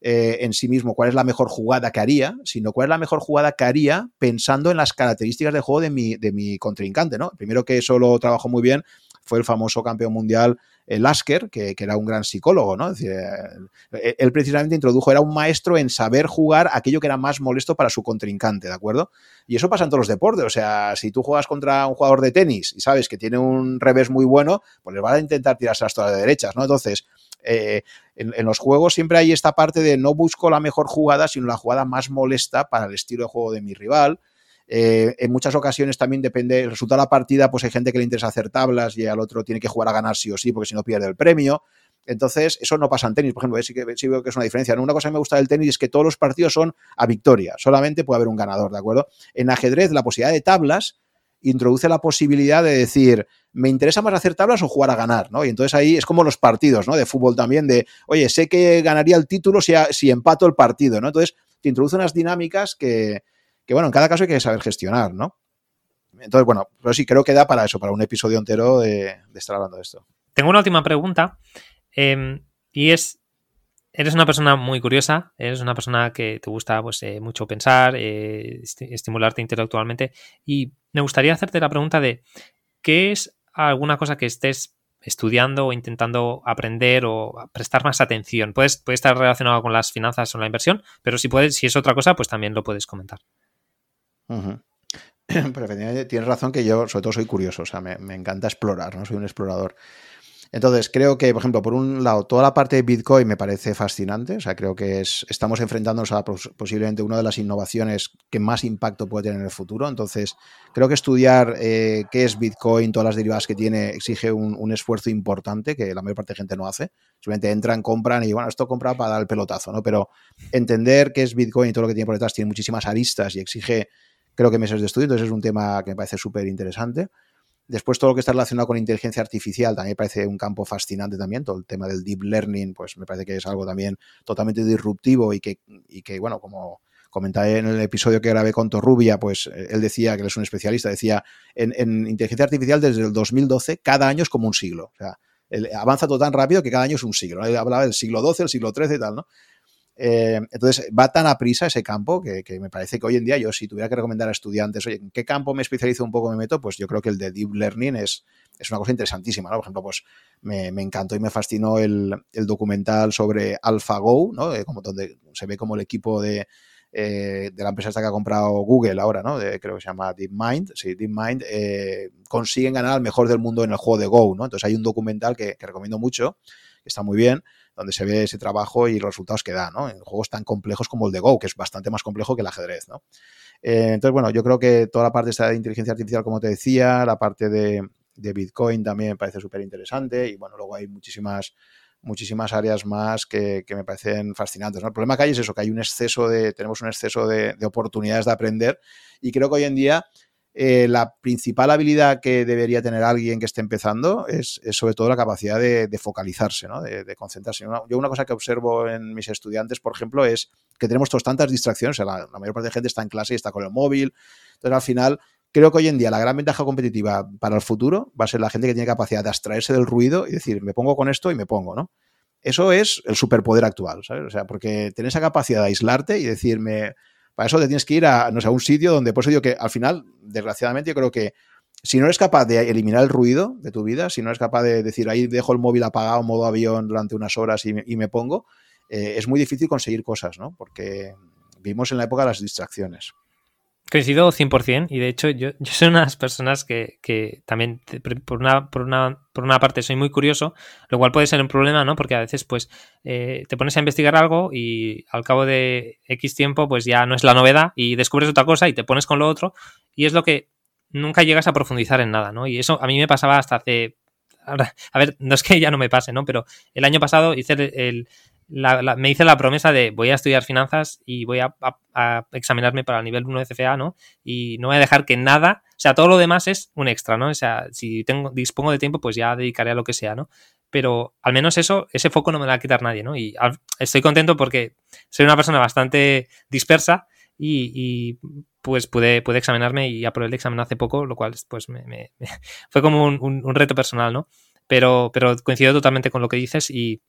eh, en sí mismo cuál es la mejor jugada que haría, sino cuál es la mejor jugada que haría pensando en las características de juego de mi, contrincante, ¿no? primero que eso lo trabajó muy bien fue el famoso campeón mundial Lasker, que, que, era un gran psicólogo, ¿no? Es decir, eh, él precisamente introdujo, era un maestro en saber jugar aquello que era más molesto para su contrincante, ¿de acuerdo? Y eso pasa en todos los deportes, o sea, si tú juegas contra un jugador de tenis y sabes que tiene un revés muy bueno, pues le vas a intentar tirarse las todas de derechas, ¿no? Entonces, eh, en, los juegos siempre hay esta parte de no busco la mejor jugada, sino la jugada más molesta para el estilo de juego de mi rival. Eh, en muchas ocasiones también depende, el resultado de la partida, pues hay gente que le interesa hacer tablas y al otro tiene que jugar a ganar sí o sí, porque si no pierde el premio. Entonces, eso no pasa en tenis, por ejemplo, ¿eh? sí, que, veo que es una diferencia. Una cosa que me gusta del tenis es que todos los partidos son a victoria, solamente puede haber un ganador, ¿de acuerdo? En ajedrez, la posibilidad de tablas introduce la posibilidad de decir, me interesa más hacer tablas o jugar a ganar, ¿no? Y entonces ahí es como los partidos, ¿no? De fútbol también, de, oye, sé que ganaría el título si, si empato el partido, ¿no? Entonces, te introduce unas dinámicas que, que bueno, en cada caso hay que saber gestionar, ¿no? Entonces, bueno, pero sí creo que da para eso, para un episodio entero de, estar hablando de esto. Tengo una última pregunta em, y es, eres una persona muy curiosa, eres una persona que te gusta pues, eh, mucho pensar, eh, estimularte intelectualmente. Y me gustaría hacerte la pregunta de ¿qué es alguna cosa que estés estudiando o intentando aprender o prestar más atención? Puedes, puede estar relacionado con las finanzas o la inversión, pero si puedes, si es otra cosa, pues también lo puedes comentar. tienes razón que yo sobre todo soy curioso, o sea, me, me encanta explorar, ¿no? Soy un explorador. Entonces, creo que, por ejemplo, por un lado, toda la parte de Bitcoin me parece fascinante. O sea, creo que es, estamos enfrentándonos a posiblemente una de las innovaciones que más impacto puede tener en el futuro. Entonces, creo que estudiar eh, qué es Bitcoin, todas las derivadas que tiene, exige un, esfuerzo importante que la mayor parte de gente no hace. Simplemente entran, compran y, bueno, esto compra para dar el pelotazo, ¿no? Pero entender qué es Bitcoin y todo lo que tiene por detrás tiene muchísimas aristas y exige, creo que meses de estudio. Entonces, es un tema que me parece súper interesante. Después todo lo que está relacionado con inteligencia artificial también me parece un campo fascinante también. Todo el tema del deep learning, pues me parece que es algo también totalmente disruptivo y que, y que bueno, como comenté en el episodio que grabé con Torrubia, pues él decía, que él es un especialista, decía, en, inteligencia artificial desde el 2012, cada año es como un siglo. O sea, avanza todo tan rápido que cada año es un siglo. Él hablaba del siglo XII, el siglo XIII y tal, ¿no? Eh, entonces, va tan a prisa ese campo que, me parece que hoy en día yo, si tuviera que recomendar a estudiantes, oye, ¿en qué campo me especializo un poco, me meto? Pues yo creo que el de Deep Learning es, es una cosa interesantísima, ¿no? Por ejemplo, pues me, encantó y me fascinó el, documental sobre AlphaGo, ¿no? Eh, como donde se ve como el equipo de, eh, de la empresa esta que ha comprado Google ahora, ¿no? creo que se llama DeepMind, sí, DeepMind, consiguen ganar al mejor del mundo en el juego de Go, ¿no? Entonces hay un documental que, que recomiendo mucho, que está muy bien, donde se ve ese trabajo y los resultados que da, ¿no? En juegos tan complejos como el de Go, que es bastante más complejo que el ajedrez, ¿no? Eh, entonces, bueno, yo creo que toda la parte de inteligencia artificial, como te decía, la parte de, Bitcoin también me parece súper interesante y, bueno, luego hay muchísimas muchísimas áreas más que, me parecen fascinantes. El problema que hay es eso, que hay un exceso de, tenemos un exceso de, de oportunidades de aprender y creo que hoy en día eh, la principal habilidad que debería tener alguien que esté empezando es, sobre todo la capacidad de, focalizarse, ¿no? de, concentrarse. yo una cosa que observo en mis estudiantes, por ejemplo, es que tenemos tantas distracciones. la, mayor parte de gente está en clase y está con el móvil. Entonces, al final, creo que hoy en día la gran ventaja competitiva para el futuro va a ser la gente que tiene capacidad de abstraerse del ruido y decir, me pongo con esto y me pongo, ¿no? Eso es el superpoder actual. O sea, porque tener esa capacidad de aislarte y decirme, para eso te tienes que ir a, no sé, a un sitio donde, por eso digo que al final, desgraciadamente, yo creo que si no eres capaz de eliminar el ruido de tu vida, si no eres capaz de decir ahí dejo el móvil apagado, modo avión durante unas horas y me, pongo, eh, es muy difícil conseguir cosas, ¿no? Porque vivimos en la época de las distracciones. Coincido 100% y de hecho yo, yo soy una de las personas que, que también por una, por, una, por una parte soy muy curioso, lo cual puede ser un problema, ¿no? Porque a veces pues eh, te pones a investigar algo y al cabo de X tiempo pues ya no es la novedad y descubres otra cosa y te pones con lo otro y es lo que nunca llegas a profundizar en nada, ¿no? Y eso a mí me pasaba hasta hace... a ver, no es que ya no me pase, ¿no? Pero el año pasado hice el, me hice la promesa de voy a estudiar finanzas y voy a, examinarme para el nivel 1 de CFA, ¿no? Y no voy a dejar que nada, o sea, todo lo demás es un extra, ¿no? O sea, si tengo, dispongo de tiempo, pues ya dedicaré a lo que sea, ¿no? Pero al menos eso, ese foco no me lo va a quitar nadie, ¿no? Y estoy contento porque soy una persona bastante dispersa y, pues pude, pude, examinarme y aprobé el examen hace poco, lo cual pues fue como un, un, reto personal, ¿no? Pero, pero coincido totalmente con lo que dices y,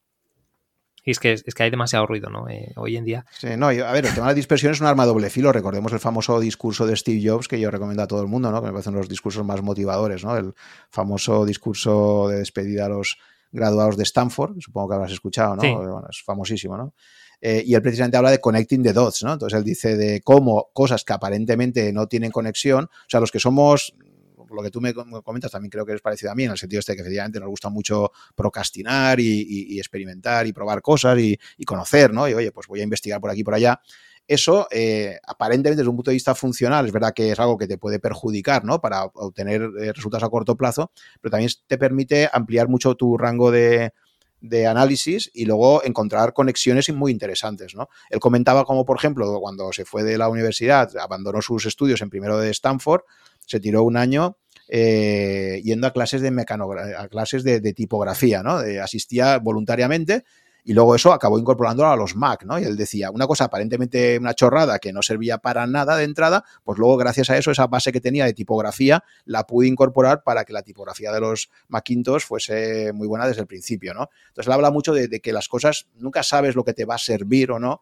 y es que, es que hay demasiado ruido, ¿no? Eh, hoy en día. Sí, no, a ver, el tema de la dispersión es un arma doble filo. Recordemos el famoso discurso de Steve Jobs que yo recomiendo a todo el mundo, ¿no? Que me parecen los discursos más motivadores, ¿no? El famoso discurso de despedida a los graduados de Stanford, supongo que habrás escuchado, ¿no? Bueno, es famosísimo, ¿no? Eh, y él precisamente habla de connecting the dots, ¿no? Entonces él dice de cómo cosas que aparentemente no tienen conexión, o sea, los que somos lo que tú me comentas también creo que es parecido a mí, en el sentido este que efectivamente nos gusta mucho procrastinar y, experimentar y probar cosas y, conocer, ¿no? Y oye, pues voy a investigar por aquí y por allá. Eso, eh, aparentemente, desde un punto de vista funcional, es verdad que es algo que te puede perjudicar, ¿no? Para obtener eh, resultados a corto plazo, pero también te permite ampliar mucho tu rango de, de análisis y luego encontrar conexiones muy interesantes. ¿no? Él comentaba como, por ejemplo, cuando se fue de la universidad, abandonó sus estudios en primero de Stanford, se tiró un año eh, yendo a clases de a clases de, tipografía, ¿no? asistía voluntariamente Y luego eso acabó incorporándolo a los Mac, ¿no? Y él decía, una cosa aparentemente una chorrada que no servía para nada de entrada, pues luego gracias a eso, esa base que tenía de tipografía, la pude incorporar para que la tipografía de los Macintosh fuese muy buena desde el principio, ¿no? Entonces él habla mucho de que las cosas, nunca sabes lo que te va a servir o no,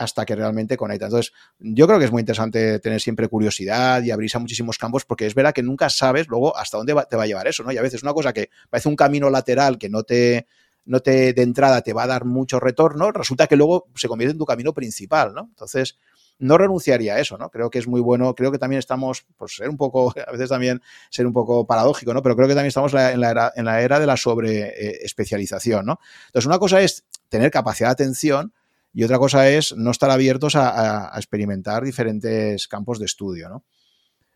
hasta que realmente conecta. Entonces, yo creo que es muy interesante tener siempre curiosidad y abrirse a muchísimos campos, porque es verdad que nunca sabes luego hasta dónde te va a llevar eso, ¿no? Y a veces una cosa que parece un camino lateral que no te, no te de entrada te va a dar mucho retorno, resulta que luego se convierte en tu camino principal, ¿no? Entonces, no renunciaría a eso, ¿no? Creo que es muy bueno, creo que también estamos, pues ser un poco, a veces también ser un poco paradójico, ¿no? Pero creo que también estamos en la era, en la era de la sobre especialización, ¿no? Entonces, una cosa es tener capacidad de atención y otra cosa es no estar abiertos a, experimentar diferentes campos de estudio, ¿no?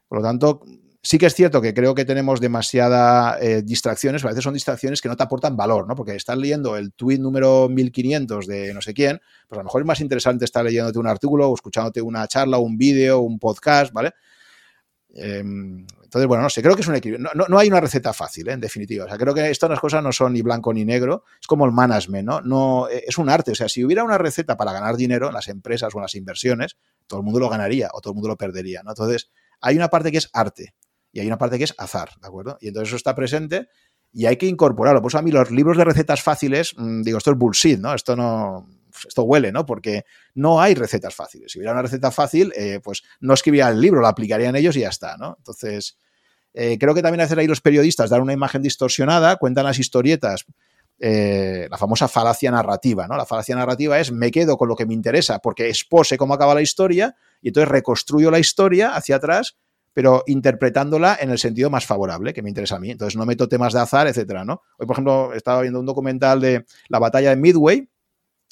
Por lo tanto, Sí que es cierto que creo que tenemos demasiadas eh, distracciones, a veces son distracciones que no te aportan valor, ¿no? Porque estás leyendo el tweet número 1500 de no sé quién, pues a lo mejor es más interesante estar leyéndote un artículo o escuchándote una charla, un vídeo, un podcast, ¿vale? Eh, entonces, bueno, no sé, creo que es un equilibrio. No, no, hay una receta fácil, ¿eh? en definitiva. O sea, creo que estas cosas no son ni blanco ni negro, es como el management, ¿no? no eh, es un arte. O sea, si hubiera una receta para ganar dinero en las empresas o en las inversiones, todo el mundo lo ganaría o todo el mundo lo perdería, ¿no? Entonces, hay una parte que es arte y hay una parte que es azar, ¿de acuerdo? Y entonces eso está presente y hay que incorporarlo. Pues a mí los libros de recetas fáciles, mmm, digo, esto es bullshit, ¿no? Esto no, esto huele, ¿no? Porque no hay recetas fáciles. Si hubiera una receta fácil, eh, pues no escribiría el libro, lo aplicarían ellos y ya está, ¿no? Entonces, eh, creo que también hacer ahí los periodistas, dar una imagen distorsionada, cuentan las historietas, eh, la famosa falacia narrativa, ¿no? La falacia narrativa es me quedo con lo que me interesa porque expose cómo acaba la historia y entonces reconstruyo la historia hacia atrás pero interpretándola en el sentido más favorable, que me interesa a mí. Entonces no meto temas de azar, etcétera, ¿no? Hoy, por ejemplo, estaba viendo un documental de la batalla de Midway,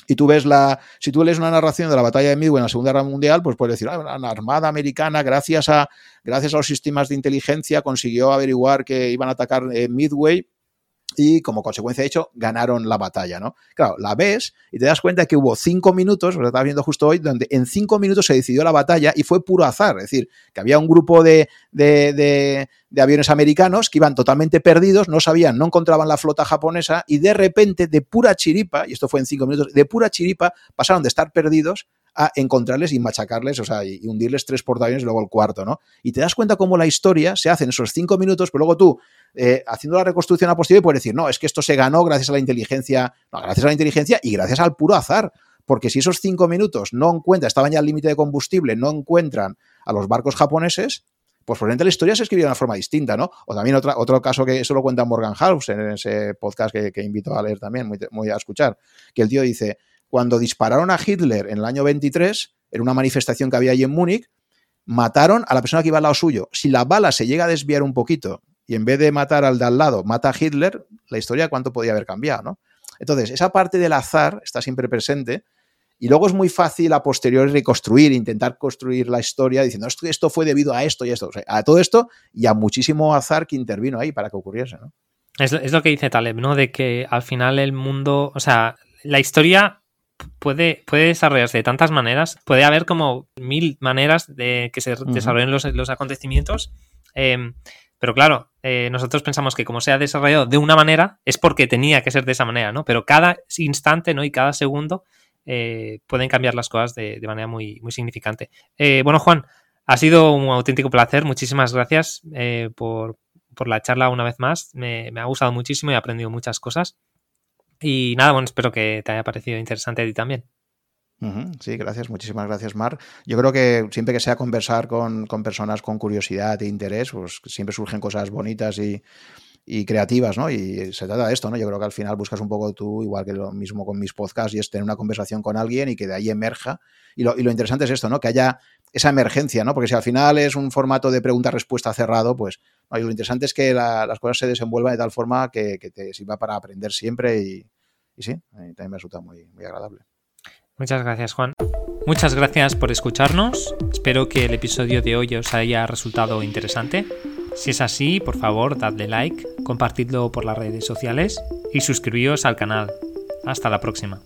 y tú ves la, si tú lees una narración de la batalla de Midway en la Segunda Guerra Mundial, pues puedes decir, ah, la Armada Americana, gracias a, gracias a los sistemas de inteligencia, consiguió averiguar que iban a atacar eh, Midway y como consecuencia de hecho ganaron la batalla, ¿no? Claro, la ves y te das cuenta que hubo cinco minutos, lo estaba viendo justo hoy, donde en cinco minutos se decidió la batalla y fue puro azar, es decir, que había un grupo de, de, aviones americanos que iban totalmente perdidos, no sabían, no encontraban la flota japonesa y de repente, de pura chiripa, y esto fue en cinco minutos, de pura chiripa pasaron de estar perdidos a encontrarles y machacarles, o sea, y hundirles tres portaaviones y luego el cuarto, ¿no? Y te das cuenta cómo la historia se hace en esos cinco minutos, pero luego tú, eh, haciendo la reconstrucción a posteriori, puedes decir, no, es que esto se ganó gracias a la inteligencia, no, gracias a la inteligencia y gracias al puro azar. Porque si esos cinco minutos no encuentran, estaban ya al límite de combustible, no encuentran a los barcos japoneses, pues probablemente la historia se escribiría de una forma distinta, ¿no? O también otra, otro caso que eso lo cuenta Morgan House en ese podcast que, que invito a leer también, muy, muy a escuchar, que el tío dice, cuando dispararon a Hitler en el año 23, en una manifestación que había allí en Múnich, mataron a la persona que iba al lado suyo. Si la bala se llega a desviar un poquito y en vez de matar al de al lado, mata a Hitler, la historia cuánto podía haber cambiado, ¿no? Entonces, esa parte del azar está siempre presente y luego es muy fácil a posteriori reconstruir, intentar construir la historia diciendo esto, esto fue debido a esto y esto, o sea, a todo esto y a muchísimo azar que intervino ahí para que ocurriese, ¿no? Es, es lo que dice Taleb, ¿no? De que al final el mundo, o sea, la historia puede, puede desarrollarse de tantas maneras. Puede haber como mil maneras de que se uh -huh. desarrollen los, los acontecimientos. Eh, pero claro, eh, nosotros pensamos que como se ha desarrollado de una manera, es porque tenía que ser de esa manera, ¿no? Pero cada instante, ¿no? Y cada segundo eh, pueden cambiar las cosas de, de manera muy, muy significante. Eh, bueno, Juan, ha sido un auténtico placer. Muchísimas gracias por, por, la charla una vez más. Me, me ha gustado muchísimo y he aprendido muchas cosas. Y nada, bueno, espero que te haya parecido interesante a ti también. Sí, gracias, muchísimas gracias, Mar. Yo creo que siempre que sea conversar con, con personas con curiosidad e interés, pues siempre surgen cosas bonitas y, y, creativas, ¿no? Y se trata de esto, ¿no? Yo creo que al final buscas un poco tú, igual que lo mismo con mis podcasts, y es tener una conversación con alguien y que de ahí emerja. Y lo, y lo interesante es esto, ¿no? Que haya esa emergencia, ¿no? Porque si al final es un formato de pregunta-respuesta cerrado, pues no, lo interesante es que la, las cosas se desenvuelvan de tal forma que, te sirva para aprender siempre y, y sí, también me resulta muy, muy agradable. Muchas gracias, Juan. Muchas gracias por escucharnos. Espero que el episodio de hoy os haya resultado interesante. Si es así, por favor, dadle like, compartidlo por las redes sociales y suscribíos al canal. Hasta la próxima.